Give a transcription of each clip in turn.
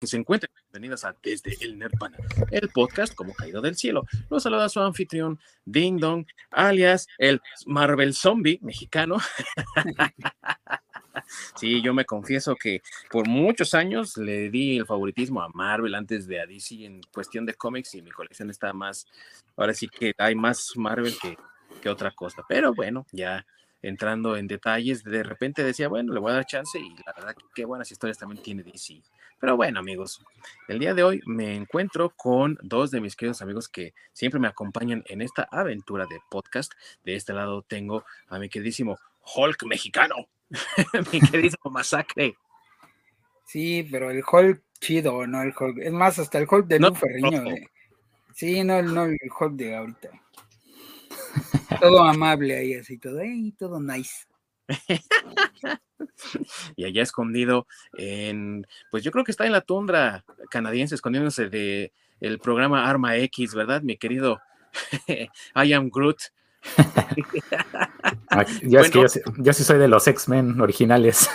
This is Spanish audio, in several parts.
que se encuentren. Bienvenidos a Desde el Nirvana, el podcast como caído del cielo. Los saluda su anfitrión Ding Dong, alias el Marvel Zombie mexicano. Sí, yo me confieso que por muchos años le di el favoritismo a Marvel antes de a DC en cuestión de cómics y mi colección está más, ahora sí que hay más Marvel que, que otra cosa. Pero bueno, ya entrando en detalles, de repente decía, bueno, le voy a dar chance y la verdad que qué buenas historias también tiene DC. Pero bueno, amigos, el día de hoy me encuentro con dos de mis queridos amigos que siempre me acompañan en esta aventura de podcast. De este lado tengo a mi queridísimo Hulk mexicano, mi queridísimo Masacre. Sí, pero el Hulk chido, no el Hulk. Es más, hasta el Hulk de no, Ferriño. Sí, no, no el Hulk de ahorita. Todo amable ahí, así, todo, todo nice. y allá escondido en, pues yo creo que está en la tundra canadiense, escondiéndose de el programa Arma X, ¿verdad, mi querido I am Groot? Yo, es que yo, sí soy de los X-Men originales.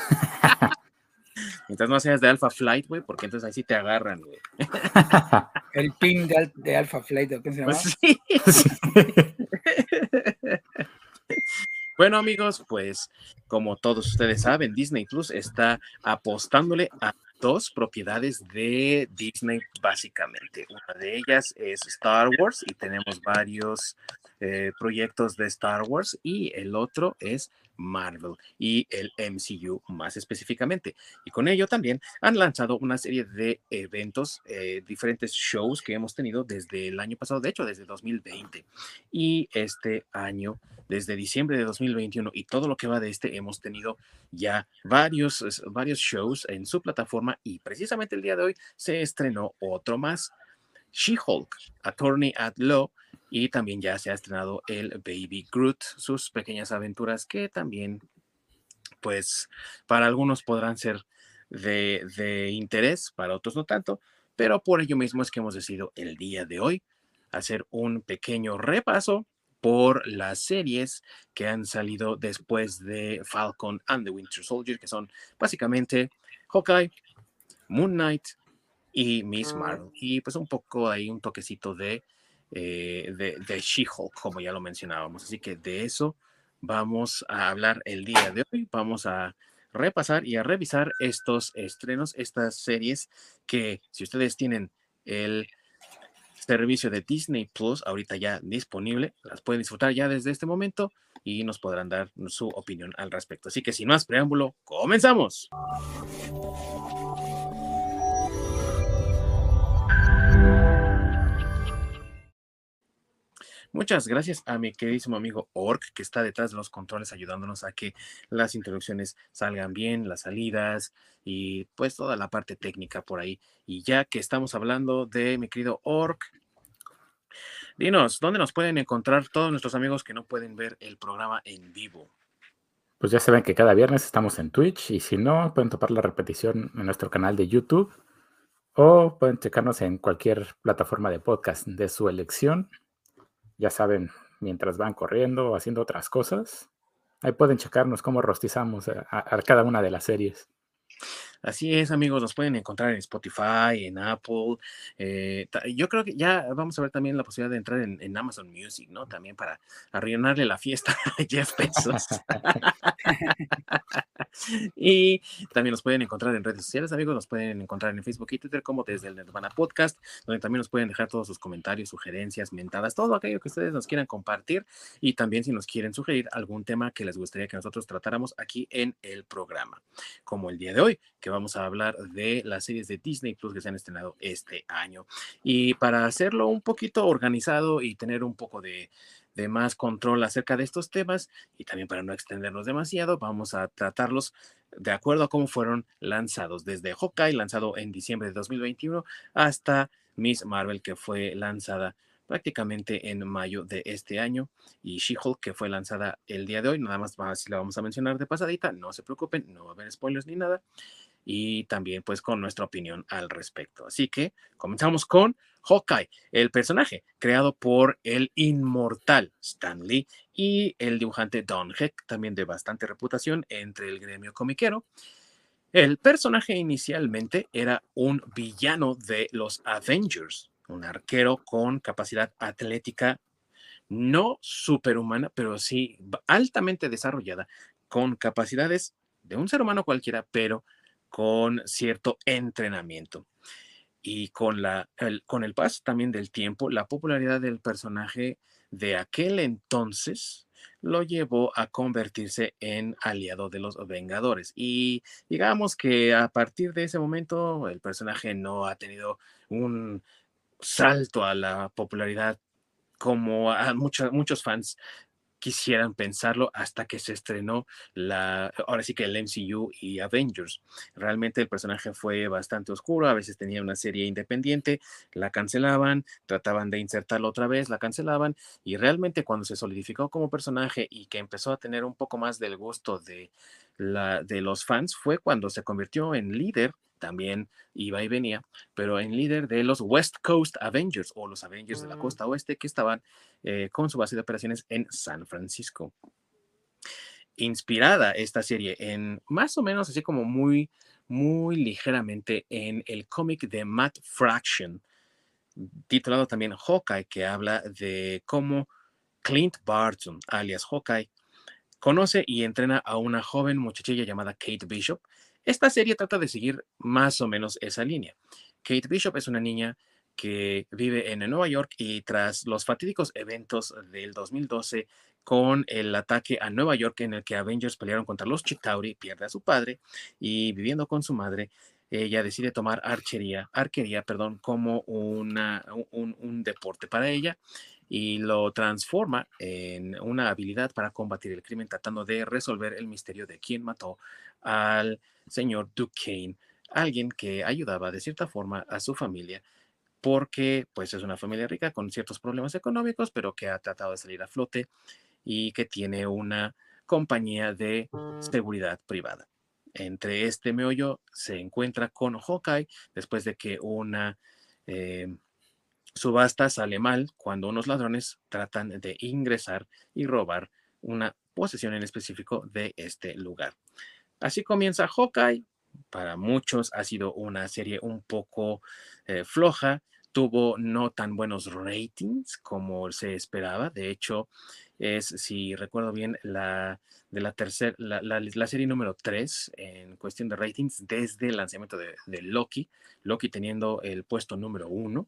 Mientras no seas de Alpha Flight, güey, porque entonces ahí sí te agarran, güey. El pin de, Alpha Flight, ¿o qué se llama? Pues sí. Bueno amigos, pues como todos ustedes saben, Disney Plus está apostándole a dos propiedades de Disney básicamente. Una de ellas es Star Wars y tenemos varios eh, proyectos de Star Wars y el otro es Marvel y el MCU más específicamente. Y con ello también han lanzado una serie de eventos, eh, diferentes shows que hemos tenido desde el año pasado, de hecho desde 2020. Y este año, desde diciembre de 2021 y todo lo que va de este, hemos tenido ya varios, varios shows en su plataforma y precisamente el día de hoy se estrenó otro más. She-Hulk, Attorney at Law, y también ya se ha estrenado el Baby Groot, sus pequeñas aventuras que también, pues, para algunos podrán ser de, interés, para otros no tanto, pero por ello mismo es que hemos decidido el día de hoy hacer un pequeño repaso por las series que han salido después de Falcon and the Winter Soldier, que son básicamente Hawkeye, Moon Knight y Miss ah. Marvel. Y pues un poco ahí un toquecito de eh, de, de She-Hulk, como ya lo mencionábamos. Así que de eso vamos a hablar el día de hoy. Vamos a repasar y a revisar estos estrenos, estas series que si ustedes tienen el servicio de Disney Plus ahorita ya disponible, las pueden disfrutar ya desde este momento y nos podrán dar su opinión al respecto. Así que sin más preámbulo, comenzamos. Muchas gracias a mi queridísimo amigo Ork, que está detrás de los controles ayudándonos a que las introducciones salgan bien, las salidas y pues toda la parte técnica por ahí. Y ya que estamos hablando de mi querido Ork, dinos, ¿dónde nos pueden encontrar todos nuestros amigos que no pueden ver el programa en vivo? Pues ya saben que cada viernes estamos en Twitch y si no, pueden topar la repetición en nuestro canal de YouTube o pueden checarnos en cualquier plataforma de podcast de su elección ya saben, mientras van corriendo o haciendo otras cosas, ahí pueden checarnos cómo rostizamos a, cada una de las series. Así es, amigos, nos pueden encontrar en Spotify, en Apple. Eh, yo creo que ya vamos a ver también la posibilidad de entrar en, Amazon Music, ¿no? También para arruinarle la fiesta a Jeff Bezos. y también nos pueden encontrar en redes sociales, amigos. Nos pueden encontrar en Facebook y Twitter como desde el Nirvana Podcast, donde también nos pueden dejar todos sus comentarios, sugerencias, mentadas, todo aquello que ustedes nos quieran compartir. Y también si nos quieren sugerir algún tema que les gustaría que nosotros tratáramos aquí en el programa, como el día de hoy, que vamos a hablar de las series de Disney Plus que se han estrenado este año. Y para hacerlo un poquito organizado y tener un poco de, más control acerca de estos temas y también para no extendernos demasiado, vamos a tratarlos de acuerdo a cómo fueron lanzados, desde Hawkeye, lanzado en diciembre de 2021, hasta Miss Marvel, que fue lanzada prácticamente en mayo de este año, y She-Hulk, que fue lanzada el día de hoy, nada más si la vamos a mencionar de pasadita, no se preocupen, no va a haber spoilers ni nada y también pues con nuestra opinión al respecto. Así que comenzamos con Hawkeye, el personaje creado por el inmortal Stan Lee y el dibujante Don Heck, también de bastante reputación entre el gremio comiquero. El personaje inicialmente era un villano de los Avengers, un arquero con capacidad atlética no superhumana, pero sí altamente desarrollada, con capacidades de un ser humano cualquiera, pero con cierto entrenamiento. Y con, la, el, con el paso también del tiempo, la popularidad del personaje de aquel entonces lo llevó a convertirse en aliado de los Vengadores. Y digamos que a partir de ese momento el personaje no ha tenido un salto a la popularidad como a muchos fans quisieran pensarlo hasta que se estrenó la, ahora sí que el MCU y Avengers. Realmente el personaje fue bastante oscuro, a veces tenía una serie independiente, la cancelaban, trataban de insertarlo otra vez, la cancelaban y realmente cuando se solidificó como personaje y que empezó a tener un poco más del gusto de, la, de los fans fue cuando se convirtió en líder también iba y venía, pero en líder de los West Coast Avengers o los Avengers de la mm. costa oeste que estaban eh, con su base de operaciones en San Francisco. Inspirada esta serie en más o menos así como muy, muy ligeramente en el cómic de Matt Fraction, titulado también Hawkeye, que habla de cómo Clint Barton, alias Hawkeye, conoce y entrena a una joven muchachilla llamada Kate Bishop, esta serie trata de seguir más o menos esa línea. Kate Bishop es una niña que vive en Nueva York y tras los fatídicos eventos del 2012 con el ataque a Nueva York en el que Avengers pelearon contra los Chitauri, pierde a su padre y viviendo con su madre, ella decide tomar archería, arquería, perdón, como un, un deporte para ella y lo transforma en una habilidad para combatir el crimen, tratando de resolver el misterio de quién mató al señor Duquesne, alguien que ayudaba de cierta forma a su familia porque pues es una familia rica con ciertos problemas económicos, pero que ha tratado de salir a flote y que tiene una compañía de seguridad privada. Entre este meollo se encuentra con Hawkeye después de que una eh, subasta sale mal cuando unos ladrones tratan de ingresar y robar una posesión en específico de este lugar. Así comienza Hawkeye. Para muchos ha sido una serie un poco eh, floja. Tuvo no tan buenos ratings como se esperaba. De hecho, es, si recuerdo bien, la de la tercera, la, serie número 3 en cuestión de ratings desde el lanzamiento de, de Loki. Loki teniendo el puesto número 1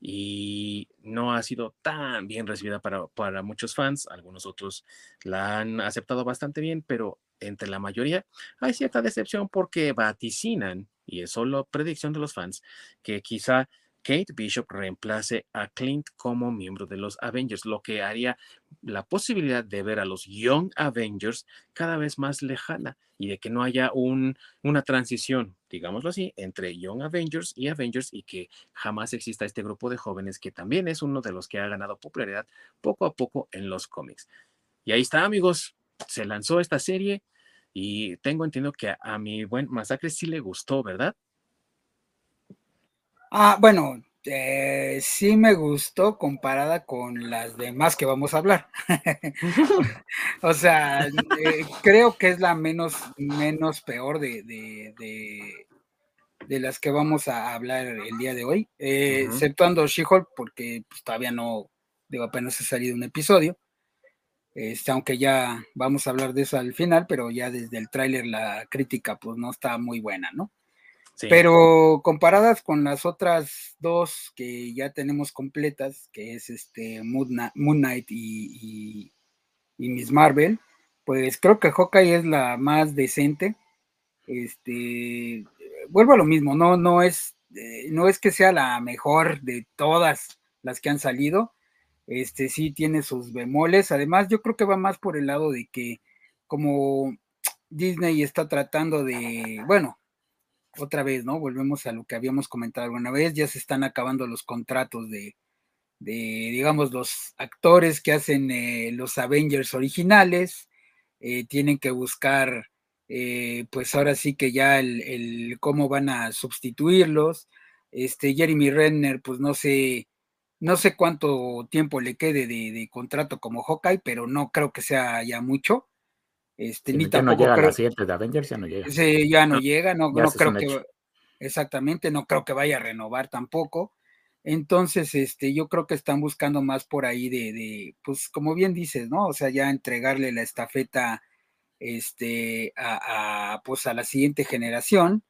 y no ha sido tan bien recibida para, para, muchos fans. Algunos otros la han aceptado bastante bien, pero entre la mayoría hay cierta decepción porque vaticinan, y es solo predicción de los fans, que quizá Kate Bishop reemplace a Clint como miembro de los Avengers, lo que haría la posibilidad de ver a los Young Avengers cada vez más lejana y de que no haya un, una transición, digámoslo así, entre Young Avengers y Avengers y que jamás exista este grupo de jóvenes que también es uno de los que ha ganado popularidad poco a poco en los cómics. Y ahí está, amigos, se lanzó esta serie y tengo entendido que a, mi buen Masacre sí le gustó, ¿verdad? Ah, bueno, eh, sí me gustó comparada con las demás que vamos a hablar. o sea, eh, creo que es la menos, menos peor de, de, de, las que vamos a hablar el día de hoy, eh, exceptuando She-Hulk, porque pues, todavía no, digo, apenas ha salido un episodio. Este, aunque ya vamos a hablar de eso al final, pero ya desde el tráiler la crítica pues no está muy buena, ¿no? Pero comparadas con las otras dos que ya tenemos completas, que es este Moon Knight y, Miss Marvel, pues creo que Hawkeye es la más decente. Este, vuelvo a lo mismo, no, no es, eh, no es que sea la mejor de todas las que han salido, este sí tiene sus bemoles. Además, yo creo que va más por el lado de que como Disney está tratando de, bueno, otra vez, ¿no? Volvemos a lo que habíamos comentado alguna vez, ya se están acabando los contratos de, de digamos, los actores que hacen eh, los Avengers originales, eh, tienen que buscar, eh, pues ahora sí que ya el, el, cómo van a sustituirlos. Este Jeremy Renner, pues no sé, no sé cuánto tiempo le quede de, contrato como Hawkeye, pero no creo que sea ya mucho. Este, ni ya no tampoco llega a creo- la siguiente de Avengers, ya no llega. Sí, ya no No, llega, no, no creo que hecho. exactamente, no creo que vaya a renovar tampoco. Entonces, este, yo creo que están buscando más por ahí de, de, pues, como bien dices, ¿no? O sea, ya entregarle la estafeta, este, a, a, pues, a la siguiente generación,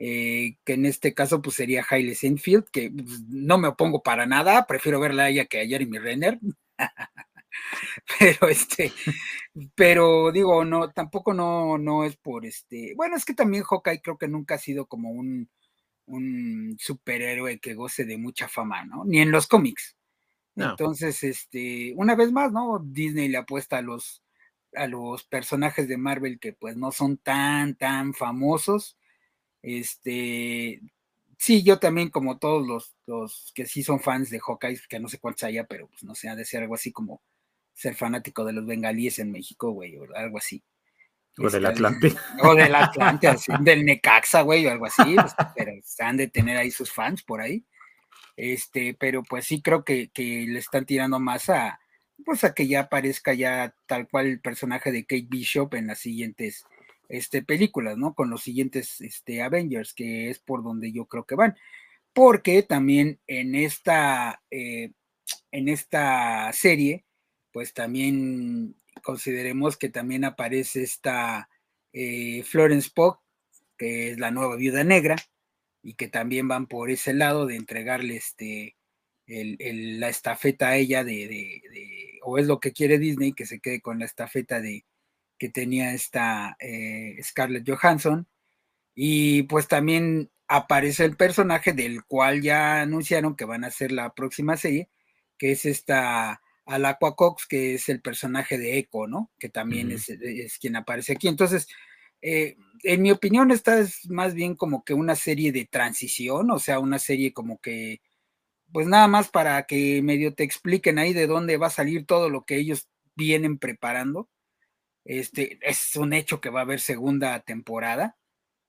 eh, que en este caso, pues, sería Hailey Steinfeld, que pues, no me opongo para nada, prefiero verla a ella que a Jeremy Renner. pero este, pero digo, no, tampoco no, no es por este, bueno, es que también Hawkeye creo que nunca ha sido como un, un superhéroe que goce de mucha fama, ¿no? Ni en los cómics. No. Entonces, este, una vez más, ¿no? Disney le apuesta a los, a los personajes de Marvel que pues no son tan, tan famosos. Este, sí, yo también, como todos los, los que sí son fans de Hawkeye, que no sé cuántos haya, pero pues no sé, ha de ser algo así como ser fanático de los bengalíes en México, güey, o algo así. O del Este, Atlante. O del Atlante, así, del Necaxa, güey, o algo así, pues, pero han de tener ahí sus fans por ahí. Este, pero pues sí creo que, que le están tirando más a, pues a que ya aparezca ya tal cual el personaje de Kate Bishop en las siguientes este, películas, ¿no? Con los siguientes este, Avengers, que es por donde yo creo que van. Porque también en esta, eh, en esta serie, pues también consideremos que también aparece esta eh, Florence Pugh, que es la nueva viuda negra, y que también van por ese lado de entregarle este, el, el, la estafeta a ella de, de, de, o es lo que quiere Disney, que se quede con la estafeta de que tenía esta eh, Scarlett Johansson. Y pues también aparece el personaje del cual ya anunciaron que van a hacer la próxima serie, que es esta Alaqua Cox, que es el personaje de Echo, ¿no? Que también uh -huh. es, es, quien aparece aquí. Entonces, eh, en mi opinión, esta es más bien como que una serie de transición, o sea, una serie como que, pues nada más para que medio te expliquen ahí de dónde va a salir todo lo que ellos vienen preparando. Este, es un hecho que va a haber segunda temporada.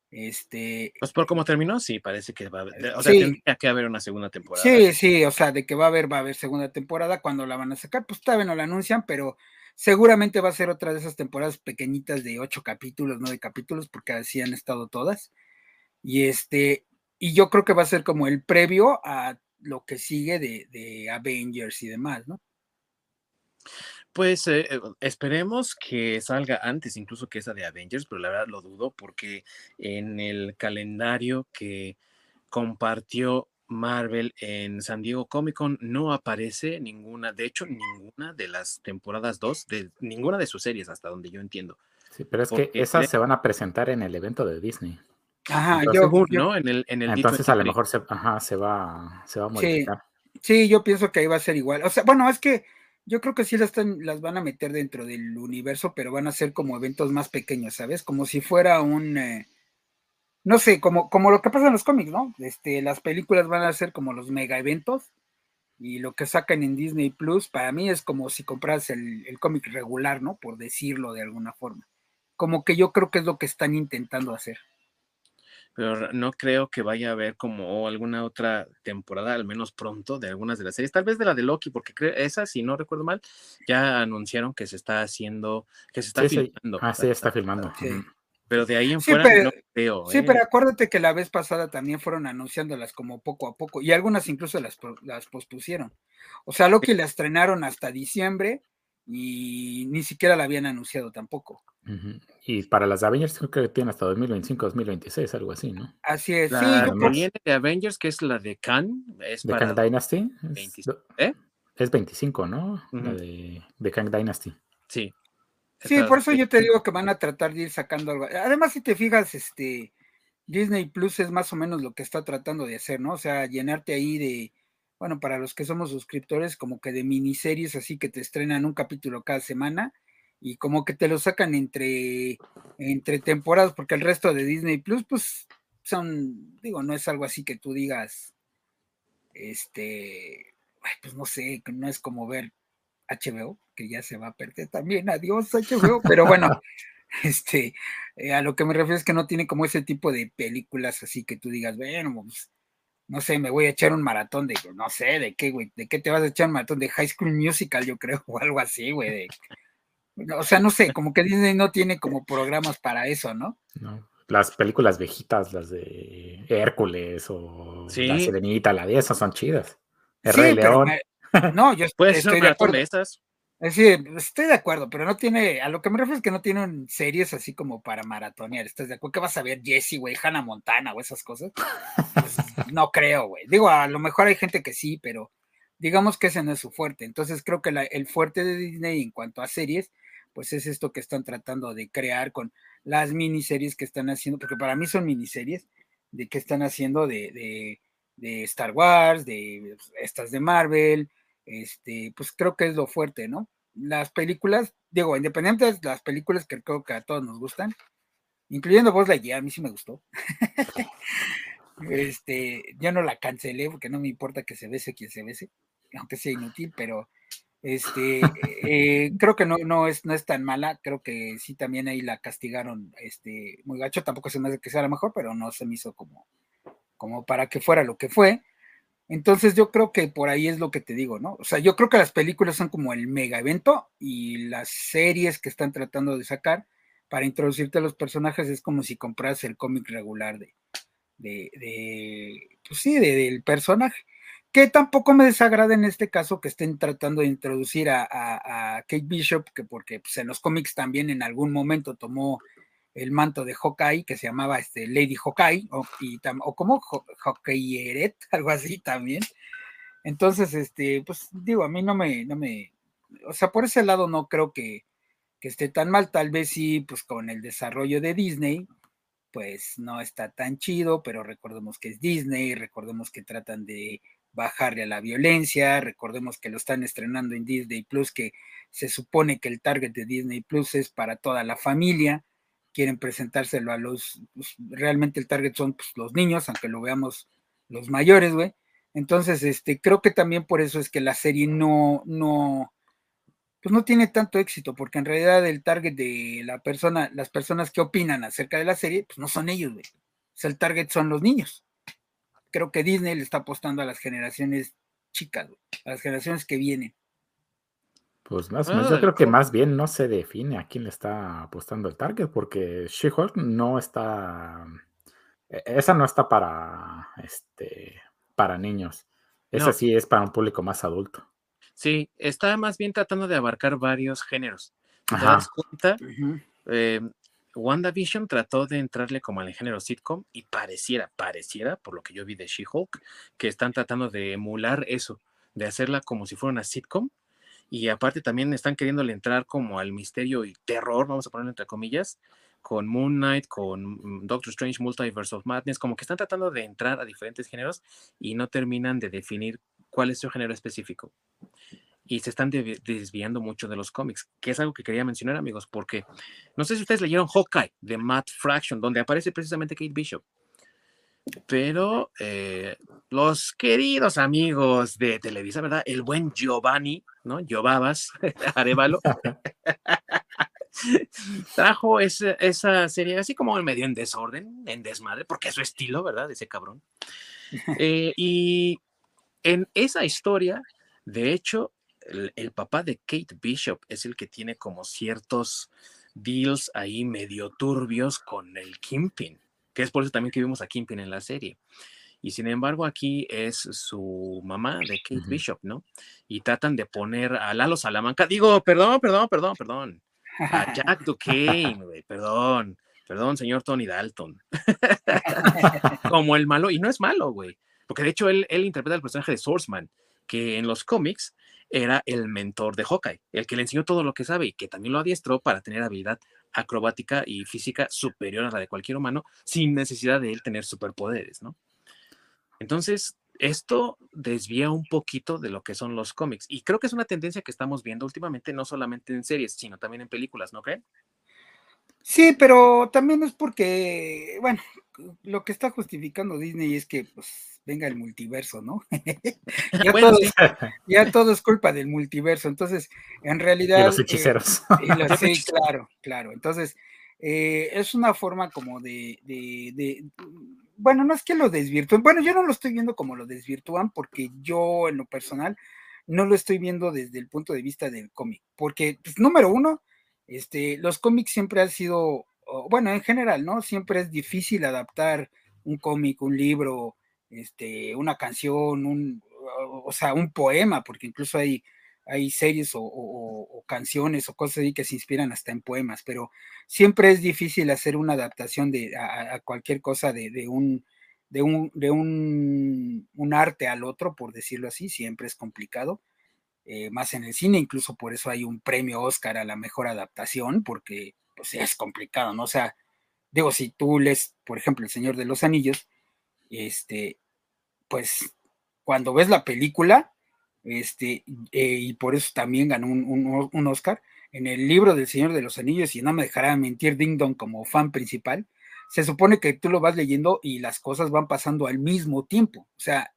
Este, pues por cómo terminó, sí, parece que va a haber, o sea, sí, tendría que haber una segunda temporada. Sí, sí, o sea, de que va a haber, va a haber segunda temporada, cuando la van a sacar, pues todavía no la anuncian, pero seguramente va a ser otra de esas temporadas pequeñitas de ocho capítulos, nueve capítulos, porque así han estado todas. Y este, y yo creo que va a ser como el previo a lo que sigue de, de Avengers y demás, ¿no? Pues eh, esperemos que salga antes incluso que esa de Avengers, pero la verdad lo dudo porque en el calendario que compartió Marvel en San Diego Comic Con no aparece ninguna, de hecho ninguna de las temporadas 2 de ninguna de sus series hasta donde yo entiendo. Sí, pero es porque que esas se van a presentar en el evento de Disney. Ajá, Entonces, yo, yo, ¿no? En el, en el Entonces a lo mejor se, ajá, se, va, se va a modificar. Sí, sí, yo pienso que ahí va a ser igual. O sea, bueno, es que yo creo que sí las, están, las van a meter dentro del universo, pero van a ser como eventos más pequeños, ¿sabes? Como si fuera un, eh, no sé, como, como lo que pasa en los cómics, ¿no? Este, las películas van a ser como los mega eventos y lo que sacan en Disney Plus, para mí es como si compras el, el cómic regular, ¿no? Por decirlo de alguna forma. Como que yo creo que es lo que están intentando hacer pero no creo que vaya a haber como alguna otra temporada, al menos pronto, de algunas de las series, tal vez de la de Loki, porque creo, esa, si no recuerdo mal, ya anunciaron que se está haciendo, que se está sí, filmando. Sí. Ah, sí, está filmando. Sí. Pero de ahí en sí, fuera pero, no creo. Sí, ¿eh? pero acuérdate que la vez pasada también fueron anunciándolas como poco a poco, y algunas incluso las, las pospusieron. O sea, Loki la estrenaron hasta diciembre y ni siquiera la habían anunciado tampoco. Uh -huh. Y para las Avengers creo que tiene hasta 2025, 2026, algo así, ¿no? Así es. La sí, que viene de Avengers, que es la de Khan, es de para Kang Dynasty. 25, Es, ¿eh? es 25, ¿no? Uh -huh. La de, de Kang Dynasty. Sí. Sí, Esta, por eso yo te digo que van a tratar de ir sacando algo. Además, si te fijas, este Disney Plus es más o menos lo que está tratando de hacer, ¿no? O sea, llenarte ahí de, bueno, para los que somos suscriptores, como que de miniseries así que te estrenan un capítulo cada semana y como que te lo sacan entre, entre temporadas, porque el resto de Disney Plus, pues son, digo, no es algo así que tú digas, este, pues no sé, no es como ver HBO, que ya se va a perder también, adiós HBO, pero bueno, este, eh, a lo que me refiero es que no tiene como ese tipo de películas así que tú digas, bueno, pues, no sé, me voy a echar un maratón de, no sé, de qué, güey, de qué te vas a echar un maratón de High School Musical, yo creo, o algo así, güey, de O sea, no sé, como que Disney no tiene como programas para eso, ¿no? No. Las películas viejitas, las de Hércules o La Sirenita, la de esas son chidas. El Rey León. no, yo estoy, de acuerdo. De estas? Sí, estoy de acuerdo, pero no tiene, a lo que me refiero es que no tienen series así como para maratonear. ¿Estás de acuerdo? ¿Qué vas a ver Jesse, güey, Hannah Montana o esas cosas? Pues, no creo, güey. Digo, a lo mejor hay gente que sí, pero digamos que ese no es su fuerte. Entonces creo que el fuerte de Disney en cuanto a series, pues es esto que están tratando de crear con las miniseries que están haciendo, porque para mí son miniseries, de que están haciendo de, de, de Star Wars, de estas de Marvel, este, pues creo que es lo fuerte, ¿no? Las películas, digo, independientes las películas que creo que a todos nos gustan, incluyendo Voz guía a mí sí me gustó. este, yo no la cancelé porque no me importa que se bese quien se bese, aunque sea inútil, pero este, eh, creo que no, no, es, no es tan mala, creo que sí también ahí la castigaron este, muy gacho, tampoco se me hace que sea la mejor, pero no se me hizo como, como para que fuera lo que fue. Entonces yo creo que por ahí es lo que te digo, ¿no? O sea, yo creo que las películas son como el mega evento y las series que están tratando de sacar para introducirte a los personajes es como si compras el cómic regular de, de, pues sí, del personaje. Que tampoco me desagrada en este caso que estén tratando de introducir a, a, Kate Bishop, que porque pues, en los cómics también en algún momento tomó el manto de Hawkeye, que se llamaba este, Lady Hawkeye, o, como Hawkeye algo así también. Entonces, este, pues digo, a mí no me, no me, o sea, por ese lado no creo que, que esté tan mal, tal vez sí, pues con el desarrollo de Disney, pues no está tan chido, pero recordemos que es Disney, recordemos que tratan de bajarle a la violencia, recordemos que lo están estrenando en Disney Plus, que se supone que el target de Disney Plus es para toda la familia, quieren presentárselo a los, pues, realmente el target son pues, los niños, aunque lo veamos los mayores, güey. Entonces, este, creo que también por eso es que la serie no, no, pues no tiene tanto éxito, porque en realidad el target de la persona, las personas que opinan acerca de la serie, pues no son ellos, güey. El target son los niños. Creo que Disney le está apostando a las generaciones chicas, güey, a las generaciones que vienen. Pues más o menos, yo creo que más bien no se define a quién le está apostando el target, porque She-Hulk no está. E, esa no está para este para niños. Esa sí es para un público más adulto. Sí, está más bien tratando de abarcar varios géneros. ¿Te das cuenta? Em, WandaVision trató de entrarle como al género sitcom y pareciera, pareciera, por lo que yo vi de She-Hulk, que están tratando de emular eso, de hacerla como si fuera una sitcom y aparte también están queriéndole entrar como al misterio y terror, vamos a ponerlo entre comillas, con Moon Knight, con mm, Doctor Strange Multiverse of Madness, como que están tratando de entrar a diferentes géneros y no terminan de definir cuál es su género específico. Y se están desviando mucho de los cómics, que es algo que quería mencionar, amigos, porque no sé si ustedes leyeron Hawkeye de Matt Fraction, donde aparece precisamente Kate Bishop. Pero eh, los queridos amigos de Televisa, ¿verdad? El buen Giovanni, ¿no? Giovabas Arevalo. trajo esa, serie así como medio en desorden, en desmadre, porque es su estilo, ¿verdad? Ese cabrón. Eh, y en esa historia, de hecho, el, el, papá de Kate Bishop es el que tiene como ciertos deals ahí medio turbios con el Kimpin que es por eso también que vimos a Kimpin en la serie. Y sin embargo, aquí es su mamá de Kate Bishop, ¿no? Y tratan de poner a Lalo Salamanca, digo, perdón, perdón, perdón, perdón, a Jack Duquesne, güey, perdón, perdón, señor Tony Dalton, como el malo, y no es malo, güey, porque de hecho él, él interpreta el personaje de Swordsman, que en los cómics era el mentor de Hawkeye, el que le enseñó todo lo que sabe y que también lo adiestró para tener habilidad acrobática y física superior a la de cualquier humano, sin necesidad de él tener superpoderes, ¿no? Entonces, esto desvía un poquito de lo que son los cómics. Y creo que es una tendencia que estamos viendo últimamente, no solamente en series, sino también en películas, ¿no creen? Sí, pero también es porque, bueno, lo que está justificando Disney es que, pues, venga el multiverso, ¿no? ya, todo, es culpa del multiverso. Entonces, en realidad. Y los eh, hechiceros. sí, claro, claro. Entonces, eh, es una forma como de, Bueno, no es que lo desvirtúen. Bueno, yo no lo estoy viendo como lo desvirtúan, porque yo, en lo personal, no lo estoy viendo desde el punto de vista del cómic. Porque, pues, número uno, Este, los cómics siempre han sido, bueno, en general, ¿no? Siempre es difícil adaptar un cómic, un libro, este, una canción, un, o sea, un poema, porque incluso hay, series o, canciones o cosas así que se inspiran hasta en poemas, pero siempre es difícil hacer una adaptación de, a, cualquier cosa de, un, de, un, de un, arte al otro, por decirlo así, siempre es complicado. Eh, más en el cine, incluso por eso hay un premio Oscar a la mejor adaptación, porque pues es complicado, ¿no? O sea, digo, si tú lees, por ejemplo, El Señor de los Anillos, este, pues cuando ves la película, este, eh, y por eso también ganó un, Oscar, en el libro del Señor de los Anillos, y no me dejará mentir Ding Dong como fan principal, se supone que tú lo vas leyendo y las cosas van pasando al mismo tiempo, o sea,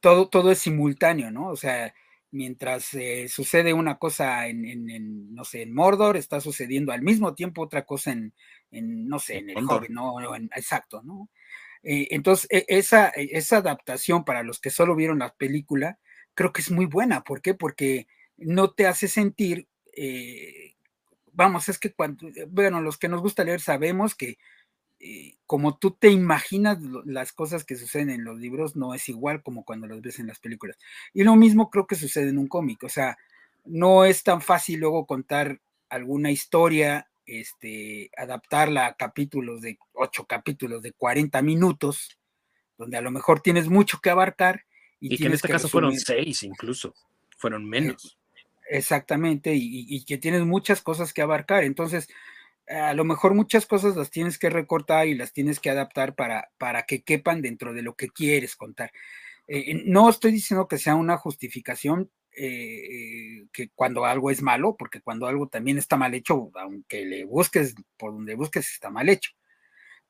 todo, todo es simultáneo, ¿no? O sea, mientras eh, sucede una cosa en, no sé, en Mordor, está sucediendo al mismo tiempo otra cosa en, no sé, en el Hobbit, ¿no? exacto, ¿no? Eh, entonces, e, esa, e, esa adaptación para los que solo vieron la película, creo que es muy buena. ¿Por qué? Porque no te hace sentir, eh, vamos, es que cuando, bueno, los que nos gusta leer sabemos que eh, como tú te imaginas las cosas que suceden en los libros, no es igual como cuando las ves en las películas. Y lo mismo creo que sucede en un cómic, o sea, no es tan fácil luego contar alguna historia, este, adaptarla a capítulos de ocho capítulos de 40 minutos, donde a lo mejor tienes mucho que abarcar. Y, que en este caso fueron seis incluso, fueron menos. Exactamente, y, y, que tienes muchas cosas que abarcar. Entonces, a lo mejor muchas cosas las tienes que recortar y las tienes que adaptar para, para que quepan dentro de lo que quieres contar. Eh, no estoy diciendo que sea una justificación eh, que cuando algo es malo, porque cuando algo también está mal hecho, aunque le busques por donde busques, está mal hecho.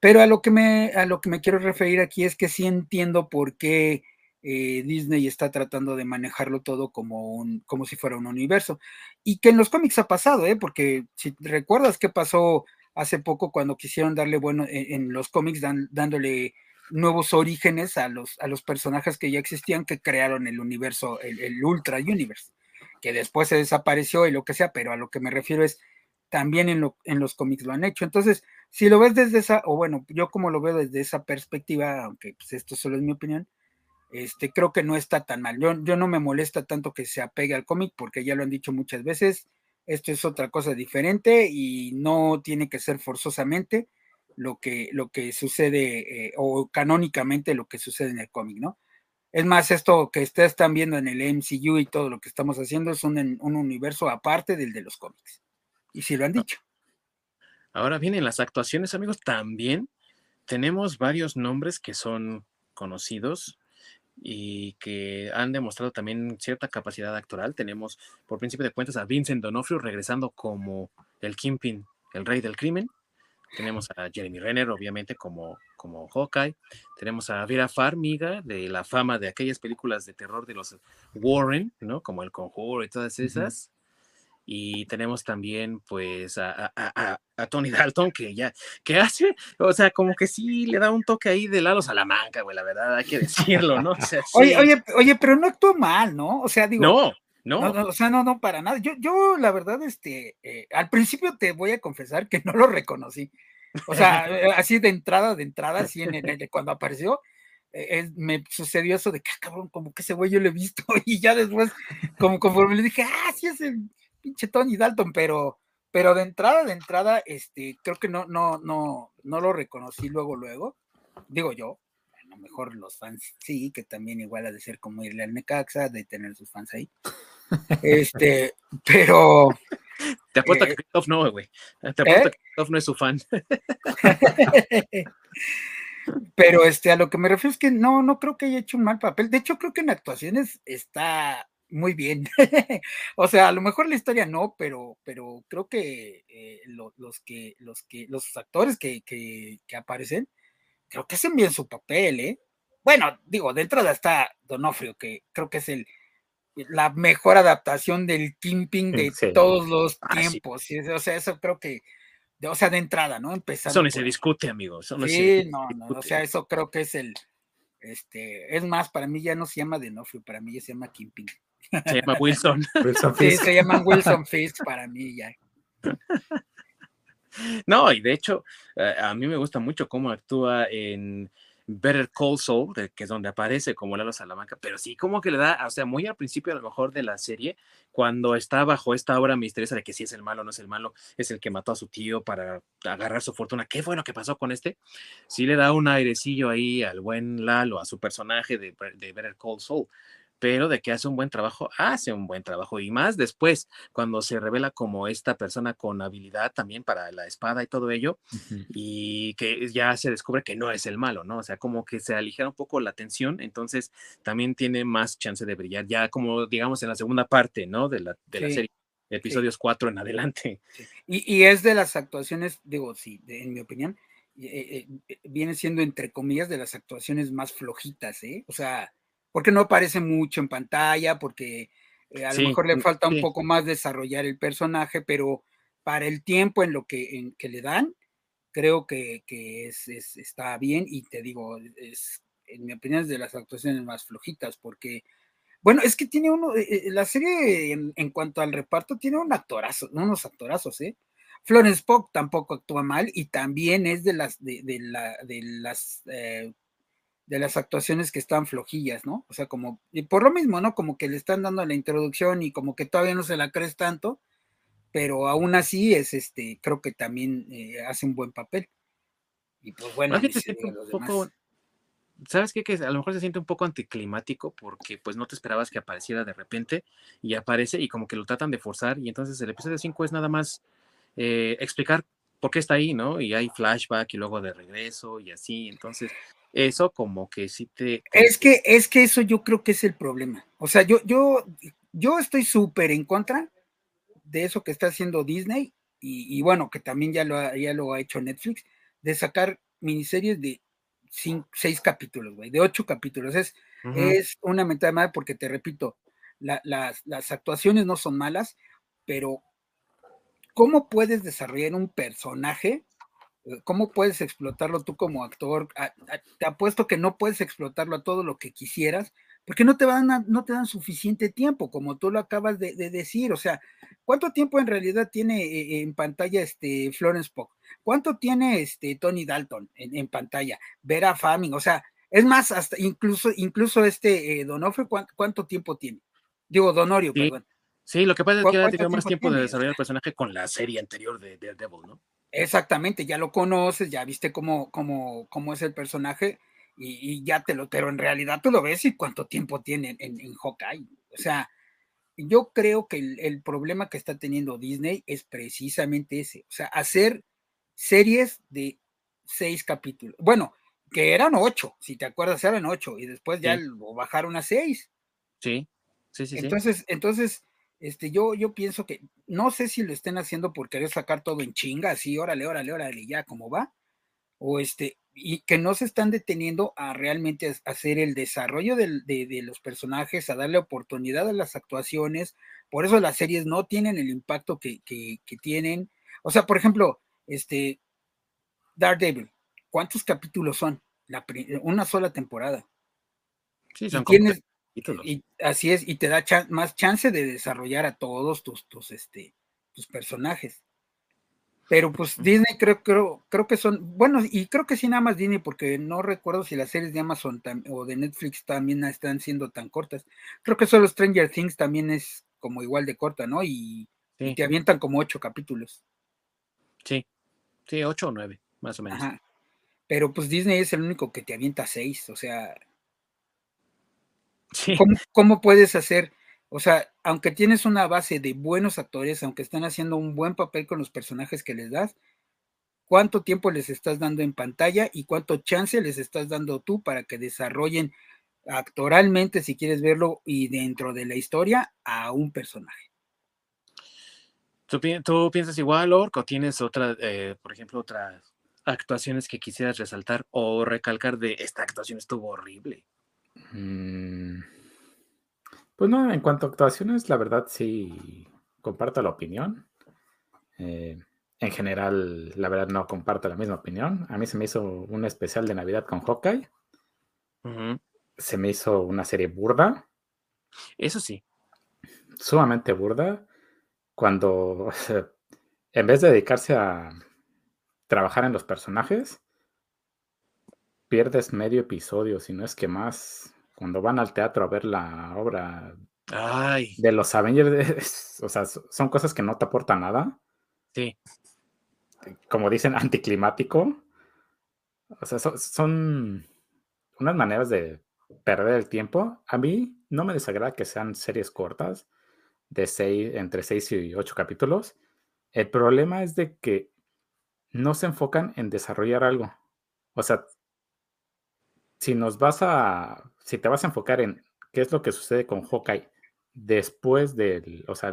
Pero a lo que me, a lo que me quiero referir aquí es que sí entiendo por qué eh, Disney está tratando de manejarlo todo como, un, como si fuera un universo. Y que en los cómics ha pasado, ¿eh? porque si recuerdas qué pasó hace poco cuando quisieron darle, bueno, e, en, los cómics dándole nuevos orígenes a los, a los personajes que ya existían que crearon el universo, el, Ultra Universe, que después se desapareció y lo que sea, pero a lo que me refiero es también en los cómics lo han hecho. Entonces, si lo ves desde esa, o bueno, yo como lo veo desde esa perspectiva, aunque pues, esto solo es mi opinión, este, creo que no está tan mal. Yo, yo no me molesta tanto que se apegue al cómic porque ya lo han dicho muchas veces. Esto es otra cosa diferente y no tiene que ser forzosamente lo que, lo que sucede eh, o canónicamente lo que sucede en el cómic, ¿no? Es más, esto que ustedes están viendo en el MCU y todo lo que estamos haciendo es un, un universo aparte del de los cómics. Y sí lo han dicho. Ahora vienen las actuaciones, amigos. También tenemos varios nombres que son conocidos y que han demostrado también cierta capacidad actoral. Tenemos, por principio de cuentas, a Vincent Donofrio regresando como el Kingpin, el rey del crimen. Tenemos a Jeremy Renner, obviamente, como, como Hawkeye. Tenemos a Vera Farmiga, de la fama de aquellas películas de terror de los Warren, ¿no? Como El Conjuro y todas esas. Y tenemos también, pues, a, Tony Dalton, que ya, que hace, o sea, como que sí le da un toque ahí de Lalo Salamanca, güey, la verdad, hay que decirlo, ¿no? oye, oye, oye, pero no actuó mal, ¿no? O sea, digo. No, no. o sea, no, no, para nada. Yo, yo la verdad, este, eh, al principio te voy a confesar que no lo reconocí. O sea, eh, así de entrada, de entrada, así en, el, cuando apareció, eh, me sucedió eso de que, ah, cabrón, como que ese güey yo lo he visto, y ya después, como conforme le dije, ah, sí es el pinche Tony Dalton, pero, pero de entrada, de entrada, este, creo que no, no, no, no lo reconocí luego, luego, digo yo, a lo mejor los fans sí, que también igual ha de ser como irle al Necaxa, de tener sus fans ahí. Este, pero. Te apuesto que eh, Christoph no, güey. Te apuesto ¿eh? que Christoph no es su fan. pero este, a lo que me refiero es que no, no creo que haya hecho un mal papel. De hecho, creo que en actuaciones está muy bien. o sea, a lo mejor la historia no, pero, pero creo que, eh, los que los que los actores que, que, aparecen, creo que hacen bien su papel, ¿eh? Bueno, digo, de entrada está Donofrio, que creo que es el la mejor adaptación del Kimping de todos los ah, tiempos. O sea, eso creo que, o sea, de entrada, ¿no? Empezando. Eso no se discute, amigos. sí, no, no, o sea, eso creo que es el, este, es más, para mí ya no se llama Donofrio, para mí ya se llama Kimping. Se llama Wilson. sí, se llaman Wilson Fisk para mí ya. No, y de hecho, eh, a mí me gusta mucho cómo actúa en Better Call Saul, que es donde aparece como Lalo Salamanca, pero sí como que le da, o sea, muy al principio a lo mejor de la serie, cuando está bajo esta obra misteriosa de que si es el malo o no es el malo, es el que mató a su tío para agarrar su fortuna, ¿qué fue lo que pasó con este? Sí le da un airecillo ahí al buen Lalo, a su personaje de, de Better Call Saul, pero de que hace un buen trabajo, hace un buen trabajo. Y más después, cuando se revela como esta persona con habilidad también para la espada y todo ello, y que ya se descubre que no es el malo, ¿no? O sea, como que se aligera un poco la tensión, entonces también tiene más chance de brillar, ya como digamos en la segunda parte, ¿no? De la, de la serie episodios 4 en adelante. Y, y, es de las actuaciones, digo, sí, en mi opinión, eh, eh, viene siendo entre comillas de las actuaciones más flojitas, ¿eh? O sea, porque no aparece mucho en pantalla, porque eh, a lo mejor le falta un poco más desarrollar el personaje, pero para el tiempo en lo que, en que le dan, creo que, es, está bien y te digo, es, en mi opinión es de las actuaciones más flojitas, porque, bueno, es que tiene uno, eh, eh, la serie en, cuanto al reparto tiene un actorazo, unos actorazos, ¿eh? Florence Pugh tampoco actúa mal y también es de las, de, la, de las de las actuaciones que están flojillas, ¿no? O sea, como, y por lo mismo, ¿no? Como que le están dando la introducción y como que todavía no se la crees tanto, pero aún así es este, creo que también eh, hace un buen papel. Y pues bueno, ¿sabes qué? Que a lo mejor se siente un poco anticlimático porque pues no te esperabas que apareciera de repente y aparece y como que lo tratan de forzar y entonces el episodio 5 es nada más eh, explicar por qué está ahí, ¿no? Y hay flashback y luego de regreso y así, entonces eso como que sí te... Es que, es que eso yo creo que es el problema. O sea, yo, yo, yo estoy súper en contra de eso que está haciendo Disney y, bueno, que también ya lo, ha, ya lo ha hecho Netflix, de sacar miniseries de seis capítulos, güey, de ocho capítulos. Es, es una mentada madre porque te repito, las, las actuaciones no son malas, pero ¿cómo puedes desarrollar un personaje ¿Cómo puedes explotarlo tú como actor? te apuesto que no puedes explotarlo a todo lo que quisieras, porque no te, van no te dan suficiente tiempo, como tú lo acabas de, decir. O sea, ¿cuánto tiempo en realidad tiene eh, en pantalla este Florence Pugh? ¿Cuánto tiene este Tony Dalton en, pantalla? Vera Farming, o sea, es más, hasta incluso, incluso este eh, Donofre, ¿cuánto, tiempo tiene? Digo, Donorio, perdón. Sí, lo que pasa es que ha tenido más tiempo de desarrollar el personaje con la serie anterior de Daredevil, ¿no? Exactamente, ya lo conoces, ya viste cómo, cómo, cómo es el personaje y, ya te lo, pero en realidad tú lo ves y cuánto tiempo tiene en, en Hawkeye. O sea, yo creo que el, problema que está teniendo Disney es precisamente ese, o sea, hacer series de seis capítulos. Bueno, que eran ocho, si te acuerdas, eran ocho y después ya lo bajaron a seis. Sí, sí, sí. Entonces, entonces este, yo, yo pienso que no sé si lo estén haciendo por querer sacar todo en chinga, así, órale, órale, órale, ya como va, o este, y que no se están deteniendo a realmente hacer el desarrollo de, los personajes, a darle oportunidad a las actuaciones, por eso las series no tienen el impacto que, tienen. O sea, por ejemplo, este, Daredevil, ¿cuántos capítulos son? La, una sola temporada. Sí, son y, así es, y te da más chance de desarrollar a todos tus, tus, este, tus personajes. Pero pues Disney creo, creo, creo que son, bueno, y creo que sí nada más Disney, porque no recuerdo si las series de Amazon o de Netflix también están siendo tan cortas. Creo que solo Stranger Things también es como igual de corta, ¿no? Y, te avientan como ocho capítulos. Sí, sí, ocho o nueve, más o menos. Pero pues Disney es el único que te avienta seis, o sea, ¿Cómo, puedes hacer? O sea, aunque tienes una base de buenos actores, aunque están haciendo un buen papel con los personajes que les das, ¿cuánto tiempo les estás dando en pantalla y cuánto chance les estás dando tú para que desarrollen actoralmente, si quieres verlo, y dentro de la historia a un personaje? ¿Tú, piensas igual, Ork, o tienes otra, eh, por ejemplo, otras actuaciones que quisieras resaltar o recalcar de esta actuación estuvo horrible? Mm, pues no, en cuanto a actuaciones, la verdad sí comparto la opinión. Eh, en general, la verdad no comparto la misma opinión. A mí se me hizo un especial de Navidad con Hawkeye. Se me hizo una serie burda. Eso sí. Sumamente burda. Cuando en vez de dedicarse a trabajar en los personajes, pierdes medio episodio, si no es que más, cuando van al teatro a ver la obra Ay, de los Avengers, o sea, son cosas que no te aportan nada. sí. Como dicen, anticlimático. O sea, son, son unas maneras de perder el tiempo. A mí no me desagrada que sean series cortas, de seis, entre 6 y 8 capítulos. El problema es de que no se enfocan en desarrollar algo. O sea, si nos vas a, si te vas a enfocar en qué es lo que sucede con Hawkeye después del, o sea,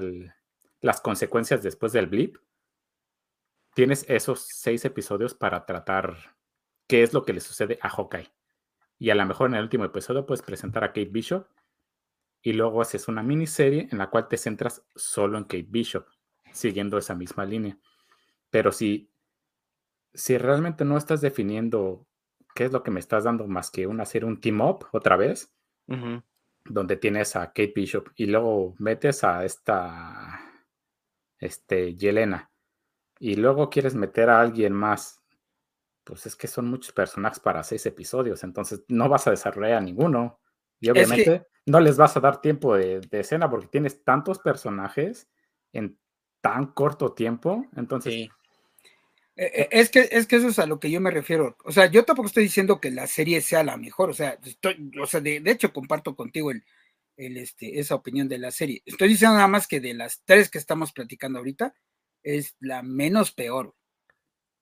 las consecuencias después del blip, tienes esos seis episodios para tratar qué es lo que le sucede a Hawkeye. Y a lo mejor en el último episodio puedes presentar a Kate Bishop y luego haces una miniserie en la cual te centras solo en Kate Bishop, siguiendo esa misma línea. Pero si, si realmente no estás definiendo qué es lo que me estás dando más que una hacer un team up otra vez, donde tienes a Kate Bishop y luego metes a esta este Yelena. Y luego quieres meter a alguien más, pues es que son muchos personajes para seis episodios, entonces no vas a desarrollar a ninguno. Y Es que- obviamente no les vas a dar tiempo de, de escena porque tienes tantos personajes en tan corto tiempo, entonces Sí. Eh, Es que, es que eso es a lo que yo me refiero. O sea, yo tampoco estoy diciendo que la serie sea la mejor. O sea, estoy, o sea de, de hecho comparto contigo el, el, este, esa opinión de la serie. Estoy diciendo nada más que de las tres que estamos platicando ahorita, es la menos peor.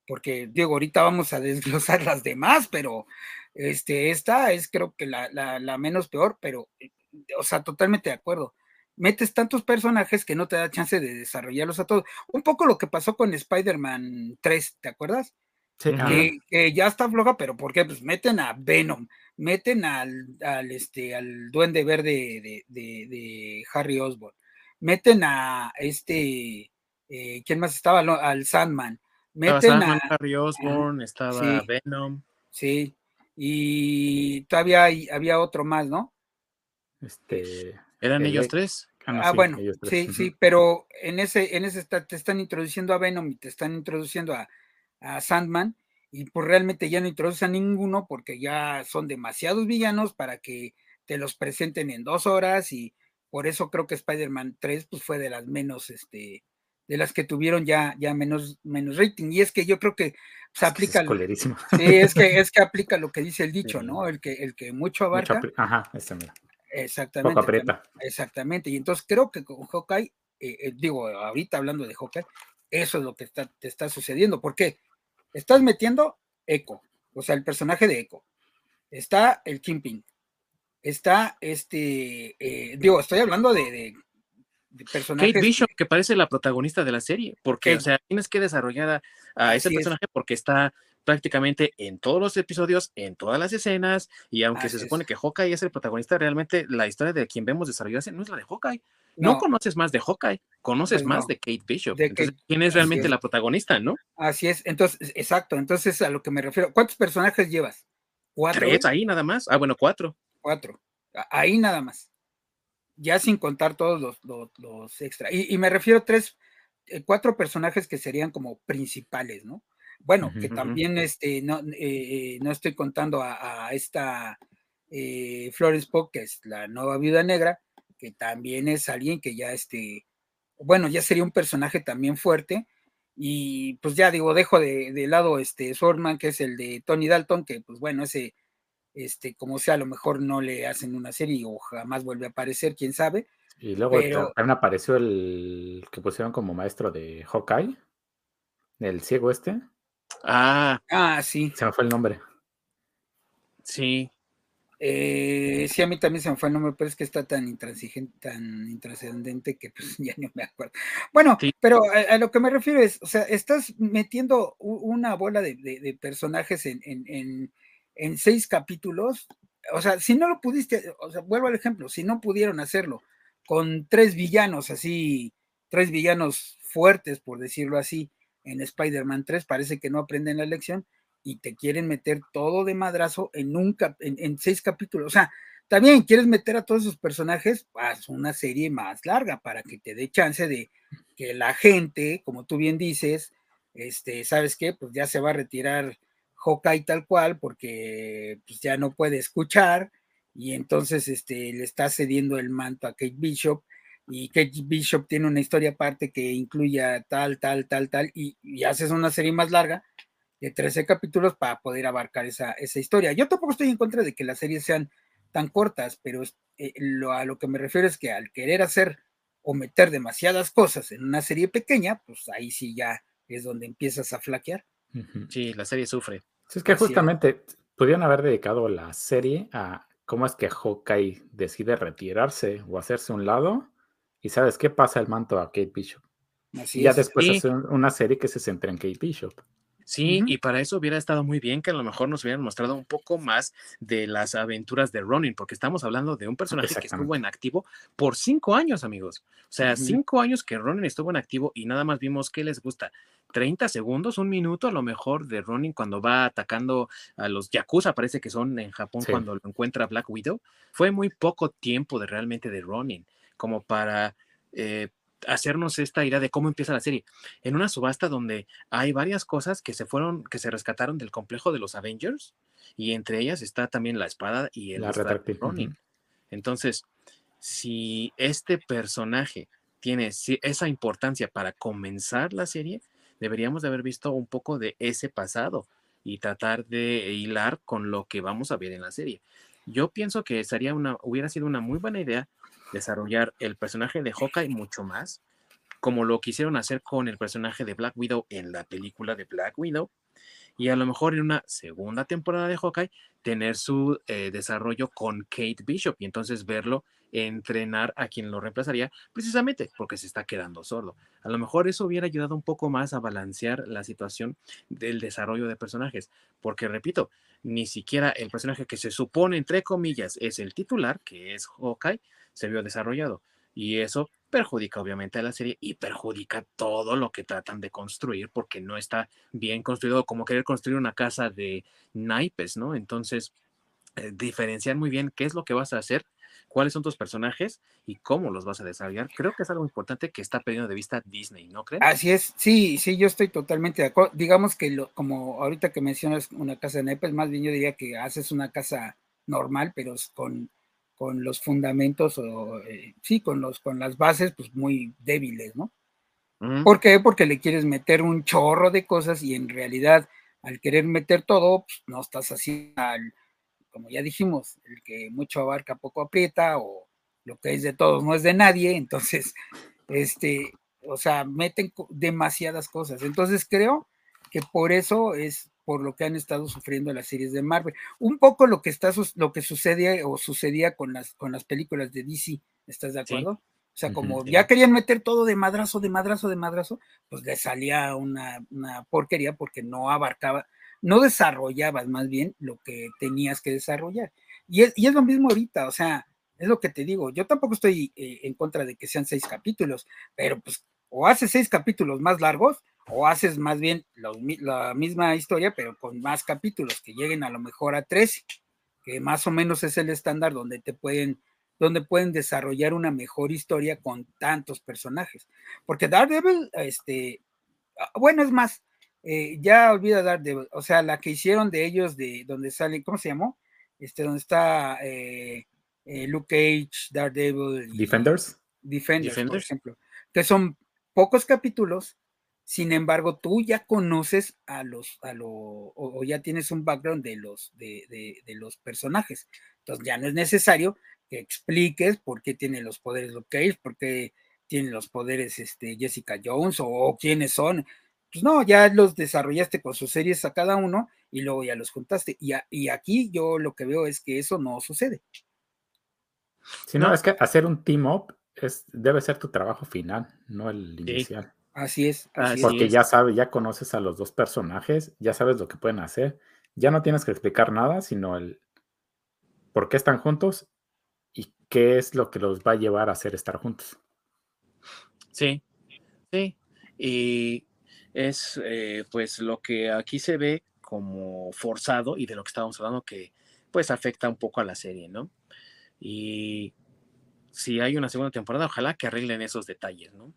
Porque, digo, ahorita vamos a desglosar las demás, pero este, esta es creo que la, la, la menos peor, pero, eh, o sea, totalmente de acuerdo. Metes tantos personajes que no te da chance de desarrollarlos a todos. Un poco lo que pasó con Spider-Man 3, ¿te acuerdas? sí, que, que ya está floja, pero ¿por qué? Pues meten a Venom, meten al, al, este, al duende verde de, de, de Harry Osborn, meten a este, eh, ¿quién más estaba? Al Sandman, Estaba meten Sandman, a, Harry Osborn, estaba sí. Venom. sí, y todavía hay- había otro más, ¿no? este ¿Eran El ellos de- no, Ah, sí, bueno, sí, sí, pero en ese, en ese está- te están introduciendo a Venom y te están introduciendo a, a Sandman, y pues realmente ya no introducen a ninguno porque ya son demasiados villanos para que te los presenten en dos horas, y por eso creo que Spider-Man 3 pues fue de las menos, este, de las que tuvieron ya, ya menos, menos rating. Y es que yo creo que se aplica, es lo- sí, es que, es que aplica lo que dice el dicho. ¿no? El que, el que mucho abarca. Ajá, ese mira. Exactamente. Poco aprieta. Exactamente. Y entonces creo que con Hawkeye, eh, eh, digo, ahorita hablando de Hawkeye, eso es lo que está, te está sucediendo. ¿Por qué? Estás metiendo Echo, o sea, el personaje de Echo. Está el Kingpin. Está este, eh, digo, estoy hablando de, de- de personajes. Kate Bishop, que parece la protagonista de la serie, porque, o sea, tienes que desarrollar a, a ese es. personaje porque está prácticamente en todos los episodios, en todas las escenas, y aunque Así se supone es. que Hawkeye es el protagonista, realmente la historia de quien vemos desarrollarse no es la de Hawkeye. No, No, conoces más de Hawkeye, conoces Pues más de Kate Bishop. De Entonces, Kate- ¿quién es realmente es. la protagonista, no? así es. Entonces, exacto. Entonces, a lo que me refiero. ¿Cuántos personajes llevas? ¿Cuatro? Tres ahí nada más. Ah, bueno, cuatro. cuatro. Ahí nada más. Ya sin contar todos los, los, los extra. Y, y me refiero a tres, eh, cuatro personajes que serían como principales, ¿no? Bueno, que también este, no, eh, eh, no estoy contando a, a esta eh, Florence Pugh, que es la nueva viuda negra, que también es alguien que ya este, bueno, ya sería un personaje también fuerte. Y pues ya digo, dejo de, de lado este Swordman, que es el de Tony Dalton, que pues bueno, ese este, como sea, a lo mejor no le hacen una serie o jamás vuelve a aparecer, quién sabe. Y luego Pero- también apareció el que pusieron como maestro de Hawkeye, el ciego este, Ah, Ah, sí. se me fue el nombre. sí. Eh, sí, a mí también se me fue el nombre, pero es que está tan intransigente, tan intrascendente que pues ya no me acuerdo. Bueno, Sí. pero a, a lo que me refiero es, o sea, estás metiendo una bola de, de- de personajes en, en- en- en seis capítulos. O sea, si no lo pudiste, o sea, vuelvo al ejemplo, si no pudieron hacerlo con tres villanos así, tres villanos fuertes, por decirlo así, en Spider-Man 3 parece que no aprenden la lección y te quieren meter todo de madrazo en, un cap en, seis capítulos. O sea, también quieres meter a todos esos personajes, haz una serie más larga para que te dé chance de que la gente, como tú bien dices, este, ¿sabes qué? Pues ya se va a retirar Hawkeye tal cual porque pues, ya no puede escuchar y entonces este, le está cediendo el manto a Kate Bishop y Kate Bishop tiene una historia aparte que incluya tal, tal, tal, tal y, haces una serie más larga de 13 capítulos para poder abarcar esa, esa historia. Yo tampoco estoy en contra de que las series sean tan cortas, pero eh, lo, a lo que me refiero es que al querer hacer o meter demasiadas cosas en una serie pequeña, pues ahí sí ya es donde empiezas a flaquear. Sí, la serie sufre. es que justamente podrían haber dedicado la serie a cómo es que Hawkeye decide retirarse o hacerse un lado y sabes qué pasa el manto a Kate Bishop. y ya después hacer una serie que se centra en Kate Bishop. Sí, y para eso hubiera estado muy bien que a lo mejor nos hubieran mostrado un poco más de las aventuras de Ronin, porque estamos hablando de un personaje que estuvo en activo por cinco años, amigos. O sea, cinco años que Ronin estuvo en activo y nada más vimos que les gusta. 30 segundos, un minuto a lo mejor de Ronin cuando va atacando a los Yakuza, parece que son en Japón cuando lo encuentra Black Widow. Fue muy poco tiempo de realmente de Ronin, como para eh, hacernos esta idea de cómo empieza la serie. En una subasta donde hay varias cosas que se fueron, que se rescataron del complejo de los Avengers, y entre ellas está también la espada y el Ronin. Entonces, si este personaje tiene esa importancia para comenzar la serie, deberíamos de haber visto un poco de ese pasado y tratar de hilar con lo que vamos a ver en la serie. Yo pienso que sería una, hubiera sido una muy buena idea desarrollar el personaje de Hawkeye mucho más, como lo quisieron hacer con el personaje de Black Widow en la película de Black Widow, y a lo mejor en una segunda temporada de Hawkeye tener su eh, desarrollo con Kate Bishop y entonces verlo entrenar a quien lo reemplazaría precisamente porque se está quedando sordo. A lo mejor eso hubiera ayudado un poco más a balancear la situación del desarrollo de personajes, porque repito, ni siquiera el personaje que se supone, entre comillas, es el titular, que es Hawkeye, se vio desarrollado. Y eso perjudica obviamente a la serie y perjudica todo lo que tratan de construir porque no está bien construido como querer construir una casa de naipes, ¿no? Entonces, eh, diferenciar muy bien qué es lo que vas a hacer, cuáles son tus personajes y cómo los vas a desarrollar. Creo que es algo importante que está perdiendo de vista Disney, ¿no crees? Así es, sí, sí, yo estoy totalmente de acuerdo. Digamos que lo, como ahorita que mencionas una casa de naipes, más bien yo diría que haces una casa normal, pero con con los fundamentos o eh, sí, con los con las bases pues muy débiles, ¿no? ¿Por qué? Porque le quieres meter un chorro de cosas y en realidad al querer meter todo, pues, no estás así como ya dijimos, el que mucho abarca poco aprieta o lo que es de todos no es de nadie, entonces, este, o sea, meten demasiadas cosas. Entonces creo que por eso es por lo que han estado sufriendo las series de Marvel. Un poco lo que está lo que sucede o sucedía con las con las películas de DC, ¿estás de acuerdo? O sea, como ya querían meter todo de madrazo, de madrazo, de madrazo, pues le salía una, porquería porque no abarcaba, no desarrollabas más bien lo que tenías que desarrollar. Y es, y es lo mismo ahorita, o sea, es lo que te digo, yo tampoco estoy eh, en contra de que sean seis capítulos, pero pues o hace seis capítulos más largos o haces más bien la, misma historia, pero con más capítulos, que lleguen a lo mejor a 13, que más o menos es el estándar donde te pueden, donde pueden desarrollar una mejor historia con tantos personajes. Porque Daredevil, este, ah, bueno, es más, eh, ya olvida Daredevil, o sea, la que hicieron de ellos, de donde sale, ¿cómo se llamó? Este, donde está eh, eh, Luke Cage, Daredevil. Defenders. Defenders, por ejemplo, que son pocos capítulos, sin embargo, tú ya conoces a los, a lo, o, ya tienes un background de los, de, de, los personajes. Entonces ya no es necesario que expliques por qué tiene los poderes Luke Cage, por qué tiene los poderes este, Jessica Jones o, quiénes son. Pues no, ya los desarrollaste con sus series a cada uno y luego ya los juntaste. Y, y aquí yo lo que veo es que eso no sucede. Si no, es que hacer un team up es, debe ser tu trabajo final, no el inicial. Así es. Porque ya sabes, ya conoces a los dos personajes, ya sabes lo que pueden hacer. Ya no tienes que explicar nada, sino el por qué están juntos y qué es lo que los va a llevar a hacer estar juntos. Sí, sí. Y es eh, pues lo que aquí se ve como forzado y de lo que estábamos hablando que pues afecta un poco a la serie, ¿no? Y si hay una segunda temporada, ojalá que arreglen esos detalles, ¿no?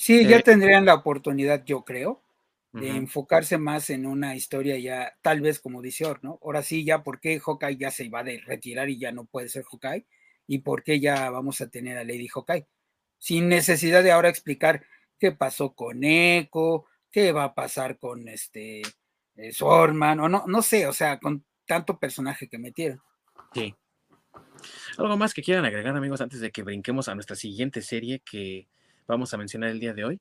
Sí, ya eh, tendrían la oportunidad, yo creo, de enfocarse más en una historia ya, tal vez como dice Or, ¿no? Ahora sí, ya por qué Hawkeye ya se va a retirar y ya no puede ser Hawkeye, y por qué ya vamos a tener a Lady Hawkeye, sin necesidad de ahora explicar qué pasó con Echo, qué va a pasar con este eh, Sorman, o no, no sé, o sea, con tanto personaje que metieron. Sí. ¿Algo más que quieran agregar, amigos, antes de que brinquemos a nuestra siguiente serie que vamos a mencionar el día de hoy?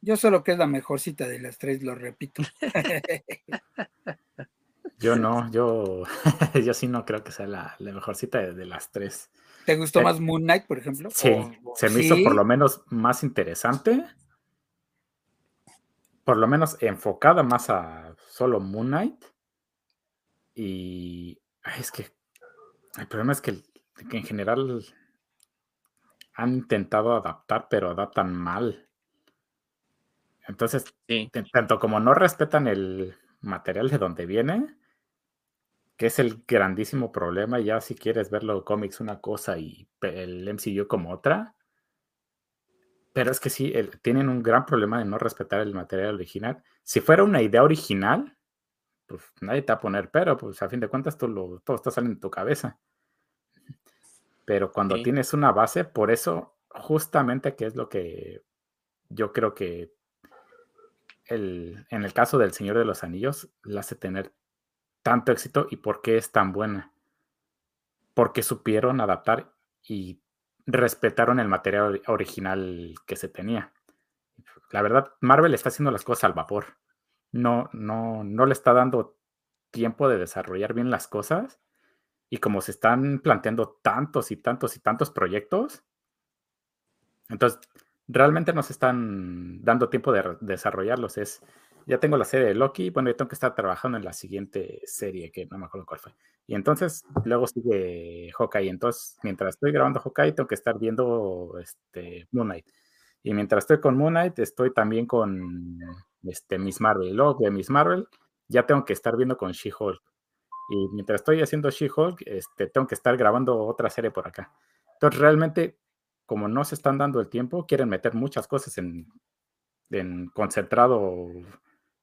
Yo solo que es la mejor cita de las tres, lo repito. yo no, yo, yo sí no creo que sea la, mejor cita de, las tres. ¿Te gustó eh, más Moon Knight, por ejemplo? Sí, se me hizo por lo menos más interesante. Por lo menos enfocada más a solo Moon Knight. Y es que el problema es que, que en general han intentado adaptar, pero adaptan mal. Entonces, tanto como no respetan el material de donde viene, que es el grandísimo problema, ya si quieres verlo cómics una cosa y el MCU como otra, pero es que sí, tienen un gran problema de no respetar el material original. Si fuera una idea original, pues nadie te va a poner pero, pues a fin de cuentas todo, todo está saliendo en tu cabeza. Pero cuando tienes una base, por eso justamente que es lo que yo creo que en el caso del Señor de los Anillos, la hace tener tanto éxito y por qué es tan buena. Porque supieron adaptar y respetaron el material original que se tenía. La verdad, Marvel está haciendo las cosas al vapor. No, no, no le está dando tiempo de desarrollar bien las cosas. Y como se están planteando tantos y tantos y tantos proyectos, entonces realmente nos están dando tiempo de desarrollarlos. Es, ya tengo la serie de Loki, bueno, ya tengo que estar trabajando en la siguiente serie, que no me acuerdo cuál fue. Y entonces luego sigue Hawkeye. Entonces, mientras estoy grabando Hawkeye, tengo que estar viendo este, Moon Knight. Y mientras estoy con Moon Knight, estoy también con este, Miss Marvel. Luego de Miss Marvel, ya tengo que estar viendo con She-Hulk. Y mientras estoy haciendo She-Hulk, este, tengo que estar grabando otra serie por acá. Entonces, realmente como no se están dando el tiempo, quieren meter muchas cosas en, concentrado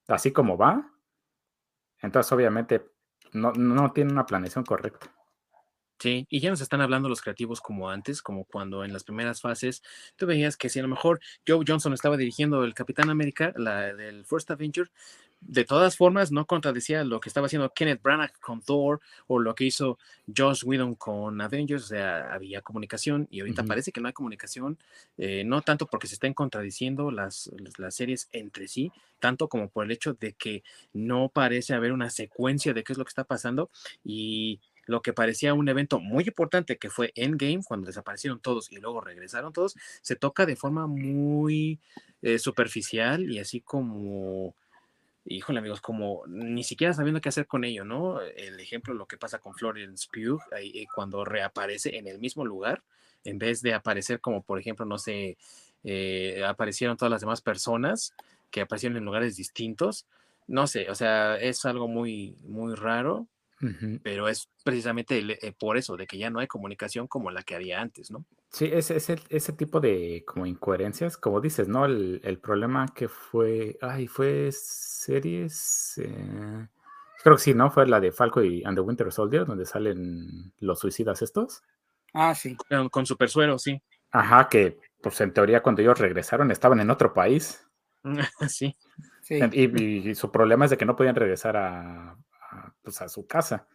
así como va. Entonces, obviamente, no, no tienen una planeación correcta. Sí, y ya nos están hablando los creativos como antes, como cuando en las primeras fases tú veías que si a lo mejor Joe Johnson estaba dirigiendo el Capitán América, la del First Avenger, de todas formas no contradecía lo que estaba haciendo Kenneth Branagh con Thor o lo que hizo Josh Whedon con Avengers, o sea, había comunicación y ahorita parece que no hay comunicación, eh, no tanto porque se estén contradiciendo las, las series entre sí, tanto como por el hecho de que no parece haber una secuencia de qué es lo que está pasando y lo que parecía un evento muy importante que fue Endgame, cuando desaparecieron todos y luego regresaron todos, se toca de forma muy eh, superficial y así como, híjole amigos, como ni siquiera sabiendo qué hacer con ello, ¿no? El ejemplo, lo que pasa con Florence Pugh, ahí, eh, cuando reaparece en el mismo lugar, en vez de aparecer como, por ejemplo, no sé, eh, aparecieron todas las demás personas que aparecieron en lugares distintos. No sé, o sea, es algo muy, muy raro pero es precisamente eh, por eso, de que ya no hay comunicación como la que había antes, ¿no? Sí, ese, ese, ese tipo de como incoherencias, como dices, ¿no? El, el problema que fue, ay, fue series, eh, creo que sí, ¿no? Fue la de Falco y And the Winter Soldier, donde salen los suicidas estos. Ah, sí. Con, super suero, sí. Ajá, que pues en teoría cuando ellos regresaron estaban en otro país. sí. sí. y, su problema es de que no podían regresar a, pues, a su casa.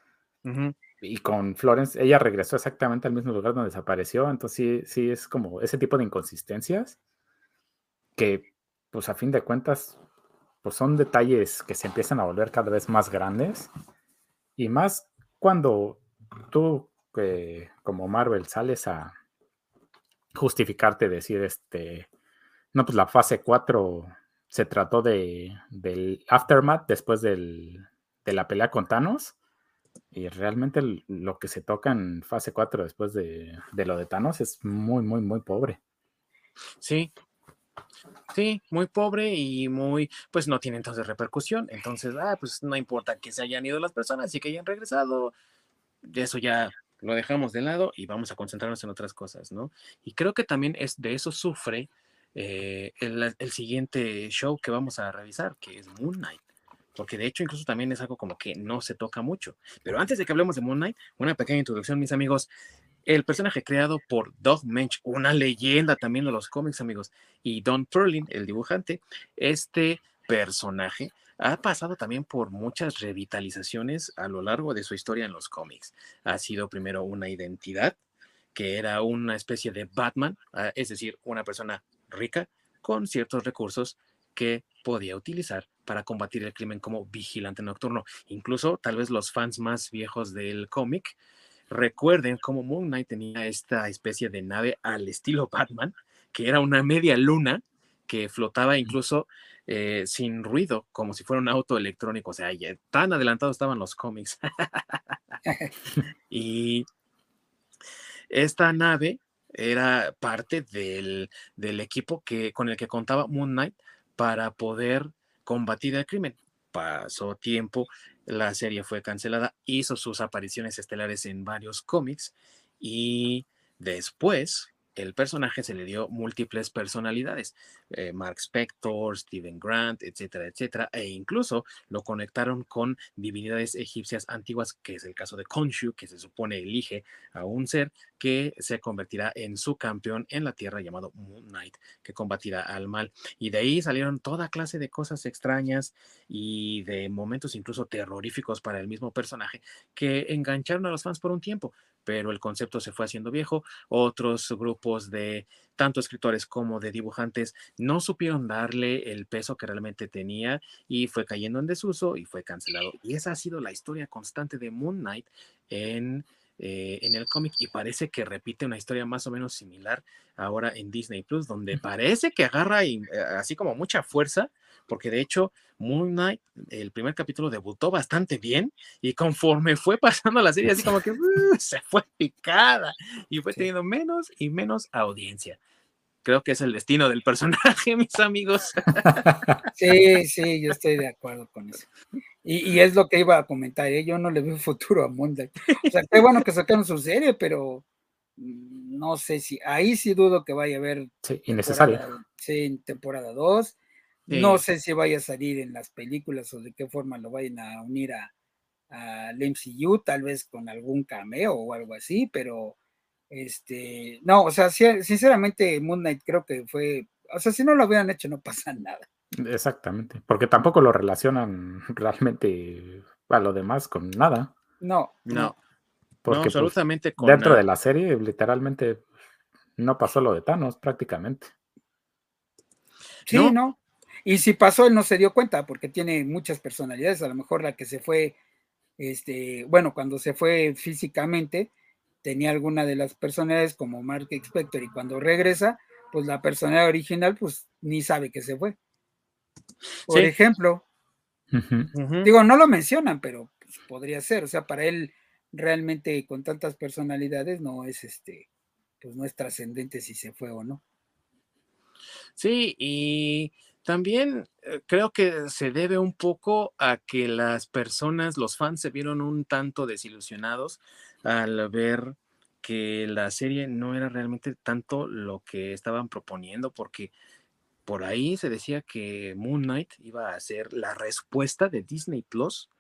Y con Florence, ella regresó exactamente al mismo lugar donde desapareció. Entonces, sí, sí, es como ese tipo de inconsistencias que, pues a fin de cuentas, pues son detalles que se empiezan a volver cada vez más grandes. Y más cuando tú, eh, como Marvel, sales a justificarte, decir, este, no, pues la fase 4 se trató de, del aftermath después del, de la pelea con Thanos. Y realmente lo que se toca en fase 4 después de, lo de Thanos es muy, muy, muy pobre. Sí, Sí, muy pobre y muy, pues no tiene entonces repercusión. Entonces, ah, pues no importa que se hayan ido las personas y que hayan regresado. Eso ya lo dejamos de lado y vamos a concentrarnos en otras cosas, ¿no? Y creo que también es de eso sufre eh, el, el, siguiente show que vamos a revisar, que es Moon Knight. Porque de hecho incluso también es algo como que no se toca mucho. Pero antes de que hablemos de Moon Knight, una pequeña introducción, mis amigos. El personaje creado por Doug Mensch, una leyenda también de los cómics, amigos, y Don Perlin, el dibujante, este personaje ha pasado también por muchas revitalizaciones a lo largo de su historia en los cómics. Ha sido primero una identidad, que era una especie de Batman, ah, es decir, una persona rica con ciertos recursos que podía utilizar para combatir el crimen como vigilante nocturno. Incluso tal vez los fans más viejos del cómic recuerden cómo Moon Knight tenía esta especie de nave al estilo Batman, que era una media luna que flotaba incluso eh, sin ruido, como si fuera un auto electrónico. O sea, tan adelantados estaban los cómics. y esta nave era parte del, del, equipo que, con el que contaba Moon Knight para poder combatir el crimen. Pasó tiempo, la serie fue cancelada, hizo sus apariciones estelares en varios cómics y después el personaje se le dio múltiples personalidades, eh, Mark Spector, Stephen Grant, etcétera, etcétera, e incluso lo conectaron con divinidades egipcias antiguas, que es el caso de Khonshu, que se supone elige a un ser que se convertirá en su campeón en la tierra llamado Moon Knight, que combatirá al mal. Y de ahí salieron toda clase de cosas extrañas y de momentos incluso terroríficos para el mismo personaje que engancharon a los fans por un tiempo pero el concepto se fue haciendo viejo. Otros grupos de tanto escritores como de dibujantes no supieron darle el peso que realmente tenía y fue cayendo en desuso y fue cancelado. Y esa ha sido la historia constante de Moon Knight en, eh, en el cómic y parece que repite una historia más o menos similar ahora en Disney Plus, donde parece que agarra y, eh, así como mucha fuerza porque de hecho Moon Knight, el primer capítulo debutó bastante bien y conforme fue pasando la serie, así como que uh, se fue picada y fue teniendo menos y menos audiencia. Creo que es el destino del personaje, mis amigos. Sí, sí, yo estoy de acuerdo con eso. Y, es lo que iba a comentar, ¿eh? yo no le veo futuro a Moon Knight. O sea, qué bueno que sacaron su serie, pero no sé si, ahí sí dudo que vaya a haber. Sí, innecesario. Sí, en temporada 2 no sé si vaya a salir en las películas o de qué forma lo vayan a unir a, al MCU, tal vez con algún cameo o algo así, pero este, no, o sea, sinceramente Moon Knight creo que fue, o sea, si no lo hubieran hecho no pasa nada. Exactamente, porque tampoco lo relacionan realmente a lo demás con nada. No, no. Porque, pues, absolutamente dentro de la serie literalmente no pasó lo de Thanos prácticamente. Sí, no. Y si pasó, él no se dio cuenta porque tiene muchas personalidades. A lo mejor la que se fue, este, bueno, cuando se fue físicamente, tenía alguna de las personalidades como Mark Spector y cuando regresa, pues la personalidad original, pues ni sabe que se fue. Por ejemplo, digo, no lo mencionan, pero pues, podría ser. O sea, para él realmente con tantas personalidades no es este, pues no es trascendente si se fue o no. Sí, y también eh, creo que se debe un poco a que las personas, los fans, se vieron un tanto desilusionados al ver que la serie no era realmente tanto lo que estaban proponiendo, porque por ahí se decía que Moon Knight iba a ser la respuesta de Disney Plus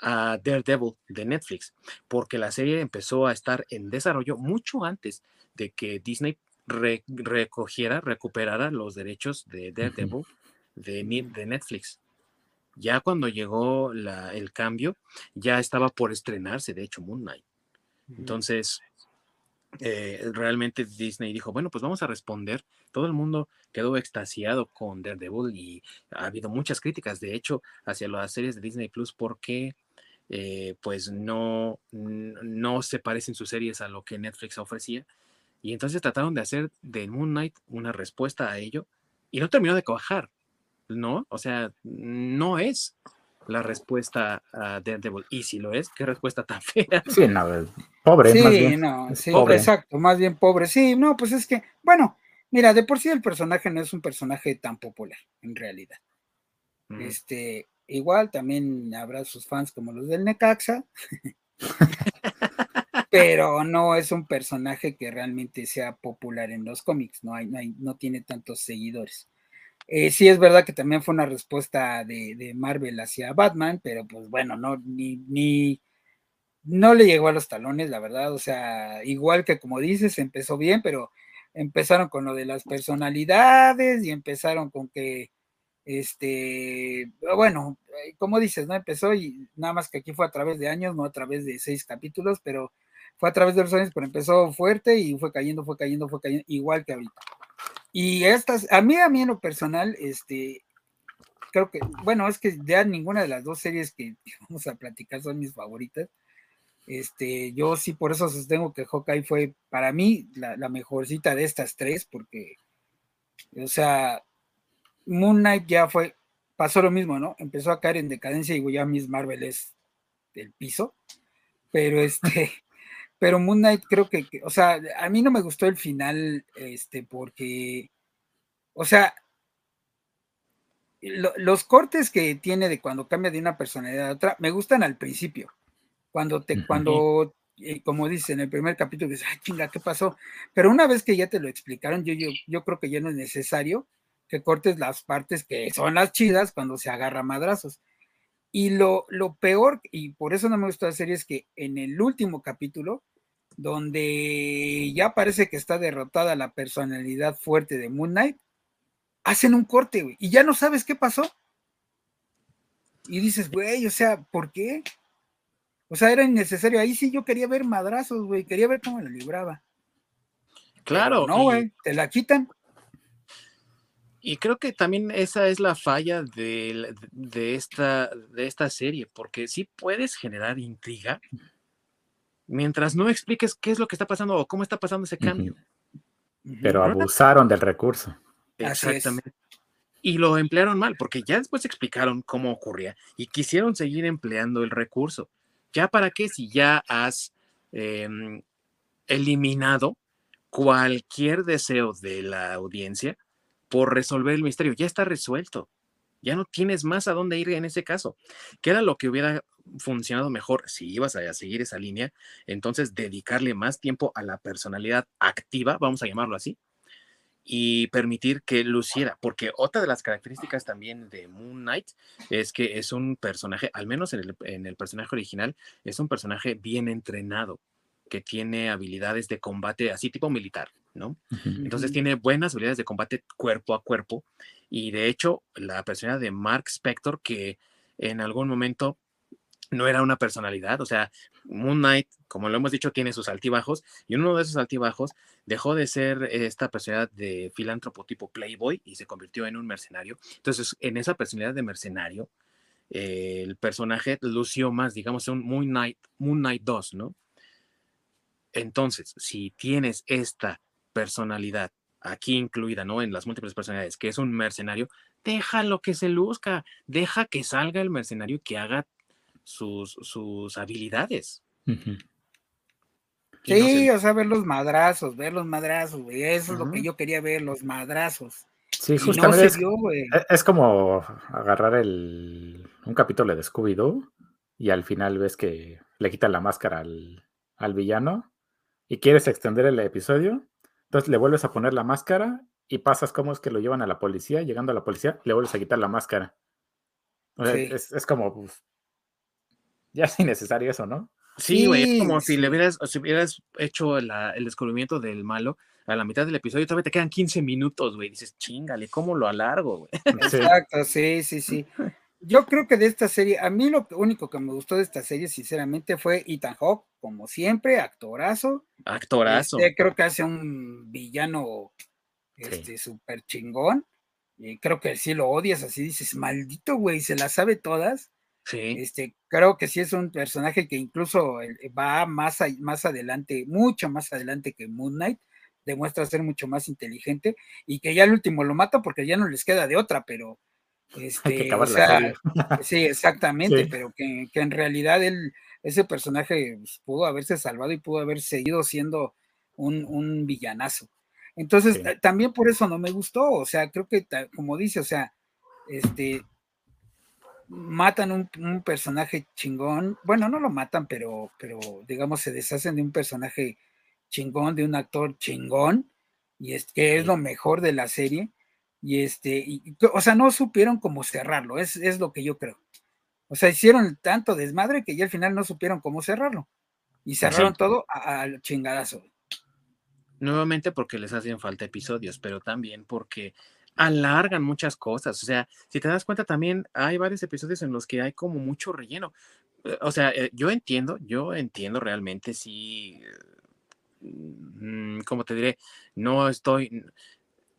a Daredevil de Netflix, porque la serie empezó a estar en desarrollo mucho antes de que Disney recogiera, recuperara los derechos de Daredevil de, de, Netflix. Ya cuando llegó la, el cambio, ya estaba por estrenarse, de hecho, Moon Knight. Entonces, eh, realmente Disney dijo, bueno, pues vamos a responder. Todo el mundo quedó extasiado con Daredevil y ha habido muchas críticas, de hecho, hacia las series de Disney Plus porque eh, pues no, no se parecen sus series a lo que Netflix ofrecía. Y entonces trataron de hacer de Moon Knight una respuesta a ello y no terminó de cuajar, ¿no? O sea, no es la respuesta a Daredevil. Y si lo es, qué respuesta tan fea. Sí, no, pobre. Sí, más bien. no, sí, exacto, más bien pobre. Sí, no, pues es que, bueno, mira, de por sí el personaje no es un personaje tan popular, en realidad. Este, igual también habrá sus fans como los del Necaxa. pero no es un personaje que realmente sea popular en los cómics, no, hay, no, tiene tantos seguidores. Eh, sí es verdad que también fue una respuesta de, Marvel hacia Batman, pero pues bueno, no, ni, ni, no le llegó a los talones, la verdad, o sea, igual que como dices, empezó bien, pero empezaron con lo de las personalidades y empezaron con que este, bueno, eh, como dices, ¿no? Empezó y nada más que aquí fue a través de años, no a través de seis capítulos, pero fue a través de los años, pero empezó fuerte y fue cayendo, fue cayendo, fue cayendo, igual que ahorita. Y estas, a mí, a mí en lo personal, este, creo que, bueno, es que ya ninguna de las dos series que vamos a platicar son mis favoritas. Este, yo sí por eso sostengo que Hawkeye fue para mí la, la mejorcita de estas tres, porque, o sea, Moon Knight ya fue, pasó lo mismo, ¿no? Empezó a caer en decadencia y ya Miss Marvel es del piso, pero este, pero Moon Knight creo que, o sea, a mí no me gustó el final, este, porque, o sea, los cortes que tiene de cuando cambia de una personalidad a otra, me gustan al principio, cuando te, cuando eh, como dice en el primer capítulo, dices, ay, chinga, ¿qué pasó? Pero una vez que ya te lo explicaron, yo, yo, yo creo que ya no es necesario que cortes las partes que son las chidas cuando se agarra madrazos. Y lo, lo peor, y por eso no me gusta la serie, es que en el último capítulo, donde ya parece que está derrotada la personalidad fuerte de Moon Knight, hacen un corte, güey, y ya no sabes qué pasó. Y dices, güey, o sea, ¿por qué? O sea, era innecesario. Ahí sí yo quería ver madrazos, güey, quería ver cómo la libraba. Claro. no, güey, te la quitan. Y creo que también esa es la falla de, esta, de esta serie, porque sí puedes generar intriga mientras no expliques qué es lo que está pasando o cómo está pasando ese cambio. Pero abusaron del recurso. Exactamente. Y lo emplearon mal, porque ya después explicaron cómo ocurría y quisieron seguir empleando el recurso. ¿Ya para qué si ya has em, eliminado cualquier deseo de la audiencia por resolver el misterio. Ya está resuelto. Ya no tienes más a dónde ir en ese caso. ¿Qué era lo que hubiera funcionado mejor si ibas a seguir esa línea? Entonces, dedicarle más tiempo a la personalidad activa, vamos a llamarlo así, y permitir que luciera, porque otra de las características también de Moon Knight es que es un personaje, al menos en el, en el personaje original, es un personaje bien entrenado, que tiene habilidades de combate así tipo militar, ¿no? Entonces tiene buenas habilidades de combate cuerpo a cuerpo y de hecho la persona de Mark Spector que en algún momento no era una personalidad, o sea, Moon Knight, como lo hemos dicho, tiene sus altibajos y uno de esos altibajos dejó de ser esta personalidad de filántropo tipo Playboy y se convirtió en un mercenario. Entonces, en esa personalidad de mercenario, el personaje lució más, digamos, un Moon Knight, Moon Knight 2, ¿no? Entonces, si tienes esta personalidad aquí incluida, ¿no? En las múltiples personalidades, que es un mercenario, déjalo que se luzca, deja que salga el mercenario que haga sus, sus habilidades. Sí, o sea, ver los madrazos, ver los madrazos, güey. Eso es lo que yo quería ver, los madrazos. Sí, justamente es, e, es, como agarrar el, un capítulo de Scooby-Doo y al final ves que le quitan la máscara al, al villano y quieres extender el episodio, entonces le vuelves a poner la máscara y pasas como es que lo llevan a la policía, llegando a la policía, le vuelves a quitar la máscara. es, como, pues, ya es innecesario eso, ¿no? Sí, güey, es como si le hubieras, hubieras hecho el descubrimiento del malo a la mitad del episodio, todavía te quedan 15 minutos, güey. Dices, chingale, ¿cómo lo alargo, güey? Exacto, sí, sí, sí. Yo creo que de esta serie, a mí lo único que me gustó de esta serie, sinceramente, fue Ethan Hawke, como siempre, actorazo. Actorazo. Este, creo que hace un villano este súper chingón. Y creo que si lo odias, así dices, maldito güey, se la sabe todas. Sí. Este, creo que sí es un personaje que incluso eh, va más, más adelante, mucho más adelante que Moon Knight, demuestra ser mucho más inteligente y que ya el último lo mata porque ya no les queda de otra, pero este, sí, exactamente, pero que, en realidad él, ese personaje pues, pudo haberse salvado y pudo haber seguido siendo un, villanazo. Entonces, también por eso no me gustó, o sea, creo que como dice, o sea, este, matan un, un, personaje chingón, bueno, no lo matan, pero, pero digamos se deshacen de un personaje chingón, de un actor chingón, y es que es lo mejor de la serie, y este, y, o sea, no supieron cómo cerrarlo, es, es lo que yo creo. O sea, hicieron tanto desmadre que ya al final no supieron cómo cerrarlo. Y cerraron todo al chingadazo. Nuevamente porque les hacen falta episodios, pero también porque alargan muchas cosas. O sea, si te das cuenta, también hay varios episodios en los que hay como mucho relleno. Eh, o sea, eh, yo entiendo, yo entiendo realmente si, mm, ¿cómo te diré? No estoy,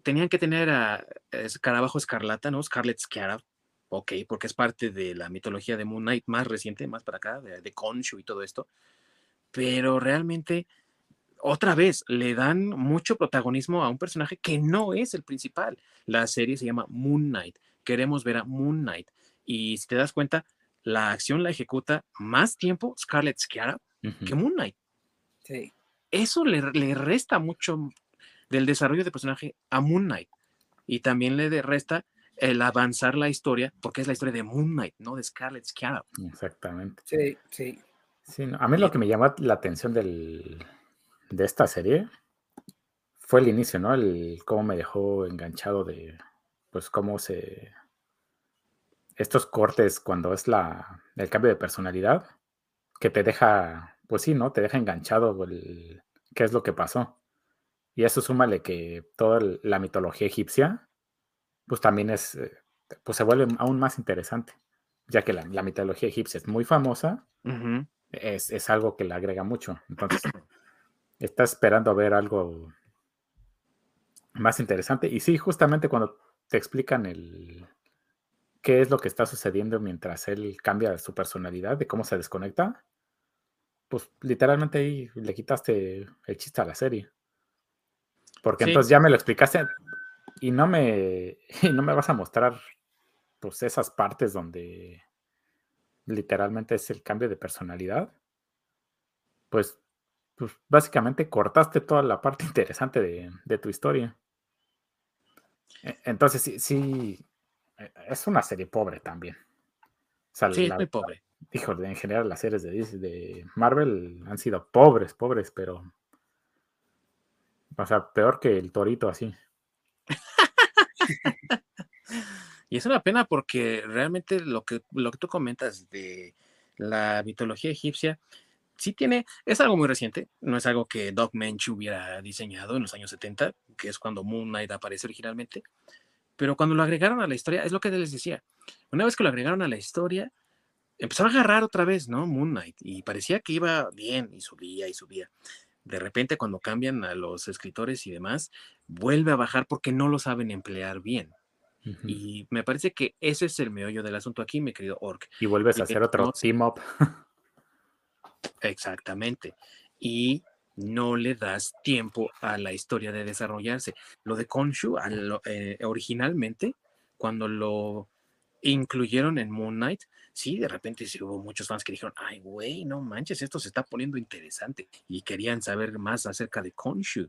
tenían que tener a Escarabajo Escarlata, ¿no? Scarlet Scarab, ok, porque es parte de la mitología de Moon Knight más reciente, más para acá, de, de Khonshu y todo esto. Pero realmente otra vez le dan mucho protagonismo a un personaje que no es el principal. La serie se llama Moon Knight. Queremos ver a Moon Knight. Y si te das cuenta, la acción la ejecuta más tiempo Scarlet Scarab que Moon Knight. Sí. Eso le, le, resta mucho del desarrollo de personaje a Moon Knight. Y también le resta el avanzar la historia, porque es la historia de Moon Knight, no de Scarlet Scarab. Exactamente. Sí, sí. sí no, a mí lo que me llama la atención del, de esta serie fue el inicio, ¿no? El cómo me dejó enganchado de, pues, cómo se... Estos cortes cuando es la, el cambio de personalidad, que te deja, pues sí, ¿no? Te deja enganchado el, qué es lo que pasó. Y eso súmale que toda la mitología egipcia, pues también es, eh, pues se vuelve aún más interesante, ya que la, la mitología egipcia es muy famosa, uh -huh. es, es, algo que le agrega mucho. Entonces, estás esperando a ver algo más interesante. Y sí, justamente cuando te explican el qué es lo que está sucediendo mientras él cambia su personalidad, de cómo se desconecta, pues literalmente ahí le quitaste el chiste a la serie. Porque sí. entonces ya me lo explicaste y no me, y no me vas a mostrar pues esas partes donde literalmente es el cambio de personalidad. Pues pues básicamente cortaste toda la parte interesante de, de tu historia. E, entonces, sí, sí, e, es una serie pobre también. O sea, sí, la, es muy pobre. Híjole, en general las series de, de Marvel han sido pobres, pobres, pero... O sea, peor que el torito así. y es una pena porque realmente lo que, lo que tú comentas de la mitología egipcia, sí tiene, es algo muy reciente, no es algo que Doc Mensch hubiera diseñado en los años 70, que es cuando Moon Knight aparece originalmente, pero cuando lo agregaron a la historia, es lo que les decía, una vez que lo agregaron a la historia, empezó a agarrar otra vez, ¿no? Moon Knight, y parecía que iba bien, y subía y subía. De repente, cuando cambian a los escritores y demás, vuelve a bajar porque no lo saben emplear bien. Uh -huh. Y me parece que ese es el meollo del asunto aquí, mi querido Orc. Y vuelves y a hacer otro no, team up. Exactamente. Y no le das tiempo a la historia de desarrollarse. Lo de Konshu, eh, originalmente, cuando lo incluyeron en Moon Knight, sí, de repente hubo muchos fans que dijeron, ay, güey, no manches, esto se está poniendo interesante y querían saber más acerca de Konshu.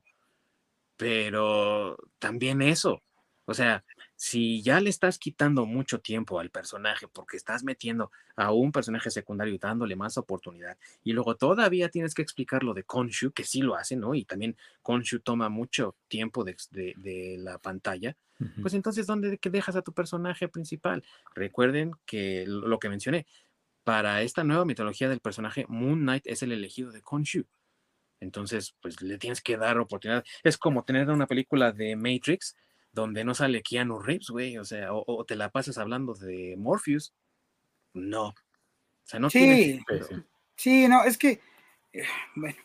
Pero también eso, o sea, si ya le estás quitando mucho tiempo al personaje porque estás metiendo a un personaje secundario y dándole más oportunidad, y luego todavía tienes que explicar lo de Konshu, que sí lo hace, ¿no? Y también Konshu toma mucho tiempo de, de, de la pantalla, uh -huh. pues entonces, ¿dónde dejas a tu personaje principal? Recuerden que lo que mencioné, para esta nueva mitología del personaje, Moon Knight es el elegido de Konshu. Entonces, pues le tienes que dar oportunidad. Es como tener una película de Matrix donde no sale Keanu Reeves, güey, o sea, o, o, te la pasas hablando de Morpheus. No. O sea, no sí, tiene... sí, no, es que, eh, bueno,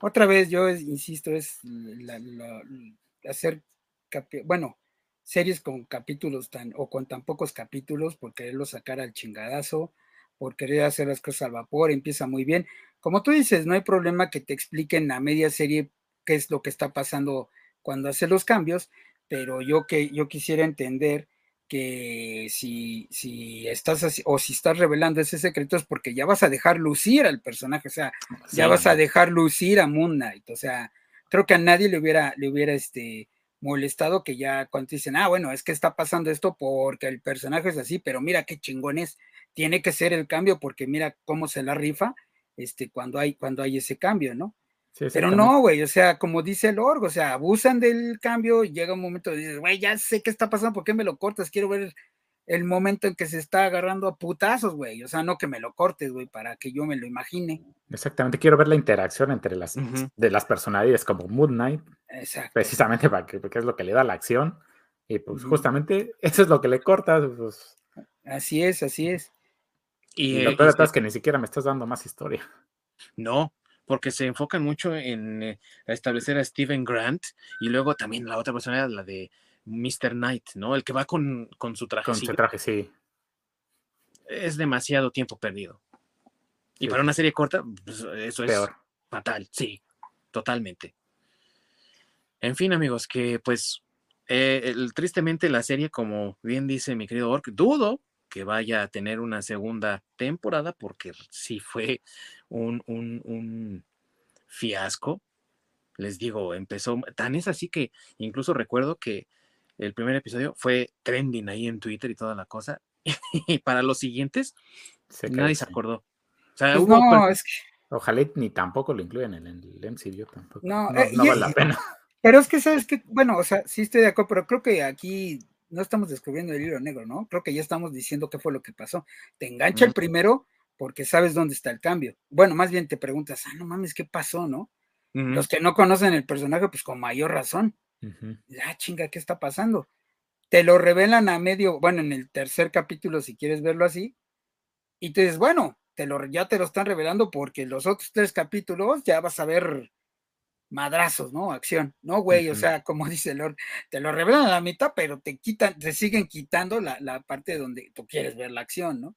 otra vez yo insisto, es la, la, hacer, bueno, series con capítulos tan, o con tan pocos capítulos, por quererlo sacar al chingadazo, por querer hacer las cosas al vapor, empieza muy bien. Como tú dices, no hay problema que te expliquen a media serie qué es lo que está pasando cuando hace los cambios, pero yo que yo quisiera entender que si, si estás así, o si estás revelando ese secreto es porque ya vas a dejar lucir al personaje, o sea, sí, ya vas a dejar lucir a Moon Knight, o sea, creo que a nadie le hubiera, le hubiera este, molestado que ya cuando dicen, ah, bueno, es que está pasando esto porque el personaje es así, pero mira qué chingón es, tiene que ser el cambio porque mira cómo se la rifa este, cuando, hay, cuando hay ese cambio, ¿no? Pero no, güey, o sea, como dice el orgo, o sea, abusan del cambio y llega un momento y dices, güey, ya sé qué está pasando, ¿por qué me lo cortas? Quiero ver el momento en que se está agarrando a putazos, güey. O sea, no que me lo cortes, güey, para que yo me lo imagine. Exactamente, quiero ver la interacción entre las, de las personalidades como Moon Knight. Exacto. Precisamente para que, porque es lo que le da la acción. Y pues justamente eso es lo que le corta. Pues. Así es, así es. Y, lo peor es que ni siquiera me estás dando más historia. No, porque se enfocan mucho en eh, establecer a Steven Grant y luego también la otra personalidad, la de Mr. Knight, ¿no? El que va con, su traje. Con su traje, sí. Es demasiado tiempo perdido. Y para una serie corta, pues, eso es fatal, sí, totalmente. En fin, amigos, que pues eh, tristemente la serie, como bien dice mi querido Ork, dudo que vaya a tener una segunda temporada porque sí fue un, un, un fiasco. Les digo, empezó, tan es así que incluso recuerdo que el primer episodio fue trending ahí en Twitter y toda la cosa. y para los siguientes, nadie se acordó. O sea, pues no, es que... Ojalá ni tampoco lo incluyan en el MCU tampoco. No, no, eh, vale la pena. Pero es que, ¿sabes que Bueno, o sea, sí estoy de acuerdo, pero creo que aquí no estamos descubriendo el hilo negro, ¿no? Creo que ya estamos diciendo qué fue lo que pasó. Te engancha el primero porque sabes dónde está el cambio. Bueno, más bien te preguntas, ah, no mames, ¿qué pasó, no? Los que no conocen el personaje, pues con mayor razón. Ah, chinga, ¿qué está pasando? Te lo revelan a medio, bueno, en el tercer capítulo, si quieres verlo así, y te dices, bueno, te lo, ya te lo están revelando porque los otros tres capítulos ya vas a ver madrazos, ¿no? Acción, ¿no, güey? O sea, como dice Lord, te lo revelan a la mitad, pero te quitan, te siguen quitando la, la parte donde tú quieres ver la acción, ¿no?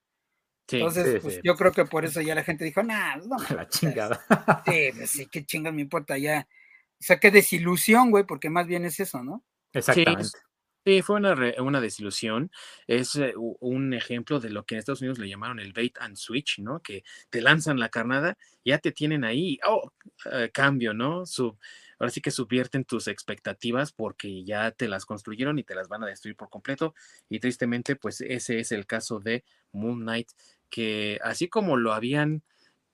Entonces, pues yo creo que por eso ya la gente dijo, nah, no. La chingada. Sí, pues sí, qué chingas me importa ya o sea, qué desilusión, güey, porque más bien es eso, ¿no? Exactamente. Sí, fue una, una, desilusión. Es eh, un ejemplo de lo que en Estados Unidos le llamaron el bait and switch, ¿no? Que te lanzan la carnada, ya te tienen ahí, oh, eh, cambio, ¿no? ahora sí que subvierten tus expectativas porque ya te las construyeron y te las van a destruir por completo. Y tristemente, pues ese es el caso de Moon Knight, que así como lo habían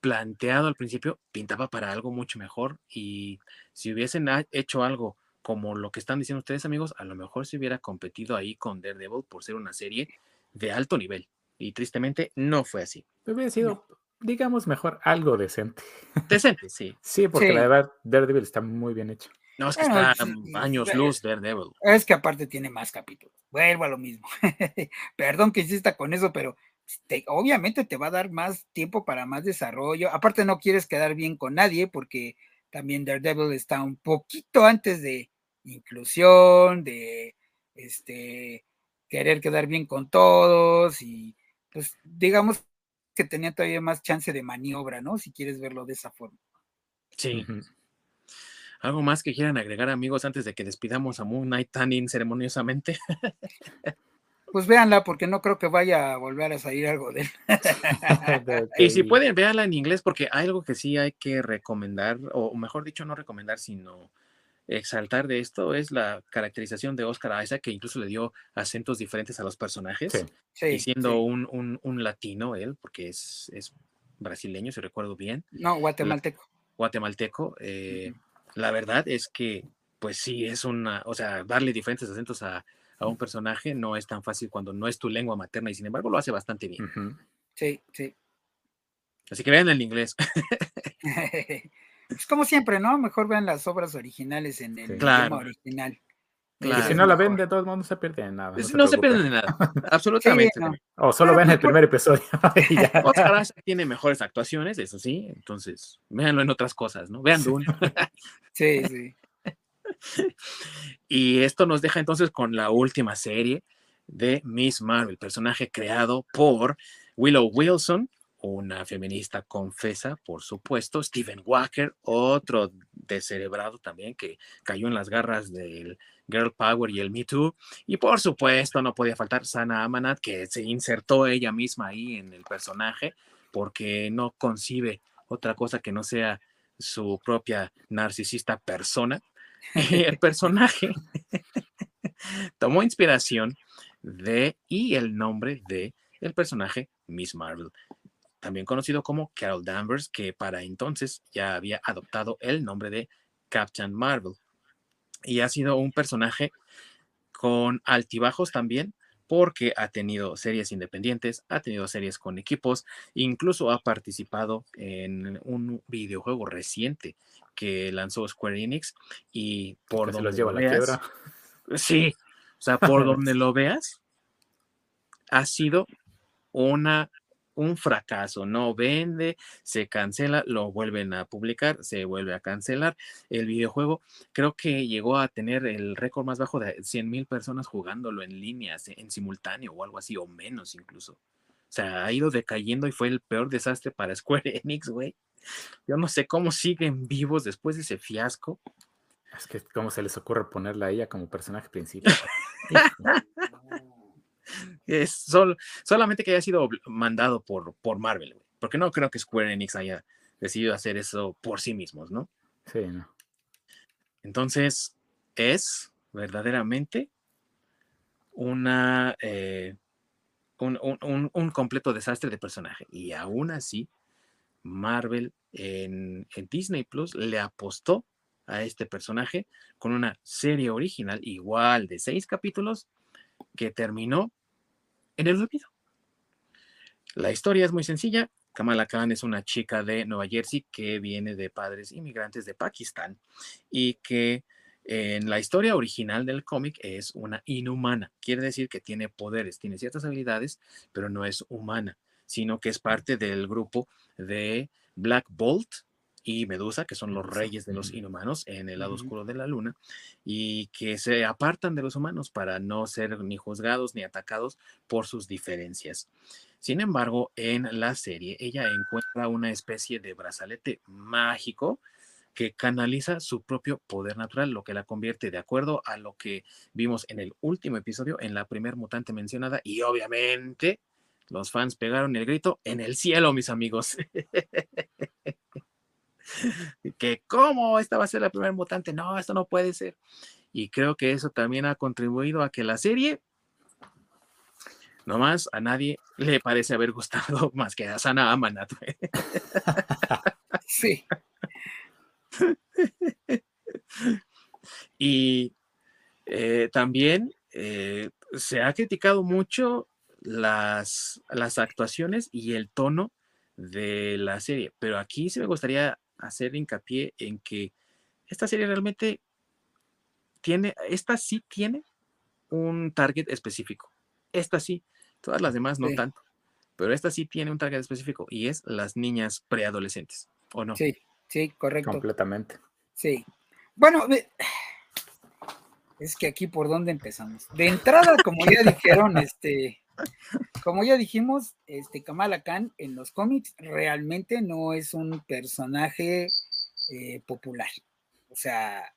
planteado al principio pintaba para algo mucho mejor y si hubiesen hecho algo como lo que están diciendo ustedes amigos, a lo mejor se hubiera competido ahí con Daredevil por ser una serie de alto nivel y tristemente no fue así. Hubiera sido, digamos, mejor algo decente. Decente, sí. sí, porque la verdad Daredevil está muy bien hecho. No, es que está años luz Daredevil. Es que aparte tiene más capítulos. Vuelvo a lo mismo. Perdón que insista con eso, pero obviamente te va a dar más tiempo para más desarrollo. Aparte no quieres quedar bien con nadie porque también Daredevil está un poquito antes de inclusión, de este querer quedar bien con todos y pues digamos que tenía todavía más chance de maniobra, ¿no? Si quieres verlo de esa forma. Sí. ¿Algo más que quieran agregar, amigos, antes de que despidamos a Moon Knight tan inceremoniosamente? pues véanla porque no creo que vaya a volver a salir algo de él. y si pueden, véanla en inglés porque hay algo que sí hay que recomendar, o mejor dicho, no recomendar, sino exaltar de esto, es la caracterización de Oscar Isaac, que incluso le dio acentos diferentes a los personajes, y siendo Un, un, latino él, porque es, es, brasileño, si recuerdo bien. No, guatemalteco. guatemalteco. Eh, la verdad es que, pues sí, es una, o sea, darle diferentes acentos a a un personaje no es tan fácil cuando no es tu lengua materna y sin embargo lo hace bastante bien. Sí, sí. Así que vean en inglés. es como siempre, ¿no? Mejor vean las obras originales en el idioma original. Claro. Y si no la ven, de todos modos no se pierden nada. No, se, pierden de nada, absolutamente. O solo ven el primer episodio. Oscar tiene mejores actuaciones, eso sí, entonces véanlo en otras cosas, ¿no? Vean Dune. sí, sí. y esto nos deja entonces con la última serie de Miss Marvel, personaje creado por Willow Wilson, una feminista confesa, por supuesto, Stephen Walker, otro descerebrado también que cayó en las garras del Girl Power y el Me Too, y por supuesto no podía faltar Sana Amanat, que se insertó ella misma ahí en el personaje, porque no concibe otra cosa que no sea su propia narcisista persona. El personaje tomó inspiración de y el nombre de el personaje Miss Marvel, también conocido como Carol Danvers, que para entonces ya había adoptado el nombre de Captain Marvel. Y ha sido un personaje con altibajos también, porque ha tenido series independientes, ha tenido series con equipos, incluso ha participado en un videojuego reciente que lanzó Square Enix y por donde los lleva la quiebra. Sí, o sea, por donde lo veas, ha sido una un fracaso, no vende, se cancela, lo vuelven a publicar, se vuelve a cancelar. El videojuego creo que llegó a tener el récord más bajo de 100 mil personas jugándolo en línea, en simultáneo o algo así, o menos incluso. O sea, ha ido decayendo y fue el peor desastre para Square Enix, güey. Yo no sé cómo siguen vivos después de ese fiasco. Es que, ¿cómo se les ocurre ponerla a ella como personaje principal? Es solo, solamente que haya sido mandado por, por Marvel, porque no creo que Square Enix haya decidido hacer eso por sí mismos, ¿no? Sí, no. Entonces, es verdaderamente una, eh, un, completo desastre de personaje. Y aún así, Marvel en, en Disney Plus le apostó a este personaje con una serie original igual de seis capítulos que terminó en el olvido. La historia es muy sencilla. Kamala Khan es una chica de Nueva Jersey que viene de padres inmigrantes de Pakistán y que en la historia original del cómic es una inhumana. Quiere decir que tiene poderes, tiene ciertas habilidades, pero no es humana, sino que es parte del grupo de Black Bolt, y Medusa, que son los reyes de los inhumanos en el lado oscuro de la luna, y que se apartan de los humanos para no ser ni juzgados ni atacados por sus diferencias. Sin embargo, en la serie ella encuentra una especie de brazalete mágico que canaliza su propio poder natural, lo que la convierte de acuerdo a lo que vimos en el último episodio, en la primer mutante mencionada, y obviamente los fans pegaron el grito en el cielo, mis amigos. que cómo esta va a ser la primera mutante, no, esto no puede ser. Y creo que eso también ha contribuido a que la serie, nomás a nadie le parece haber gustado más que a Sana Amanat. sí. y eh, también eh, se ha criticado mucho las, las actuaciones y el tono de la serie, pero aquí sí me gustaría hacer hincapié en que esta serie realmente tiene, esta sí tiene un target específico. Esta sí, todas las demás no tanto, pero esta sí tiene un target específico y es las niñas preadolescentes, ¿o no? Sí, sí, correcto. Completamente. Sí. Bueno, es que aquí por dónde empezamos. De entrada, como ya dijeron, este, como ya dijimos, este Kamala Khan en los cómics realmente no es un personaje eh, popular. O sea,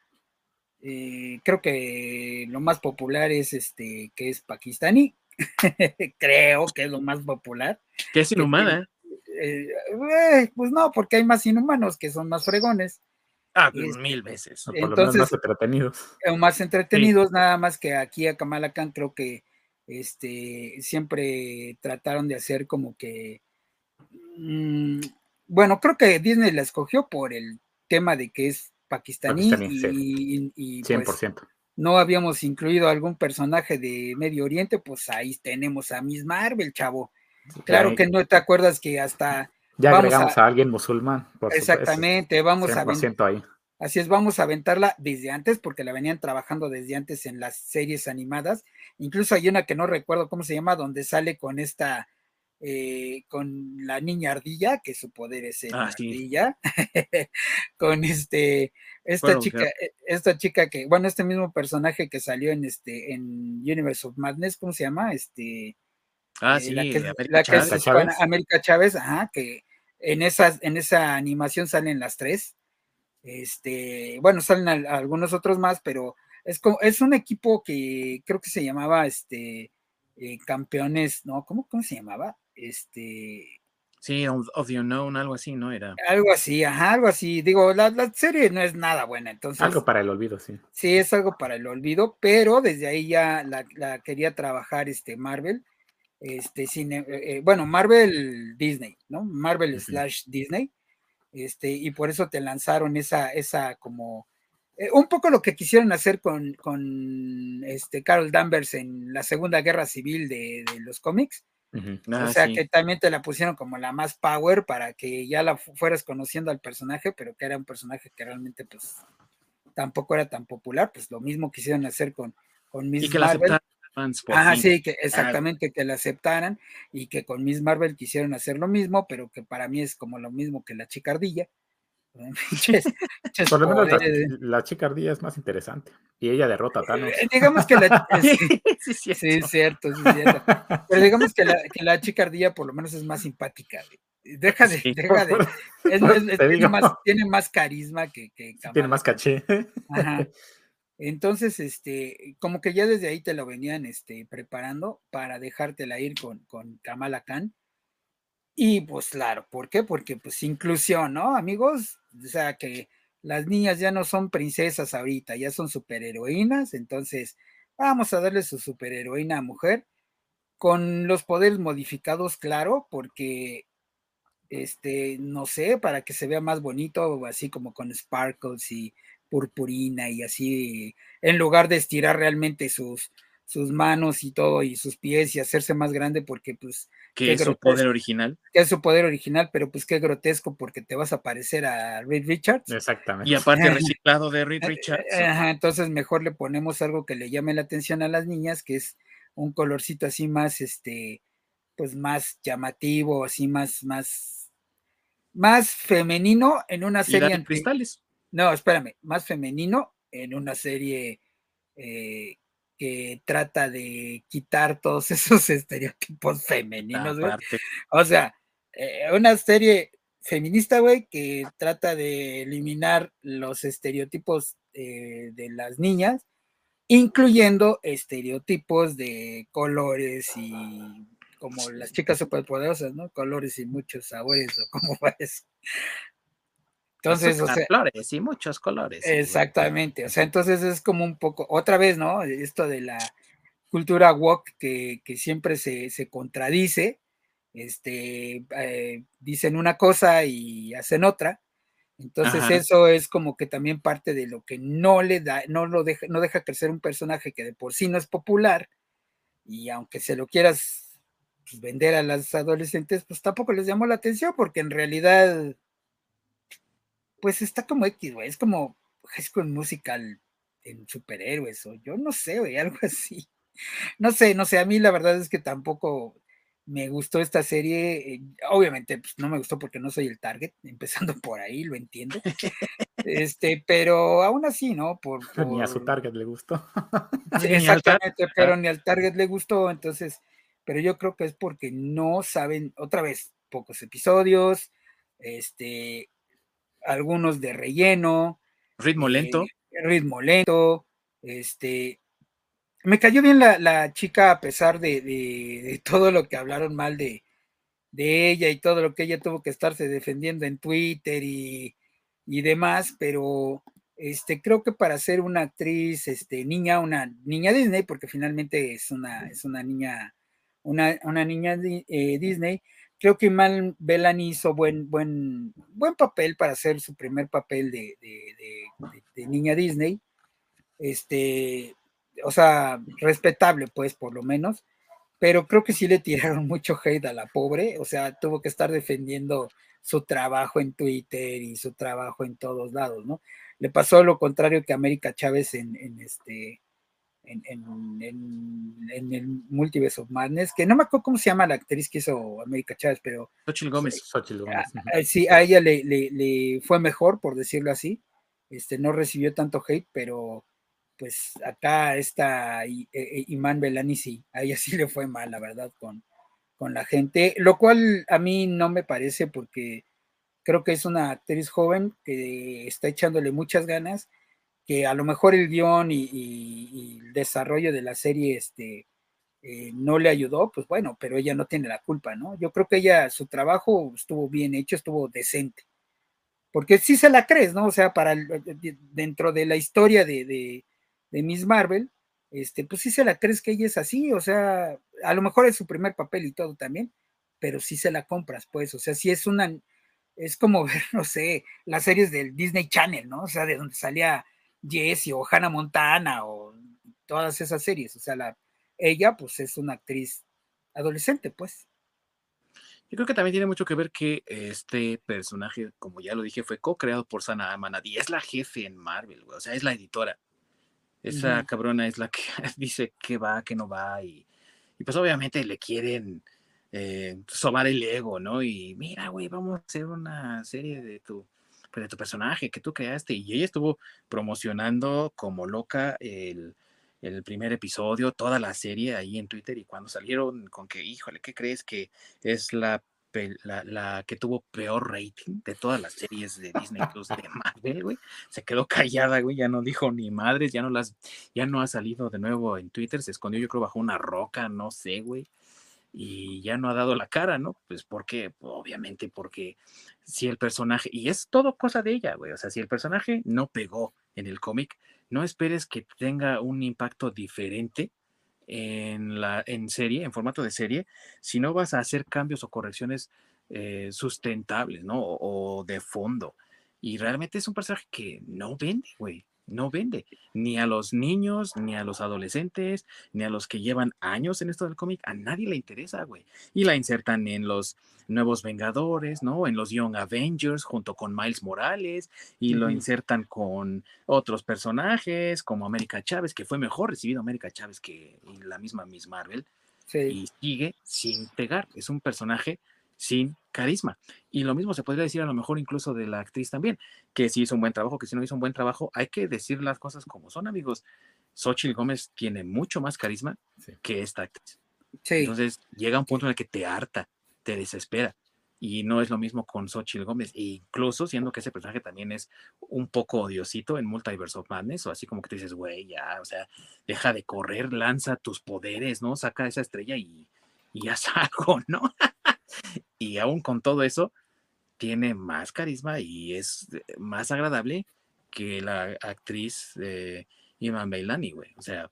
eh, creo que lo más popular es este que es pakistaní. creo que es lo más popular. Que es inhumana. Eh, pues no, porque hay más inhumanos que son más fregones. Ah, pues mil veces. Entonces, más entretenidos. Más entretenidos, nada más que aquí a Kamala Khan creo que este, siempre trataron de hacer como que, mm, bueno, creo que Disney la escogió por el tema de que es pakistaní, y, 100%. Pues, no habíamos incluido algún personaje de Medio Oriente, pues ahí tenemos a Miss Marvel, chavo. Claro que no te acuerdas que hasta... Ya agregamos a, alguien musulmán. exactamente, vamos a ver. ahí. Así es, vamos a aventarla desde antes, porque la venían trabajando desde antes en las series animadas. Incluso hay una que no recuerdo cómo se llama, donde sale con esta, eh, con la niña ardilla, que su poder es el ah, ardilla, con este, esta chica, eh, esta chica que, bueno, este mismo personaje que salió en este, en Universe of Madness, ¿cómo se llama? Este, ah, eh, sí, la que, la Chávez. es América Chávez, ajá, que en esas, en esa animación salen las tres este, bueno, salen algunos otros más, pero es, es un equipo que creo que se llamaba este, eh, campeones, ¿no? ¿Cómo, ¿Cómo se llamaba? Este. Sí, of the Unknown, algo así, ¿no? Era. Algo así, ajá, algo así. Digo, la, la, serie no es nada buena, entonces. Algo para el olvido, sí. Sí, es algo para el olvido, pero desde ahí ya la, la quería trabajar este Marvel. Este cine, eh, eh, bueno, Marvel Disney, ¿no? Marvel slash Disney. Este, y por eso te lanzaron esa, esa como. Eh, un poco lo que quisieron hacer con, con este Carol Danvers en la Segunda Guerra Civil de, de los cómics o ah, sea que también te la pusieron como la más power para que ya la fueras conociendo al personaje, pero que era un personaje que realmente pues tampoco era tan popular, pues lo mismo quisieron hacer con, con Miss y que Marvel. La sí, que exactamente que la aceptaran y que con Miss Marvel quisieron hacer lo mismo, pero que para mí es como lo mismo que la chicardilla. Por lo menos la, chicardilla es más interesante y ella derrota a Thanos. Eh, digamos que la sí, sí, es cierto, sí, cierto. Pero digamos que la, que la chicardilla por lo menos es más simpática. Deja de, deja de. tiene, más, tiene, más, carisma que, que Tiene más caché. Ajá. Entonces, este, como que ya desde ahí te lo venían este, preparando para dejártela ir con, con Kamala Khan. Y pues claro, ¿por qué? Porque pues inclusión, ¿no, amigos? O sea, que las niñas ya no son princesas ahorita, ya son superheroínas, entonces vamos a darle su superheroína a mujer con los poderes modificados, claro, porque este, no sé, para que se vea más bonito, así como con sparkles y purpurina y así, en lugar de estirar realmente sus, sus manos y todo y sus pies y hacerse más grande porque pues... Que es su poder original. Que es su poder original, pero pues qué grotesco porque te vas a parecer a Reed Richards. Exactamente. Y aparte reciclado de Reed Richards. Ajá, entonces mejor le ponemos algo que le llame la atención a las niñas, que es un colorcito así más, este, pues más llamativo, así más, más, más femenino en una serie. ¿Y cristales. No, espérame, más femenino en una serie eh, que trata de quitar todos esos estereotipos femeninos, güey. O sea, eh, una serie feminista, güey, que trata de eliminar los estereotipos eh, de las niñas, incluyendo estereotipos de colores y como las chicas superpoderosas, ¿no? Colores y muchos sabores, o como va eso. Entonces, o sea, colores y muchos colores. Exactamente, o sea, entonces es como un poco, otra vez, ¿no? Esto de la cultura woke que, siempre se, contradice, este, eh, dicen una cosa y hacen otra. Entonces eso es como que también parte de lo que no le da, no lo deja, no deja crecer un personaje que de por sí no es popular y aunque se lo quieras pues, vender a las adolescentes, pues tampoco les llamó la atención porque en realidad pues está como X, güey, es como High School Musical en superhéroes, o yo no sé, güey, algo así. No sé, no sé, a mí la verdad es que tampoco me gustó esta serie. Eh, obviamente, pues no me gustó porque no soy el target, empezando por ahí, lo entiendo. Este, pero aún así, ¿no? Por, Ni a su target le gustó. exactamente, pero ni al target le gustó, entonces, pero yo creo que es porque no saben, otra vez, pocos episodios, este, algunos de relleno. Ritmo eh, lento. ritmo lento. Este. Me cayó bien la, chica a pesar de, todo lo que hablaron mal de, de, ella y todo lo que ella tuvo que estarse defendiendo en Twitter y, y demás, pero este, creo que para ser una actriz, este, niña, una niña Disney, porque finalmente es una, es una niña, una, una niña eh, Disney, creo que Iman Bellany hizo buen, buen, buen papel para hacer su primer papel de, niña Disney. Este, o sea, respetable, pues, por lo menos. Pero creo que sí le tiraron mucho hate a la pobre. O sea, tuvo que estar defendiendo su trabajo en Twitter y su trabajo en todos lados, ¿no? Le pasó lo contrario que América Chávez en, en este en, el Multiverse of Madness, que no me acuerdo cómo se llama la actriz que hizo América Chávez, pero... Xochitl Gómez. sí, a ella le, fue mejor, por decirlo así. Este, no recibió tanto hate, pero pues acá está e, e, Iman Belani sí, a ella sí le fue mal, la verdad, con, con la gente, lo cual a mí no me parece porque creo que es una actriz joven que está echándole muchas ganas que a lo mejor el guion y, el desarrollo de la serie este, eh, no le ayudó, pues bueno, pero ella no tiene la culpa, ¿no? Yo creo que ella, su trabajo estuvo bien hecho, estuvo decente. Porque sí se la crees, ¿no? O sea, para dentro de la historia de, de, de Miss Marvel, este, pues sí se la crees que ella es así, o sea, a lo mejor es su primer papel y todo también, pero sí se la compras, pues, o sea, sí es una, es como ver, no sé, las series del Disney Channel, ¿no? O sea, de donde salía Jessie o Hannah Montana o todas esas series, o sea, la, ella pues es una actriz adolescente, pues. Yo creo que también tiene mucho que ver que este personaje, como ya lo dije, fue co-creado por Sana Amanadi, es la jefe en Marvel, o sea, es la editora. Esa cabrona es la que dice que va, que no va, y, y pues obviamente le quieren eh, sobar el ego, ¿no? Y mira, güey, vamos a hacer una serie de tu, pues, de tu personaje que tú creaste. Y ella estuvo promocionando como loca el, el primer episodio, toda la serie ahí en Twitter. Y cuando salieron con que, híjole, ¿qué crees que es la la, la, que tuvo peor rating de todas las series de Disney Plus de Marvel, güey. Se quedó callada, güey, ya no dijo ni madres, ya no las, ya no ha salido de nuevo en Twitter, se escondió yo creo bajo una roca, no sé, güey. Y ya no ha dado la cara, ¿no? Pues porque, obviamente, porque si el personaje, y es todo cosa de ella, güey, o sea, si el personaje no pegó en el cómic, no esperes que tenga un impacto diferente en, la, en serie, en formato de serie, si no vas a hacer cambios o correcciones eh, sustentables, ¿no? O, de fondo. Y realmente es un personaje que no vende, güey no vende ni a los niños, ni a los adolescentes, ni a los que llevan años en esto del cómic. A nadie le interesa, güey. Y la insertan en los nuevos Vengadores, ¿no? En los Young Avengers junto con Miles Morales y lo insertan con otros personajes como América Chávez, que fue mejor recibido América Chávez que la misma Miss Marvel. Y sigue sin pegar. Es un personaje sin carisma. Y lo mismo se podría decir a lo mejor incluso de la actriz también, que si hizo un buen trabajo, que si no hizo un buen trabajo, hay que decir las cosas como son, amigos. Xochitl Gómez tiene mucho más carisma que esta actriz. Entonces llega un punto en el que te harta, te desespera. Y no es lo mismo con Xochitl Gómez, e incluso siendo que ese personaje también es un poco odiosito en Multiverse of Madness, o así como que te dices, güey, ya, o sea, deja de correr, lanza tus poderes, ¿no? Saca esa estrella y, y haz algo, ¿no? Y aún con todo eso, tiene más carisma y es eh, más agradable que la actriz de Iman Bailani, güey. O sea,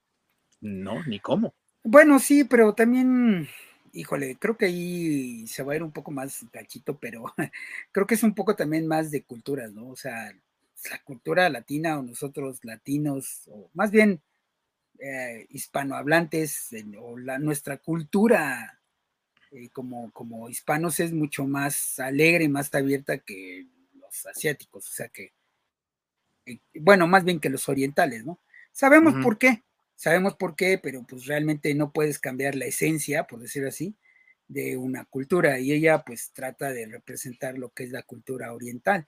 no, ni cómo. Bueno, sí, pero también, híjole, creo que ahí se va a ir un poco más cachito, pero creo que es un poco también más de culturas, ¿no? O sea, la cultura latina o nosotros latinos, o más bien eh, hispanohablantes, o la, nuestra cultura eh, como, como hispanos es mucho más alegre, más abierta que los asiáticos, o sea que, eh, bueno, más bien que los orientales, ¿no? Sabemos por qué, sabemos por qué, pero pues realmente no puedes cambiar la esencia, por decirlo así, de una cultura y ella pues trata de representar lo que es la cultura oriental,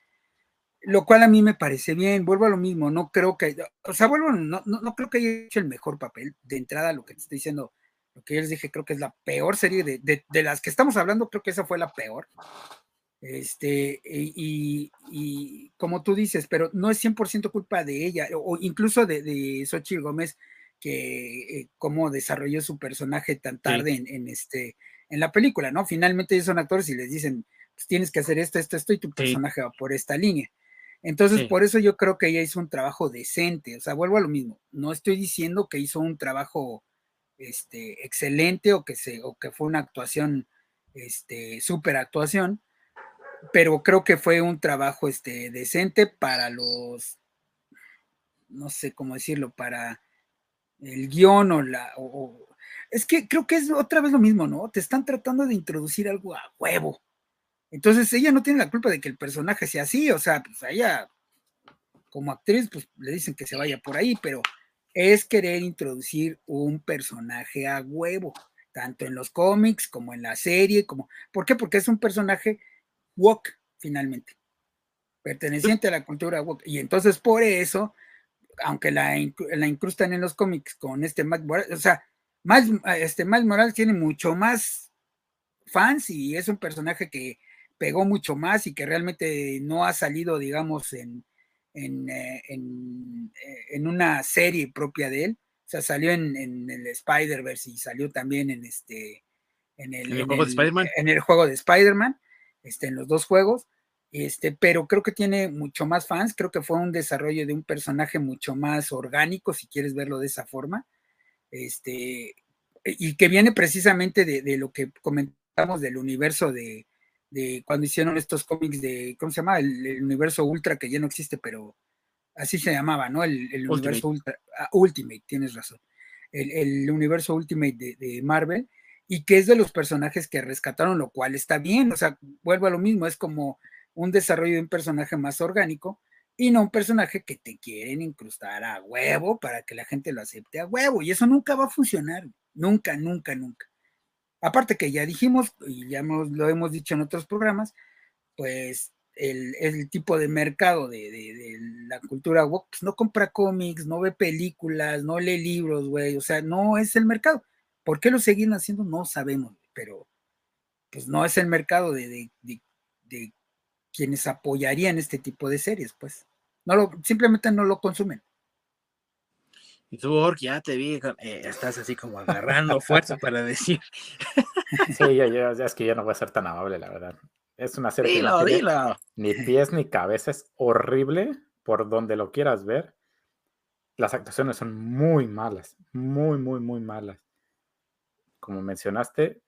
lo cual a mí me parece bien, vuelvo a lo mismo, no creo que, o sea, vuelvo, no, no, no creo que haya hecho el mejor papel, de entrada lo que te estoy diciendo, lo que yo les dije, creo que es la peor serie de, las que estamos hablando, creo que esa fue la peor. Este, y, como tú dices, pero no es 100% culpa de ella, o incluso de, de Xochitl Gómez, que eh, cómo desarrolló su personaje tan tarde en, este, en la película, ¿no? Finalmente ellos son actores y les dicen, pues tienes que hacer esto, esto, esto, y tu personaje va por esta línea. Entonces, por eso yo creo que ella hizo un trabajo decente, o sea, vuelvo a lo mismo, no estoy diciendo que hizo un trabajo este, excelente o que, se, o que fue una actuación, este, super actuación, pero creo que fue un trabajo este, decente para los, no sé cómo decirlo, para el guion o la... es que creo que es otra vez lo mismo, ¿no? Te están tratando de introducir algo a huevo. Entonces ella no tiene la culpa de que el personaje sea así, o sea, pues ella como actriz, pues le dicen que se vaya por ahí, pero es querer introducir un personaje a huevo, tanto en los cómics como en la serie, como, ¿por qué? Porque es un personaje woke, finalmente, perteneciente a la cultura woke. Y entonces por eso, aunque la, la incrustan en los cómics con este Matt Morales, o sea, más, este Matt Morales tiene mucho más fans y es un personaje que pegó mucho más y que realmente no ha salido, digamos, en, en, eh, en, eh, en, una serie propia de él. O sea, salió en, el Spider-Verse y salió también en este, en el, juego de Spider-Man. En el juego de Spider-Man, este, en los dos juegos. Este, pero creo que tiene mucho más fans, creo que fue un desarrollo de un personaje mucho más orgánico, si quieres verlo de esa forma, este, y que viene precisamente de, lo que comentamos del universo de, cuando hicieron estos cómics de, ¿cómo se llama? El, universo ultra que ya no existe, pero así se llamaba, ¿no? El, universo ultra, ah, Ultimate, tienes razón. El, universo Ultimate de, de Marvel, y que es de los personajes que rescataron, lo cual está bien, o sea, vuelvo a lo mismo, es como un desarrollo de un personaje más orgánico y no un personaje que te quieren incrustar a huevo para que la gente lo acepte a huevo. Y eso nunca va a funcionar. Nunca, nunca, nunca. Aparte que ya dijimos, y ya lo hemos dicho en otros programas, pues el, tipo de mercado de, la cultura pues no compra cómics, no ve películas, no lee libros, güey. O sea, no es el mercado. ¿Por qué lo siguen haciendo? No sabemos, pero pues no es el mercado de, quienes apoyarían este tipo de series, pues. No simplemente no lo consumen. Y tú, Ork, ya te vi, eh, estás así como agarrando fuerza para decir. Sí, ya, ya, es que yo no voy a ser tan amable, la verdad. Es una serie que no tiene ni pies ni cabeza, es horrible por donde lo quieras ver. Las actuaciones son muy malas, muy, muy, muy malas. Como mencionaste,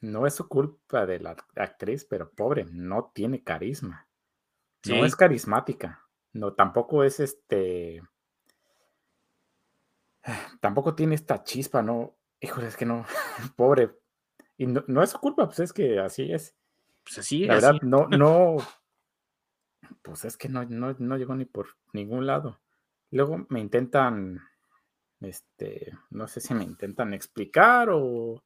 no es su culpa de la actriz, pero pobre, no tiene carisma. No es carismática. No, tampoco es este. Tampoco tiene esta chispa, ¿no? Híjole, es que no. pobre. Y no, es su culpa, pues es que así es. Pues así La verdad, no, no. Pues es que no, no, no llegó ni por ningún lado. Luego me intentan. Este. No sé si me intentan explicar o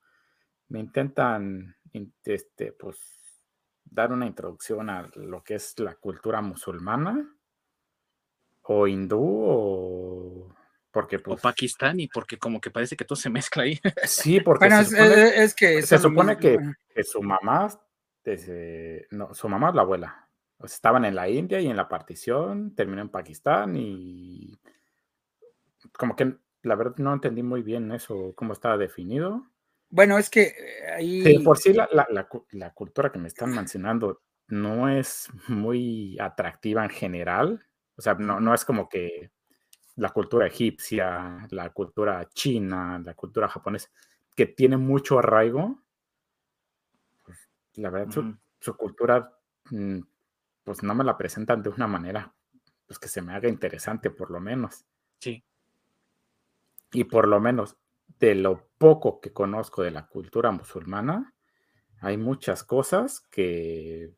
me intentan este, pues, dar una introducción a lo que es la cultura musulmana o hindú o porque pues, o pakistaní porque como que parece que todo se mezcla ahí sí porque se supone, es, que se supone que, su mamá desde, no, su mamá es la abuela estaban en la India y en la partición terminó en Pakistán y como que la verdad no entendí muy bien eso cómo estaba definido bueno, es que eh, ahí. por sí la, cultura que me están mencionando no es muy atractiva en general. O sea, no, no es como que la cultura egipcia, la cultura china, la cultura japonesa, que tiene mucho arraigo. Pues, la verdad, su, cultura, mm, pues no me la presentan de una manera pues, que se me haga interesante, por lo menos. Sí. Y por lo menos de lo poco que conozco de la cultura musulmana, hay muchas cosas que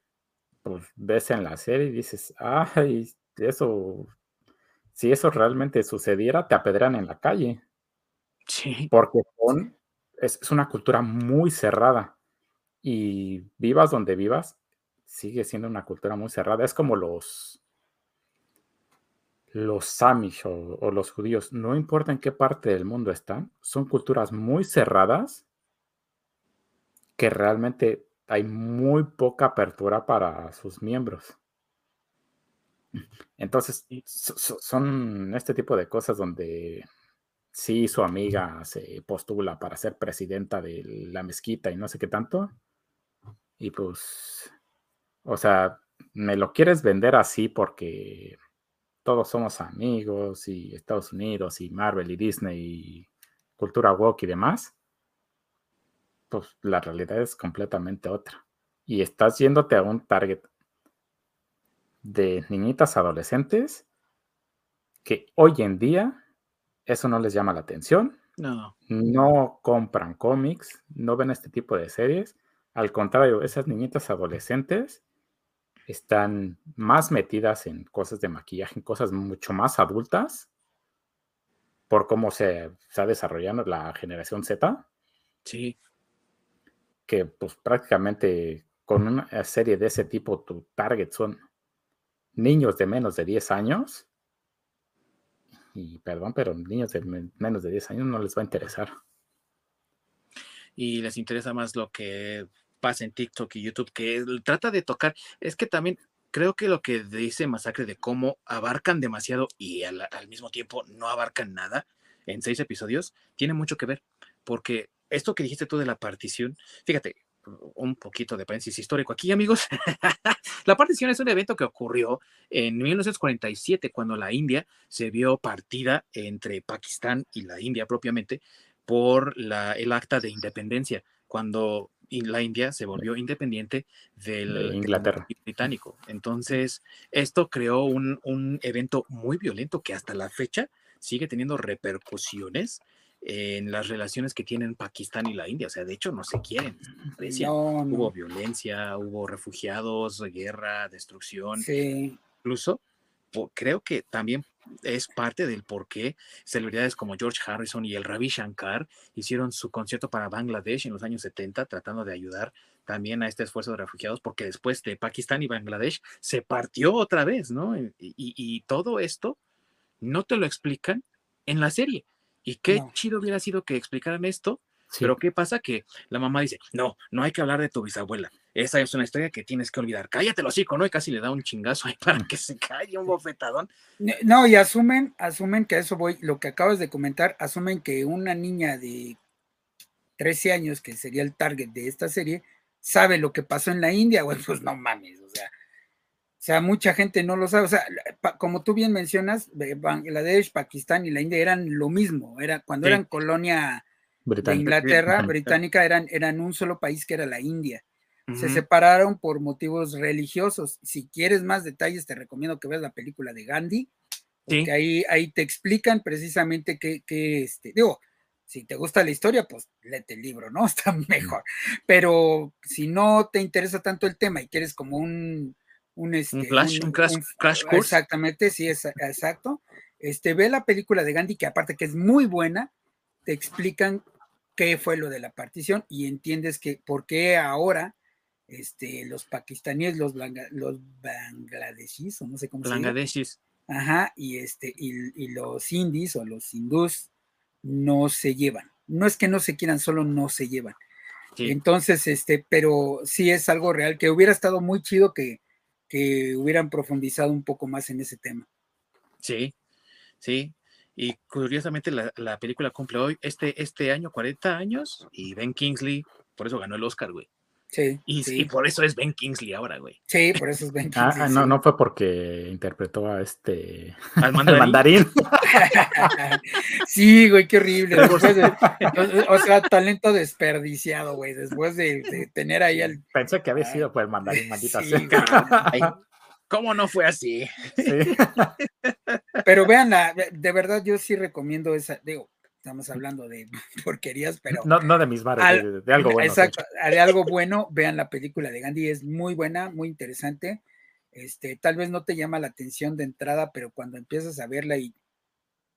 pues, ves en la serie y dices, ay, eso, si eso realmente sucediera, te apedrean en la calle. Sí. Porque es, es una cultura muy cerrada y vivas donde vivas, sigue siendo una cultura muy cerrada. Es como los, los Samish o, los judíos, no importa en qué parte del mundo están, son culturas muy cerradas que realmente hay muy poca apertura para sus miembros. Entonces, son este tipo de cosas donde sí su amiga se postula para ser presidenta de la mezquita y no sé qué tanto. Y pues, o sea, me lo quieres vender así porque todos somos amigos y Estados Unidos y Marvel y Disney y cultura woke y demás, pues la realidad es completamente otra. Y estás yéndote a un target de niñitas adolescentes que hoy en día eso no les llama la atención. No. No compran cómics, no ven este tipo de series. Al contrario, esas niñitas adolescentes están más metidas en cosas de maquillaje, en cosas mucho más adultas, por cómo se está desarrollando la generación Z. Sí. Que pues prácticamente con una serie de ese tipo, tu target son niños de menos de 10 años. Y perdón, pero niños de menos de 10 años no les va a interesar. Y les interesa más lo que pasa en TikTok y YouTube, que trata de tocar, es que también creo que lo que dice Masacre de cómo abarcan demasiado y al, mismo tiempo no abarcan nada, en seis episodios, tiene mucho que ver, porque esto que dijiste tú de la partición, fíjate, un poquito de paréntesis histórico aquí, amigos. la partición es un evento que ocurrió en 1947, cuando la India se vio partida entre Pakistán y la India propiamente por la, el acta de independencia, cuando la India se volvió independiente del Inglaterra británico. Entonces, esto creó un, un evento muy violento que hasta la fecha sigue teniendo repercusiones en las relaciones que tienen Pakistán y la India. O sea, de hecho, no se quieren. Hubo violencia, hubo refugiados, guerra, destrucción. Sí. Incluso creo que también es parte del por qué celebridades como George Harrison y el Ravi Shankar hicieron su concierto para Bangladesh en los años 70, tratando de ayudar también a este esfuerzo de refugiados, porque después de Pakistán y Bangladesh se partió otra vez, ¿no? Y, y todo esto no te lo explican en la serie. Y qué chido hubiera sido que explicaran esto, pero ¿qué pasa? Que la mamá dice, no, no hay que hablar de tu bisabuela. Esa es una historia que tienes que olvidar. Cállate los hocico, ¿no? Y casi le da un chingazo ahí para que se calle un bofetadón. No, y asumen, asumen que a eso voy, lo que acabas de comentar, asumen que una niña de 13 años, que sería el target de esta serie, sabe lo que pasó en la India, güey, pues no mames, o sea, sea, mucha gente no lo sabe. O sea, como tú bien mencionas, Bangladesh, Pakistán y la India eran lo mismo. Era, cuando eran colonia de Inglaterra, británica, eran, eran un solo país que era la India. Se separaron por motivos religiosos. Si quieres más detalles, te recomiendo que veas la película de Gandhi, porque ahí, ahí te explican precisamente que, este, digo, si te gusta la historia, pues léete el libro, ¿no? Está mejor. Pero si no te interesa tanto el tema y quieres como un un, este, flash, un, crash, course. Exactamente, sí, es, exacto. Este, ve la película de Gandhi, que aparte que es muy buena, te explican qué fue lo de la partición y entiendes que por qué ahora este, los pakistaníes, los, los bangladeshis, o no sé cómo se llama. Ajá, y, este, y, los indies o los hindús no se llevan. No es que no se quieran, solo no se llevan. Entonces, este, pero sí es algo real, que hubiera estado muy chido que, que hubieran profundizado un poco más en ese tema. Sí, sí. Y curiosamente la, la película cumple hoy, este, este año, 40 años, y Ben Kingsley, por eso ganó el Oscar, güey. Sí, y, por eso es Ben Kingsley ahora, güey. Sí, por eso es Ben ah, Kingsley. Ah, no, no fue porque interpretó a este. Al mandarín. sí, güey, qué horrible. o sea, talento desperdiciado, güey, después de, tener ahí al. Pensé que había sido por el mandarín, maldita sea. ¿Cómo no fue así? Sí. Pero vean, de verdad yo sí recomiendo esa, digo, estamos hablando de porquerías, pero... No, no de mis bares, de, algo bueno. Exacto, de algo bueno, vean la película de Gandhi, es muy buena, muy interesante. Este, tal vez no te llama la atención de entrada, pero cuando empiezas a verla y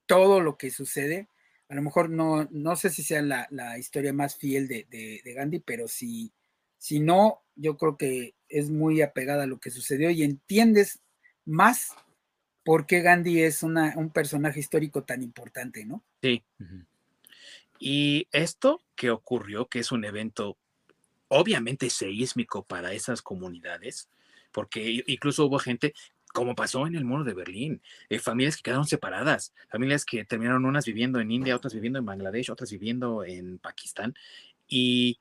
todo lo que sucede, a lo mejor no, no sé si sea la, historia más fiel de, de, Gandhi, pero si, si no, yo creo que es muy apegada a lo que sucedió y entiendes más por qué Gandhi es una, un personaje histórico tan importante, ¿no? Sí. Y esto que ocurrió, que es un evento obviamente seísmico para esas comunidades, porque incluso hubo gente, como pasó en el muro de Berlín, eh, familias que quedaron separadas, familias que terminaron unas viviendo en India, otras viviendo en Bangladesh, otras viviendo en Pakistán. ¿Y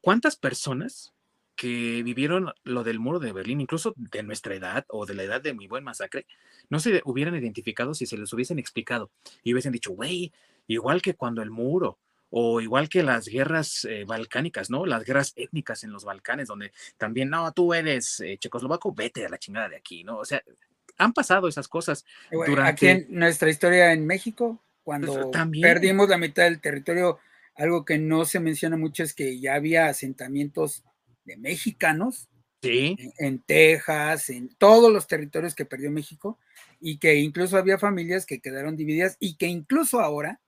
cuántas personas que vivieron lo del muro de Berlín, incluso de nuestra edad o de la edad de mi buen masacre, no se hubieran identificado si se les hubiesen explicado y hubiesen dicho, güey, igual que cuando el muro o igual que las guerras eh, balcánicas, ¿no? Las guerras étnicas en los Balcanes, donde también, no, tú eres eh, checoslovaco, vete a la chingada de aquí, ¿no? O sea, han pasado esas cosas. durante... Aquí en nuestra historia en México, cuando pues, perdimos la mitad del territorio, algo que no se menciona mucho es que ya había asentamientos de mexicanos en, Texas, en todos los territorios que perdió México, y que incluso había familias que quedaron divididas y que incluso ahora,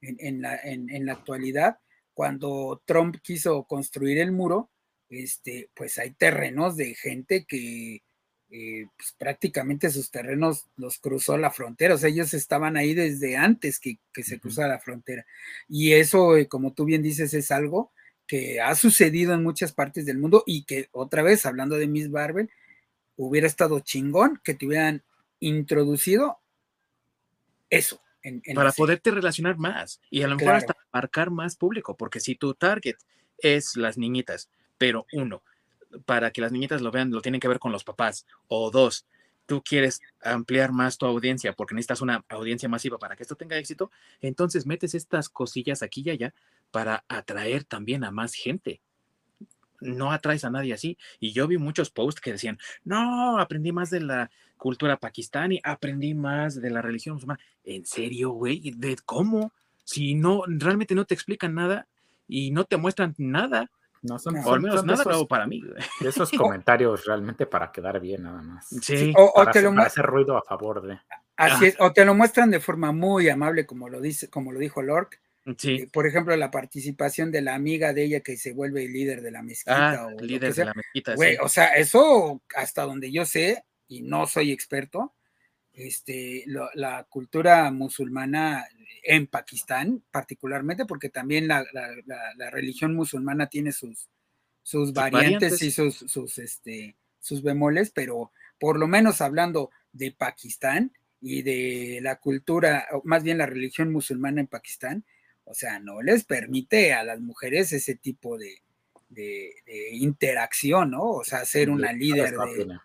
en, la, en la, actualidad, cuando Trump quiso construir el muro, este, pues hay terrenos de gente que eh, pues prácticamente sus terrenos los cruzó la frontera, o sea, ellos estaban ahí desde antes que, se cruzara la frontera. Y eso, eh, como tú bien dices, es algo que ha sucedido en muchas partes del mundo y que otra vez, hablando de Miss Barber, hubiera estado chingón que te hubieran introducido eso, para poderte relacionar más y a lo mejor hasta marcar más público, porque si tu target es las niñitas, pero uno, para que las niñitas lo vean, lo tienen que ver con los papás, o dos, tú quieres ampliar más tu audiencia porque necesitas una audiencia masiva para que esto tenga éxito, entonces metes estas cosillas aquí y allá para atraer también a más gente. No atraes a nadie así. Y yo vi muchos posts que decían, no, aprendí más de la cultura pakistaní, aprendí más de la religión musulmana. ¿En serio, güey? ¿De cómo? Si no, realmente no te explican nada y no te muestran nada. No son, o al menos nada nuevo para mí. Esos comentarios realmente para quedar bien, nada más. Sí. o, te lo hacer ruido a favor de. Así es, o te lo muestran de forma muy amable, como lo dice, como lo dijo Lork. Sí. Eh, por ejemplo, la participación de la amiga de ella que se vuelve líder de la mezquita. Ah, o líder de la mezquita. sí. O sea, eso hasta donde yo sé, y no soy experto, este, la cultura musulmana en Pakistán, particularmente, porque también la, religión musulmana tiene sus, sus variantes, y sus, sus, este, sus bemoles, pero por lo menos hablando de Pakistán y de la cultura, más bien la religión musulmana en Pakistán, o sea, no les permite a las mujeres ese tipo de, de, interacción, ¿no? O sea, ser una líder de...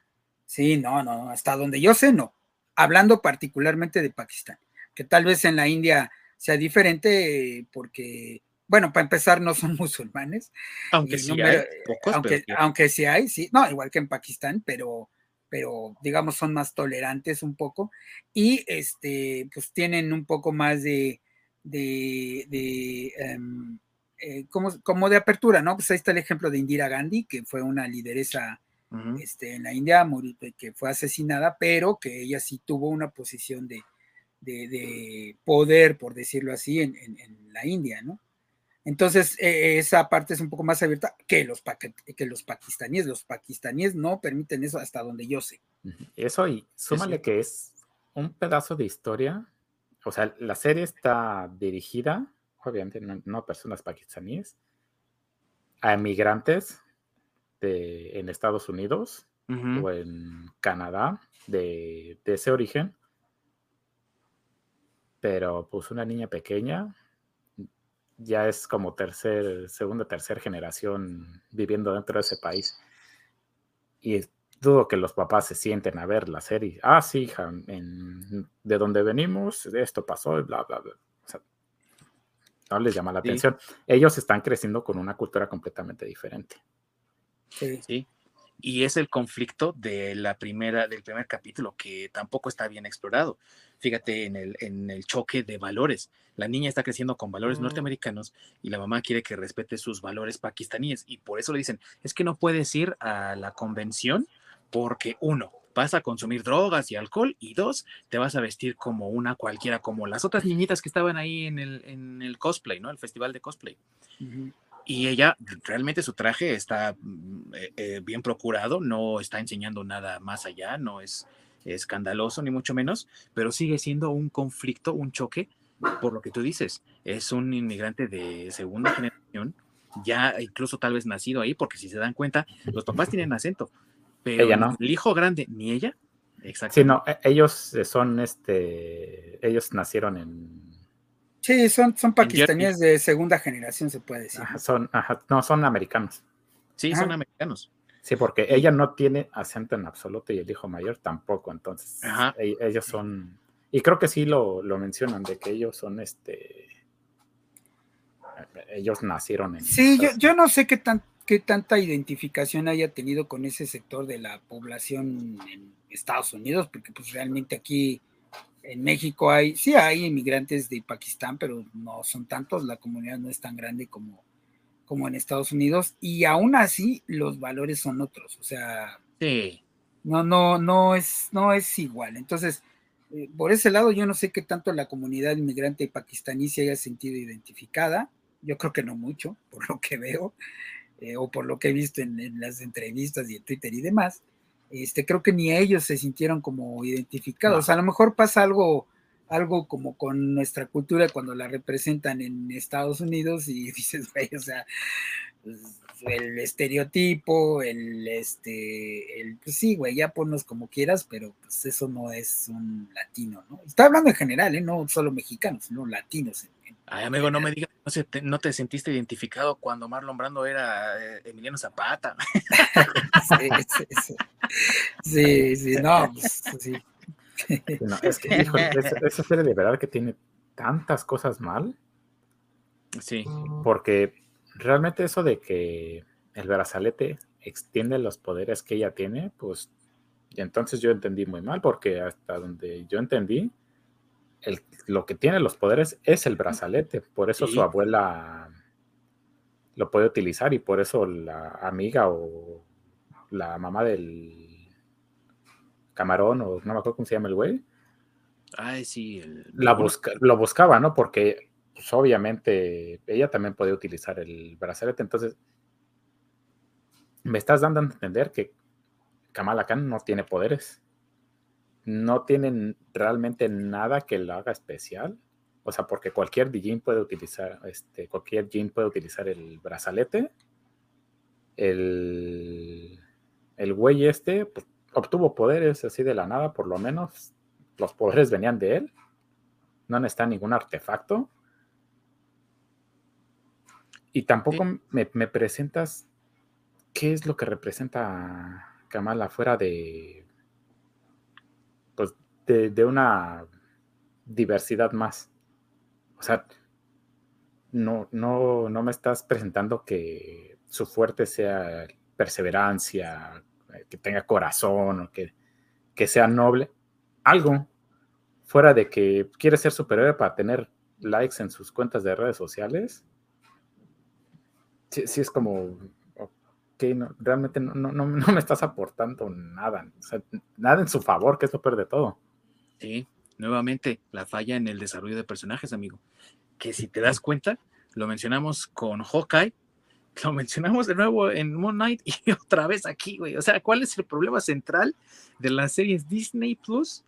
Sí, no, no, hasta donde yo sé, no. Hablando particularmente de Pakistán que tal vez en la India sea diferente porque, bueno, para empezar no son musulmanes. Aunque sí hay, aunque, aunque sí hay, sí, no, igual que en Pakistán, pero, pero digamos son más tolerantes un poco y este, pues tienen un poco más de, de, de em, eh, como, como, de apertura, ¿no? Pues ahí está el ejemplo de Indira Gandhi, que fue una lideresa este, en la India, que fue asesinada, pero que ella sí tuvo una posición de, de, poder, por decirlo así, en, la India, ¿no? Entonces, e, esa parte es un poco más abierta que los, que los pakistaníes. Los pakistaníes no permiten eso hasta donde yo sé. Eso y súmale que es un pedazo de historia. O sea, la serie está dirigida, obviamente, no, a personas pakistaníes, a emigrantes de, en Estados Unidos o en Canadá de, de ese origen pero pues una niña pequeña ya es como tercer, segunda, tercera generación viviendo dentro de ese país. Y dudo que los papás se sienten a ver la serie. Ah, sí, hija, de donde venimos, esto pasó, bla, bla, bla. O sea, no les llama la atención. Ellos están creciendo con una cultura completamente diferente. Sí. sí y es el conflicto de la primera, del primer capítulo que tampoco está bien explorado. Fíjate en el, en el choque de valores. La niña está creciendo con valores mm. norteamericanos y la mamá quiere que respete sus valores pakistaníes y por eso le dicen, es que no puedes ir a la convención porque uno, vas a consumir drogas y alcohol y dos, te vas a vestir como una cualquiera, como las otras niñitas que estaban ahí en el, en el cosplay, ¿no? El festival de cosplay. Y ella, realmente su traje está mm, eh, eh, bien procurado, no está enseñando nada más allá, no es escandaloso ni mucho menos, pero sigue siendo un conflicto, un choque, por lo que tú dices. Es un inmigrante de segunda generación, ya incluso tal vez nacido ahí, porque si se dan cuenta, los papás tienen acento, pero el hijo grande, ni ella. Exacto. Sí, no, e, ellos son, este, ellos nacieron en Sí, son, son pakistaníes de segunda generación, se puede decir. son, no, son americanos. Sí, son americanos. Sí, porque ella no tiene acento en absoluto y el hijo mayor tampoco, entonces e, ellos son, y creo que sí lo, mencionan, de que ellos son este, ellos nacieron en... Sí, yo, yo no sé qué, tan, qué tanta identificación haya tenido con ese sector de la población en Estados Unidos, porque pues realmente aquí en México hay, sí hay inmigrantes de Pakistán, pero no son tantos, la comunidad no es tan grande como, como en Estados Unidos, y aún así los valores son otros, o sea, no, no, no es, no es igual. Entonces, eh, por ese lado, yo no sé qué tanto la comunidad inmigrante pakistaní se haya sentido identificada, yo creo que no mucho, por lo que veo, eh, o por lo que he visto en, en las entrevistas y en Twitter y demás este, creo que ni ellos se sintieron como identificados. A lo mejor pasa algo, algo como con nuestra cultura cuando la representan en Estados Unidos y dices, güey, o sea, pues, el estereotipo, el este, el, pues sí, güey, ya ponlos como quieras, pero pues eso no es un latino, ¿no? Está hablando en general, ¿eh? No solo mexicanos, sino latinos. Ay, amigo, no me digas, no, te, no te sentiste identificado cuando Marlon Brando era eh, Emiliano Zapata. sí, sí, sí, sí, sí, no, pues, sí. No, es que, hijo, esa serie de verdad que tiene tantas cosas mal. Sí. Porque realmente eso de que el brazalete extiende los poderes que ella tiene, pues entonces yo entendí muy mal, porque hasta donde yo entendí, el, lo que tiene los poderes es el brazalete. Por eso su abuela lo puede utilizar y por eso la amiga o la mamá del camarón, o no me acuerdo cómo se llama el güey. Ay, sí. La busca, lo buscaba, ¿no? Porque pues obviamente ella también puede utilizar el brazalete. Entonces, me estás dando a entender que Kamala Khan no tiene poderes. No tienen realmente nada que lo haga especial. O sea, porque cualquier Dijin puede utilizar, este, cualquier Jin puede utilizar el brazalete. El, el güey este pues, obtuvo poderes así de la nada, por lo menos. Los poderes venían de él. No necesita ningún artefacto. Y tampoco me, me, presentas qué es lo que representa Kamala fuera de, pues, de, de, una diversidad más. O sea, no, no, no me estás presentando que su fuerte sea perseverancia, que tenga corazón o que, que sea noble. Algo fuera de que quiere ser superior para tener likes en sus cuentas de redes sociales sí, es como, no, realmente no, no, no, me estás aportando nada, nada en su favor, que es lo peor de todo. Sí, nuevamente, la falla en el desarrollo de personajes, amigo. Que si te das cuenta, lo mencionamos con Hawkeye, lo mencionamos de nuevo en Moon Knight y otra vez aquí, güey. O sea, ¿cuál es el problema central de las series Disney Plus?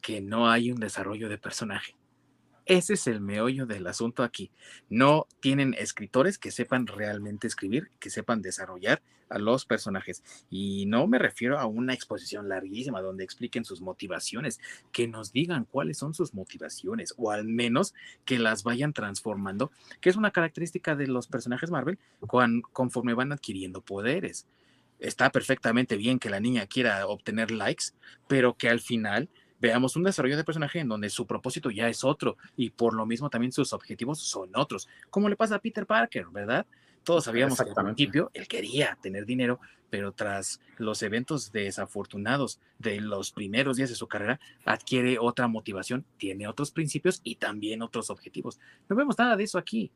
Que no hay un desarrollo de personaje. Ese es el meollo del asunto aquí. No tienen escritores que sepan realmente escribir, que sepan desarrollar a los personajes. Y no me refiero a una exposición larguísima donde expliquen sus motivaciones, que nos digan cuáles son sus motivaciones, o al menos que las vayan transformando, que es una característica de los personajes Marvel conforme van adquiriendo poderes. Está perfectamente bien que la niña quiera obtener likes, pero que al final veamos un desarrollo de personaje en donde su propósito ya es otro y por lo mismo también sus objetivos son otros, como le pasa a Peter Parker, ¿verdad? Todos sabíamos que al principio él quería tener dinero, pero tras los eventos desafortunados de los primeros días de su carrera, adquiere otra motivación, tiene otros principios y también otros objetivos. No vemos nada de eso aquí.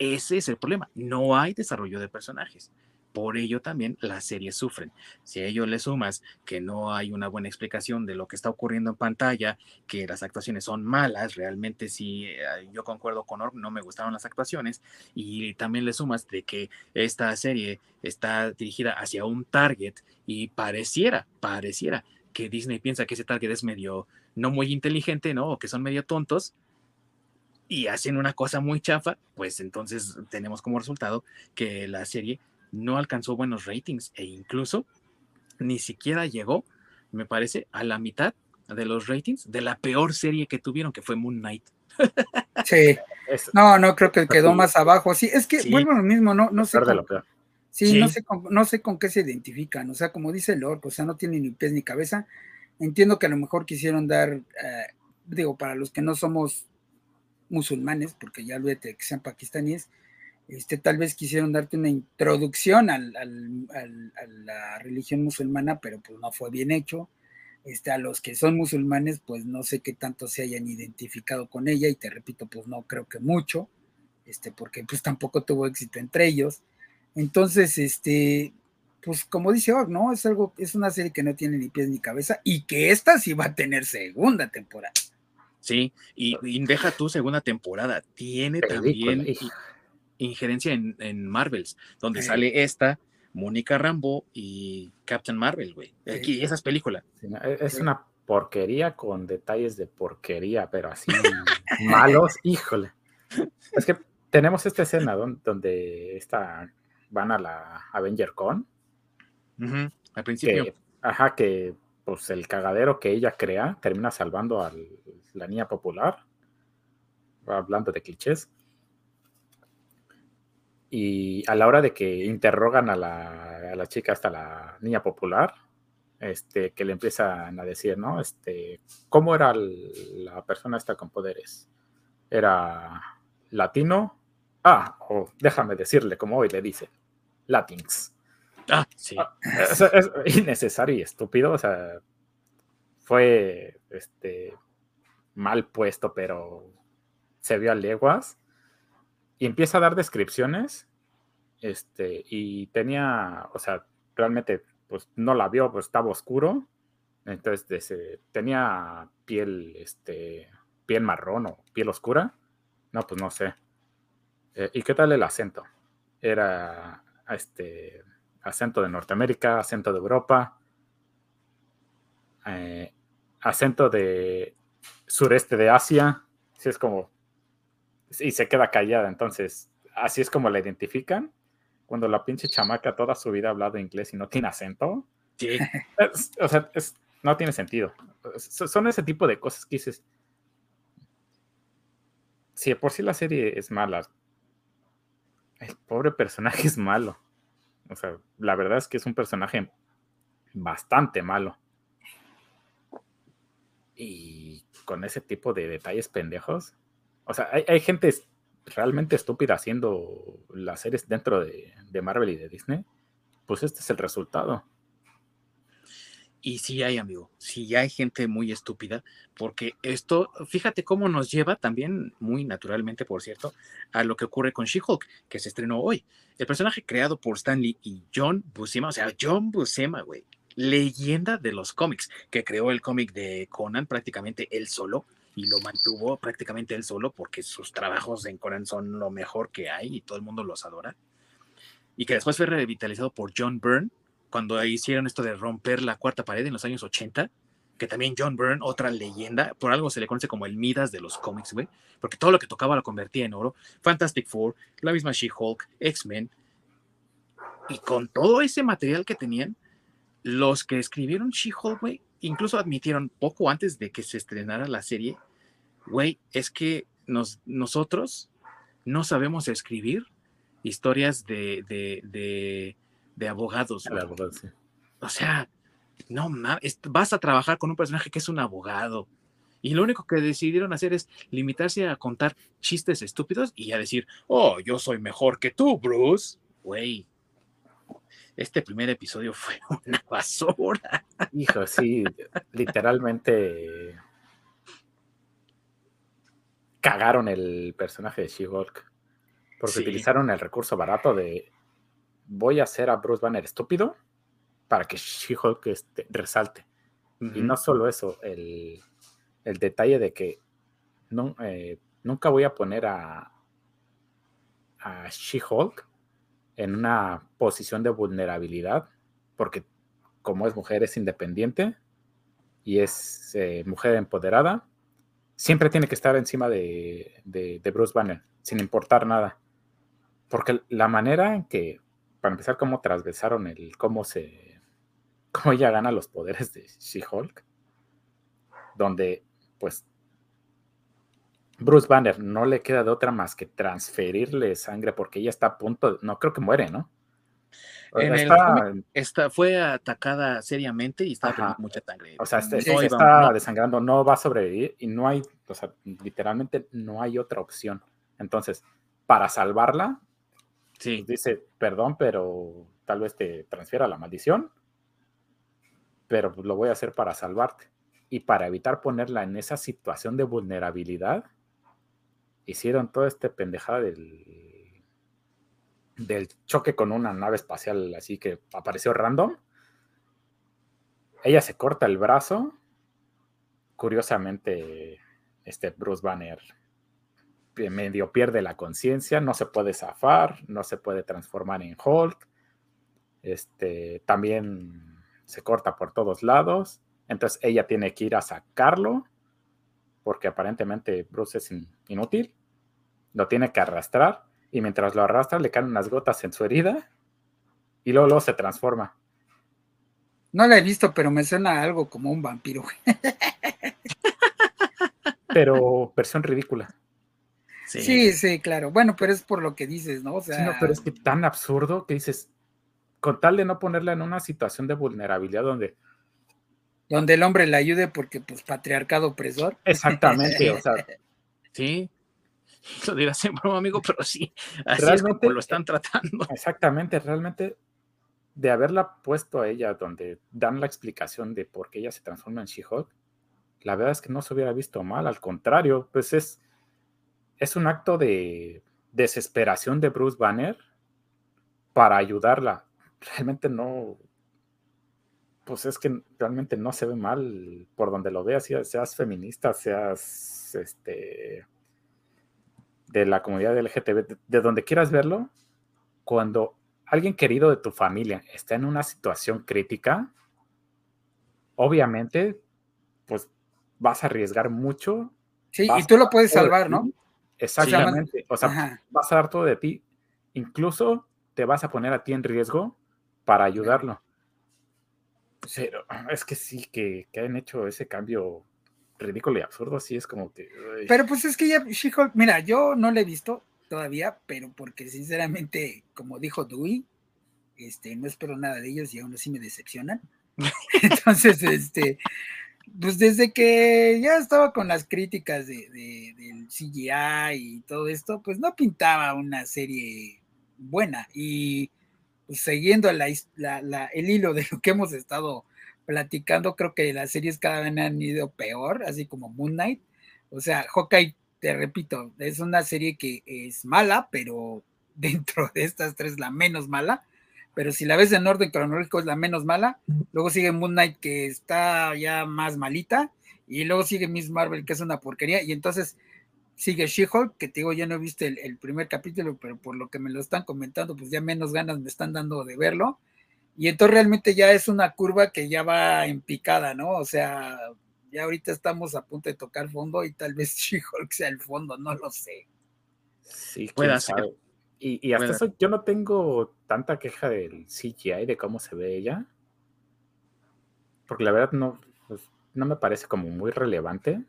Ese es el problema. No hay desarrollo de personajes. Por ello también las series sufren. Si a ello le sumas que no hay una buena explicación de lo que está ocurriendo en pantalla, que las actuaciones son malas, realmente sí, eh, yo concuerdo con Orb, no me gustaron las actuaciones, y también le sumas de que esta serie está dirigida hacia un target y pareciera, pareciera que Disney piensa que ese target es medio, no muy inteligente, ¿no? O que son medio tontos, y hacen una cosa muy chafa, pues entonces tenemos como resultado que la serie no alcanzó buenos ratings e incluso ni siquiera llegó, me parece, a la mitad de los ratings de la peor serie que tuvieron, que fue Moon Knight. Sí, no, no creo que quedó más abajo. Sí, es que vuelvo a lo mismo, no, no sé. Con, sí, No, sé con, no sé con qué se identifican, o sea, como dice Lord, o sea, no tiene ni pies ni cabeza. Entiendo que a lo mejor quisieron dar, eh, digo, para los que no somos musulmanes, porque ya olvídate que sean pakistaníes, este, tal vez quisieron darte una introducción al, a la religión musulmana, pero pues no fue bien hecho. Este, a los que son musulmanes, pues no sé qué tanto se hayan identificado con ella, y te repito, pues no creo que mucho, este, porque pues tampoco tuvo éxito entre ellos. Entonces, este, pues como dice Og, ¿no? Es algo, es una serie que no tiene ni pies ni cabeza, y que esta sí va a tener segunda temporada. Sí, y, deja tu segunda temporada, tiene también injerencia en, en Marvels, donde sale esta, Mónica Rambo y Captain Marvel, güey. Aquí, esas películas. E, es una porquería con detalles de porquería, pero así malos, híjole. Es que tenemos esta escena donde, esta van a la Avenger Con. Al principio. ajá, que pues el cagadero que ella crea termina salvando a la niña popular. Hablando de clichés. Y a la hora de que interrogan a la, a la chica hasta la niña popular, este, que le empiezan a decir, ¿no? Este, ¿cómo era la persona esta con poderes? ¿Era latino? Ah, o déjame decirle, como hoy le dice, Latins. Ah, sí. Ah, es, innecesario y estúpido, o sea, fue este mal puesto, pero se vio a leguas y empieza a dar descripciones, este, y tenía, o sea, realmente pues no la vio, pues estaba oscuro. Entonces tenía piel, este, piel marrón o piel oscura. No, pues no sé. Eh, ¿Y qué tal el acento? Era este acento de Norteamérica, acento de Europa, eh, acento de sureste de Asia. Sí, es como. Y se queda callada. Entonces, así es como la identifican cuando la pinche chamaca toda su vida ha hablado inglés y no tiene acento. Sí. o sea, no tiene sentido. Son ese tipo de cosas que dices. Si por sí la serie es mala, el pobre personaje es malo. O sea, la verdad es que es un personaje bastante malo. Y con ese tipo de detalles pendejos. O sea, hay, hay gente realmente estúpida haciendo las series dentro de, Marvel y de Disney, pues este es el resultado. Y sí hay, amigo, sí hay gente muy estúpida, porque esto, fíjate cómo nos lleva también, muy naturalmente, por cierto, a lo que ocurre con She-Hulk, que se estrenó hoy. El personaje creado por Stanley y John Buscema, o sea, John Buscema, güey, leyenda de los cómics, que creó el cómic de Conan prácticamente él solo, y lo mantuvo prácticamente él solo porque sus trabajos en Conan son lo mejor que hay y todo el mundo los adora. Y que después fue revitalizado por John Byrne cuando hicieron esto de romper la cuarta pared en los años 80, que también John Byrne, otra leyenda, por algo se le conoce como el Midas de los cómics, güey, porque todo lo que tocaba lo convertía en oro. Fantastic Four, la misma She-Hulk, X-Men. Y con todo ese material que tenían, los que escribieron She-Hulk, güey, incluso admitieron poco antes de que se estrenara la serie, güey, es que nos, nosotros no sabemos escribir historias de, de, de, abogados. O sea, no mames, vas a trabajar con un personaje que es un abogado. Y lo único que decidieron hacer es limitarse a contar chistes estúpidos y a decir, oh, yo soy mejor que tú, Bruce. Güey, este primer episodio fue una basura. Hijo, sí, literalmente cagaron el personaje de She-Hulk. Porque utilizaron el recurso barato de voy a hacer a Bruce Banner estúpido para que She-Hulk este, resalte. Y no solo eso, el, detalle de que no, eh, nunca voy a poner a, a She-Hulk en una posición de vulnerabilidad, porque como es mujer es independiente y es eh, mujer empoderada, siempre tiene que estar encima de, Bruce Banner, sin importar nada. Porque la manera en que, para empezar, cómo trasvesaron el cómo se. cómo ella gana los poderes de She-Hulk, donde, pues, Bruce Banner no le queda de otra más que transferirle sangre porque ella está a punto, no creo que muere, ¿no? está, fue atacada seriamente y está perdiendo mucha sangre. O sea, este, está desangrando, no va a sobrevivir y no hay, o sea, literalmente no hay otra opción. Entonces, para salvarla, sí. dice, perdón, pero tal vez te transfiera la maldición, pero lo voy a hacer para salvarte. Y para evitar ponerla en esa situación de vulnerabilidad, hicieron toda esta pendejada del, del choque con una nave espacial así que apareció random. Ella se corta el brazo. Curiosamente, este Bruce Banner medio pierde la conciencia, no se puede zafar, no se puede transformar en Hulk. Este, también se corta por todos lados. Entonces ella tiene que ir a sacarlo porque aparentemente Bruce es inútil lo tiene que arrastrar y mientras lo arrastra le caen unas gotas en su herida Y luego, luego se transforma. No la he visto, pero me suena algo como un vampiro. pero versión ridícula. Sí. sí. claro. Bueno, pero es por lo que dices, ¿no? O sea, sí, no, pero es que tan absurdo que dices, con tal de no ponerla en una situación de vulnerabilidad donde... Donde el hombre le ayude porque, pues, patriarcado opresor. Exactamente, o sea. Sí, lo dirás en broma, amigo, pero sí, así es como lo están tratando. Exactamente, realmente de haberla puesto a ella donde dan la explicación de por qué ella se transforma en She-Hulk, la verdad es que no se hubiera visto mal, al contrario, pues es es un acto de desesperación de Bruce Banner para ayudarla. Realmente no, pues es que realmente no se ve mal por donde lo veas, seas feminista, seas este de la comunidad LGTB, de donde quieras verlo, cuando alguien querido de tu familia está en una situación crítica, obviamente, pues vas a arriesgar mucho. Sí, y tú lo puedes salvar, ¿no? Exactamente. O sea, vas a dar todo de ti. Incluso te vas a poner a ti en riesgo para ayudarlo. Pero es que sí, que, que han hecho ese cambio ridículo y absurdo, así es como que. Pero pues es que ya, mira, yo no le he visto todavía, pero porque sinceramente, como dijo Dewey, este, no espero nada de ellos y aún así me decepcionan. Entonces, este, pues desde que ya estaba con las críticas de, del CGI y todo esto, pues no pintaba una serie buena. Y pues, siguiendo el hilo de lo que hemos estado platicando, creo que las series cada vez han ido peor, así como Moon Knight. O sea, Hawkeye, te repito, es una serie que es mala, pero dentro de estas tres la menos mala pero si la ves en orden cronológico es la menos mala. Luego sigue Moon Knight, que está ya más malita. Y luego sigue Miss Marvel, que es una porquería. Y entonces sigue She-Hulk, que te digo, ya no he visto el, primer capítulo, pero por lo que me lo están comentando, pues ya menos ganas me están dando de verlo. Y entonces realmente ya es una curva que ya va en picada, ¿no? O sea, ya ahorita estamos a punto de tocar fondo y tal vez She-Hulk sea el fondo, no lo sé. Sí, puede ser. Y, hasta eso yo no tengo tanta queja del CGI, de cómo se ve ella. Porque la verdad no, pues, no me parece como muy relevante.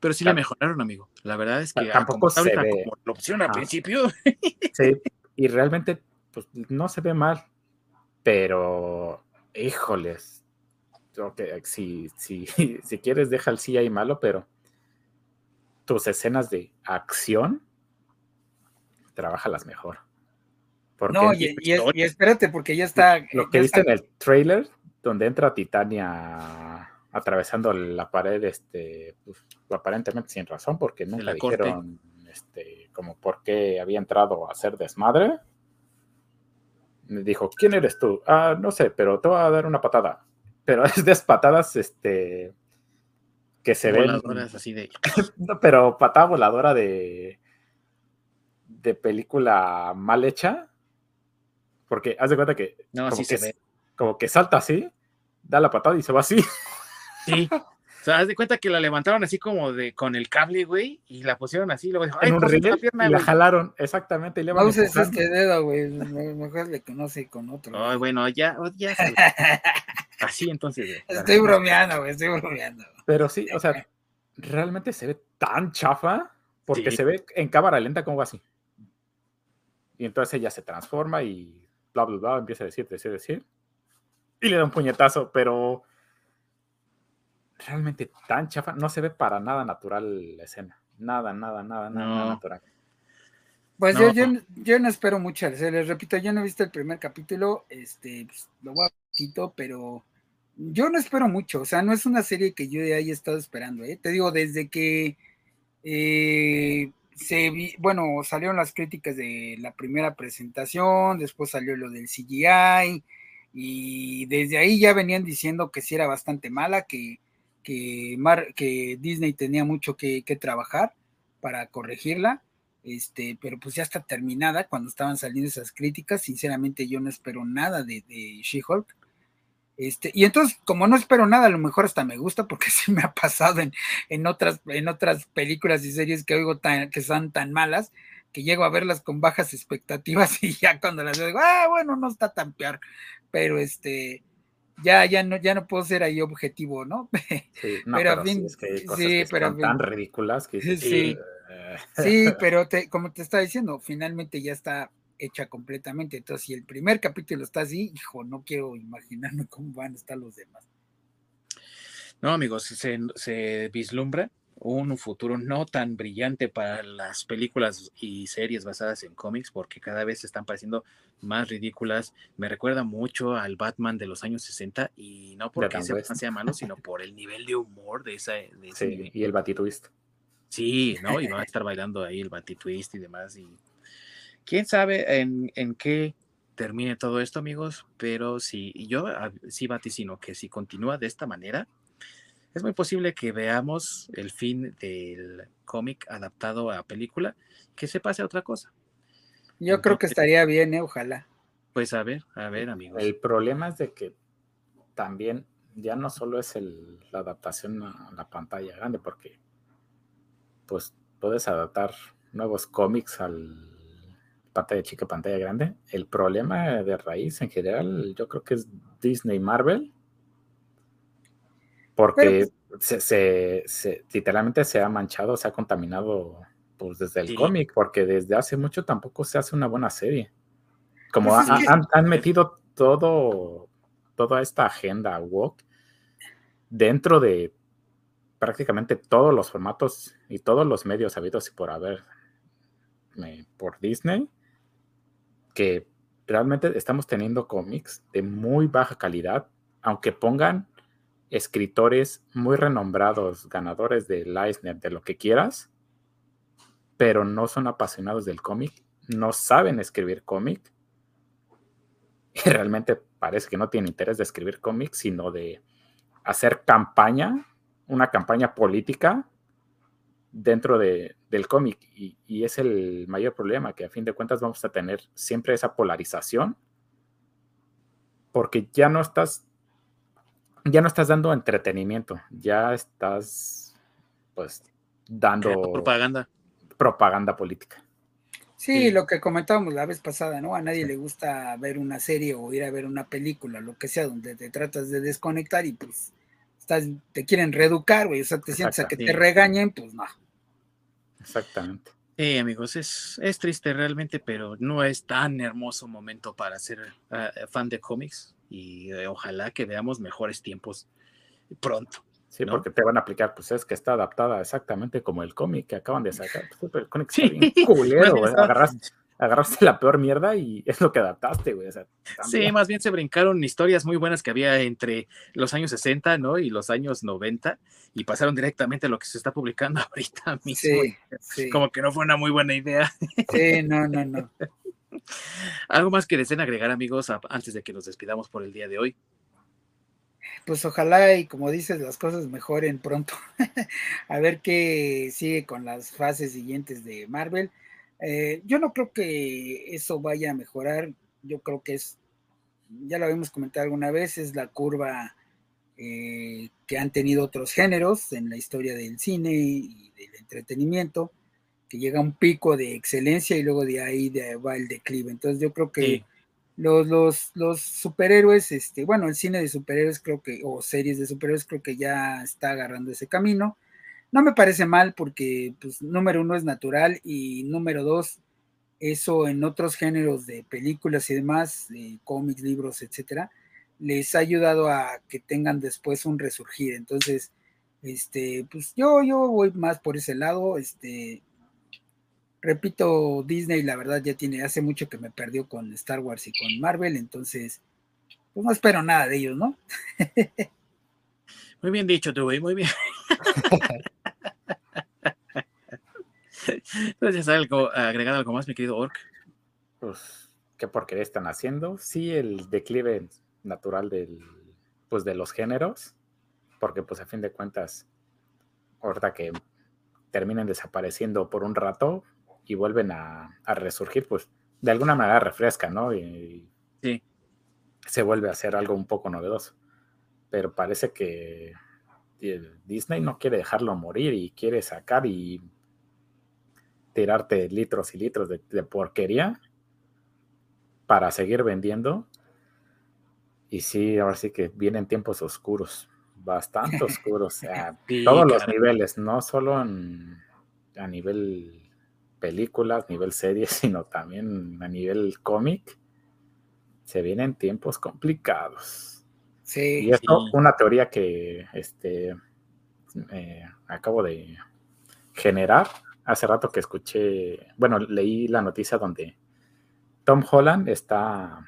Pero sí la mejoraron, amigo. La verdad es que tampoco se ve. Como la opción al principio. Sí, y realmente pues, no se ve mal. Pero, híjoles. Okay, si, si, si quieres, deja el CGI malo, pero tus escenas de acción las mejor. no, y, espérate, porque ya está. Lo que viste en el trailer, donde entra Titania atravesando la pared, este, pues, aparentemente sin razón, porque nunca dijeron este, como por qué había entrado a hacer desmadre. Me dijo, ¿quién eres tú? Ah, no sé, pero te voy a dar una patada. Pero es de patadas, este, que se ven. así de. no, pero patada voladora de de película mal hecha, porque haz de cuenta que, no, como, que como que salta así, da la patada y se va así. Sí. Sea, haz de cuenta que la levantaron así como de con el cable, güey, y la pusieron así, luego en un ring, y la jalaron, exactamente. Y le no uses este dedo, güey, mejor le conoce con otro. Ay, bueno, ya, ya. así entonces. Estoy bromeando, güey, estoy bromeando. Pero sí, o sea, realmente se ve tan chafa porque se ve en cámara lenta como así. Y entonces ella se transforma y bla, bla, bla, empieza a decir, decir, decir. Y le da un puñetazo, pero realmente tan chafa, no se ve para nada natural la escena. Nada, nada, nada, nada natural. Pues yo, yo, no espero mucho, se les repito, yo no he visto el primer capítulo, este, pues, lo voy a poquito, pero yo no espero mucho, o sea, no es una serie que yo haya estado esperando, ¿eh? te digo, desde que eh, se bueno, salieron las críticas de la primera presentación, después salió lo del CGI, y desde ahí ya venían diciendo que sí era bastante mala, que, que, que Disney tenía mucho que, trabajar para corregirla, este, pero pues ya está terminada cuando estaban saliendo esas críticas, sinceramente yo no espero nada de, de She-Hulk, este, y entonces, como no espero nada, a lo mejor hasta me gusta, porque sí me ha pasado en, otras, en otras películas y series que oigo tan, que son tan malas, que llego a verlas con bajas expectativas y ya cuando las veo digo, ah, bueno, no está tan peor, pero este, ya, ya no, ya no puedo ser ahí objetivo, ¿no? Sí, pero, fin, es que sí, pero tan ridículas que sí, sí, pero como te estaba diciendo, finalmente ya está hecha completamente. Entonces, si el primer capítulo está así, hijo, no quiero imaginarme cómo van a estar los demás. No, amigos, se, se vislumbra un futuro no tan brillante para las películas y series basadas en cómics, porque cada vez se están pareciendo más ridículas. Me recuerda mucho al Batman de los años 60 y no porque sea malo, sino por el nivel de humor de, esa, sí, Y el Batitwist. Sí, ¿no? Y va a estar bailando ahí el Batitwist y demás. Y quién sabe en, en qué termine todo esto, amigos, pero si yo sí vaticino que si continúa de esta manera, es muy posible que veamos el fin del cómic adaptado a película, que se pase a otra cosa. Yo creo que estaría bien, ¿eh? ojalá. Pues a ver, a ver, amigos. El problema es de que también ya no solo es el, la adaptación a la pantalla grande, porque pues puedes adaptar nuevos cómics al pantalla chica, pantalla grande. El problema de raíz en general, yo creo que es Disney Marvel porque se, literalmente se ha manchado, se ha contaminado pues desde el cómic, porque desde hace mucho tampoco se hace una buena serie. Como pues han, metido todo, toda esta agenda woke dentro de prácticamente todos los formatos y todos los medios habidos y por haber por Disney, que realmente estamos teniendo cómics de muy baja calidad, aunque pongan escritores muy renombrados, ganadores de Eisner, de lo que quieras, pero no son apasionados del cómic, no saben escribir cómic y realmente parece que no tienen interés de escribir cómic, sino de hacer campaña, una campaña política dentro de, del cómic. Y, y, es el mayor problema, que a fin de cuentas vamos a tener siempre esa polarización, porque ya no estás ya no estás dando entretenimiento, ya estás pues dando propaganda. Propaganda política. Sí, lo que comentábamos la vez pasada, ¿no? A nadie le gusta ver una serie o ir a ver una película, lo que sea, donde te tratas de desconectar y pues estás, te quieren reeducar, güey, o sea, te sientes a que te regañen, pues no. Exactamente. Sí, amigos, es, es triste realmente, pero no es tan hermoso momento para ser ah, fan de cómics y eh, ojalá que veamos mejores tiempos pronto. Sí, porque te van a aplicar, pues es que está adaptada exactamente como el cómic que acaban de sacar. Pues, el cómic sí. bien culero, güey. Agarraste, la peor mierda y es lo que adaptaste, güey. sí, más bien se brincaron historias muy buenas que había entre los años 60, ¿no? Y los años 90 y pasaron directamente a lo que se está publicando ahorita mismo. Sí, Como que no fue una muy buena idea. Sí, no, no, no. ¿Algo más que deseen agregar, amigos, antes de que nos despidamos por el día de hoy? Pues ojalá y como dices, las cosas mejoren pronto. a ver qué sigue con las fases siguientes de Marvel. Eh, yo no creo que eso vaya a mejorar. Yo creo que es, ya lo habíamos comentado alguna vez, es la curva eh, que han tenido otros géneros en la historia del cine y del entretenimiento que llega a un pico de excelencia y luego de ahí va el declive. Entonces yo creo que los, los, los, superhéroes, este, bueno, el cine de superhéroes creo que, o series de superhéroes creo que ya está agarrando ese camino. No me parece mal porque, pues, número uno es natural y número dos, eso en otros géneros de películas y demás, de cómics, libros, etcétera, les ha ayudado a que tengan después un resurgir. Entonces, este, pues yo, yo voy más por ese lado, este, repito, Disney la verdad ya tiene, hace mucho que me perdió con Star Wars y con Marvel, entonces, pues no espero nada de ellos, ¿no? Muy bien dicho, Dewey, muy bien. Entonces, algo, agregar algo más, mi querido Orc? Pues, ¿qué porquería están haciendo? Sí, el declive natural del, pues, de los géneros, porque pues a fin de cuentas, ahorita que terminen desapareciendo por un rato, y vuelven a, resurgir, pues de alguna manera refresca, ¿no? Y, sí. se vuelve a hacer algo un poco novedoso. Pero parece que Disney no quiere dejarlo morir y quiere sacar y tirarte litros y litros de, porquería para seguir vendiendo. Y sí, ahora sí que vienen tiempos oscuros, bastante oscuros, a todos los niveles, no solo a nivel películas, nivel series, sino también a nivel cómic. Se vienen tiempos complicados. Sí. Y esto, una teoría que este, eh, acabo de generar hace rato que escuché, bueno, leí la noticia donde Tom Holland está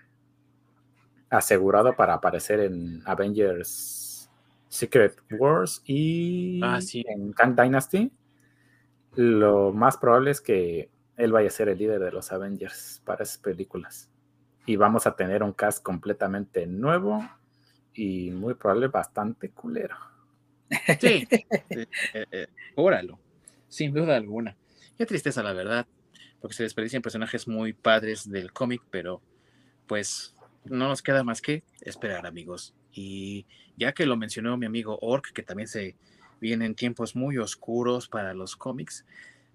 asegurado para aparecer en Avengers Secret Wars y ah, en Kang Dynasty. Lo más probable es que él vaya a ser el líder de los Avengers para esas películas. Y vamos a tener un cast completamente nuevo y muy probable bastante culero. Sí, eh, eh, óralo sin duda alguna. Qué tristeza, la verdad, porque se desperdician personajes muy padres del cómic, pero pues no nos queda más que esperar, amigos. Y ya que lo mencionó mi amigo Ork, que también se vienen tiempos muy oscuros para los cómics,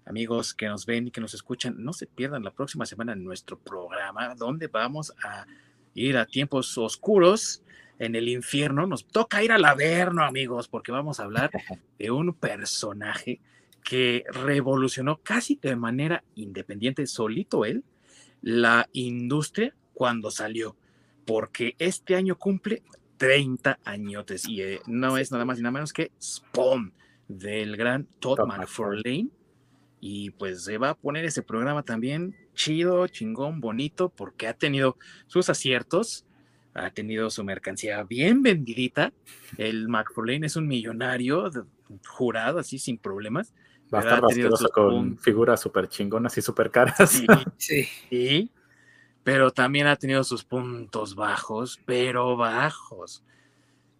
amigos que nos ven y que nos escuchan, no se pierdan la próxima semana en nuestro programa, donde vamos a ir a tiempos oscuros en el infierno. Nos toca ir al Averno, amigos, porque vamos a hablar de un personaje que revolucionó casi de manera independiente, solito él, la industria cuando salió, porque este año cumple 30 añotes y eh, no es nada más y nada menos que Spawn del gran Todd McFarlane. Y pues se va a poner ese programa también chido, chingón, bonito, porque ha tenido sus aciertos, ha tenido su mercancía bien vendidita. El McFarlane es un millonario jurado, así sin problemas. Va a estar con figuras súper chingonas y súper caras. Sí, sí. Pero también ha tenido sus puntos bajos, pero bajos.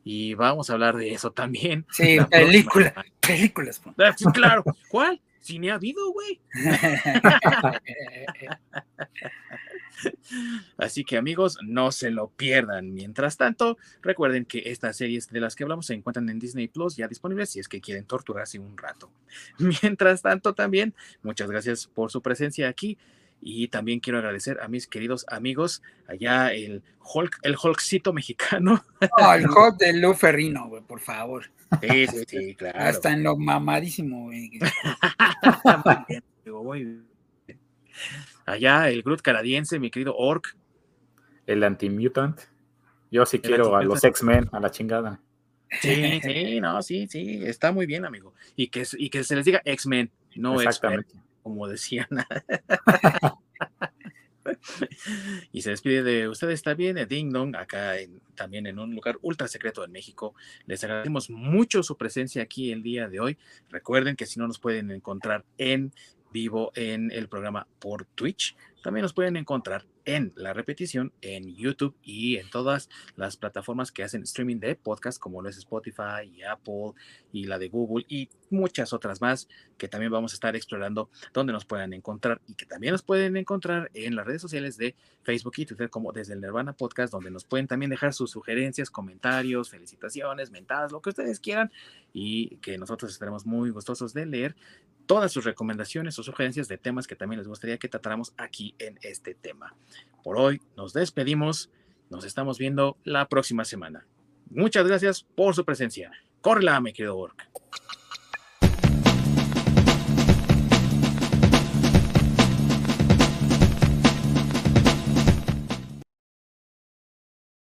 Y vamos a hablar de eso también. Sí, película, películas. Ah, claro, ¿cuál? Si ni ha habido, güey. Así que amigos, no se lo pierdan. Mientras tanto, recuerden que estas series de las que hablamos se encuentran en Disney Plus ya disponibles si es que quieren torturarse un rato. Mientras tanto, también, muchas gracias por su presencia aquí. Y también quiero agradecer a mis queridos amigos allá el Hulk, el Hulkcito mexicano. el Hulk de Lu Ferrino, güey, por favor. Sí, sí, sí, claro. Hasta en lo mamadísimo, güey. Allá el Groot canadiense, mi querido Orc. El anti-mutant. Yo sí quiero a los X-Men a la chingada. Sí, sí, no, sí, sí, está muy bien, amigo. Y que, y que se les diga X-Men, no Exactamente. Como decían. y se despide de ustedes está bien, Ding Dong, acá también en un lugar ultra secreto en México. Les agradecemos mucho su presencia aquí el día de hoy. Recuerden que si no nos pueden encontrar en vivo en el programa por Twitch. También nos pueden encontrar en la repetición en YouTube y en todas las plataformas que hacen streaming de podcast, como lo es Spotify y Apple y la de Google y muchas otras más que también vamos a estar explorando donde nos puedan encontrar y que también nos pueden encontrar en las redes sociales de Facebook y Twitter como desde el Nirvana Podcast, donde nos pueden también dejar sus sugerencias, comentarios, felicitaciones, mentadas, lo que ustedes quieran y que nosotros estaremos muy gustosos de leer todas sus recomendaciones o sugerencias de temas que también les gustaría que tratáramos aquí en este tema. Por hoy nos despedimos, nos estamos viendo la próxima semana. Muchas gracias por su presencia. Córrela, mi querido Ork.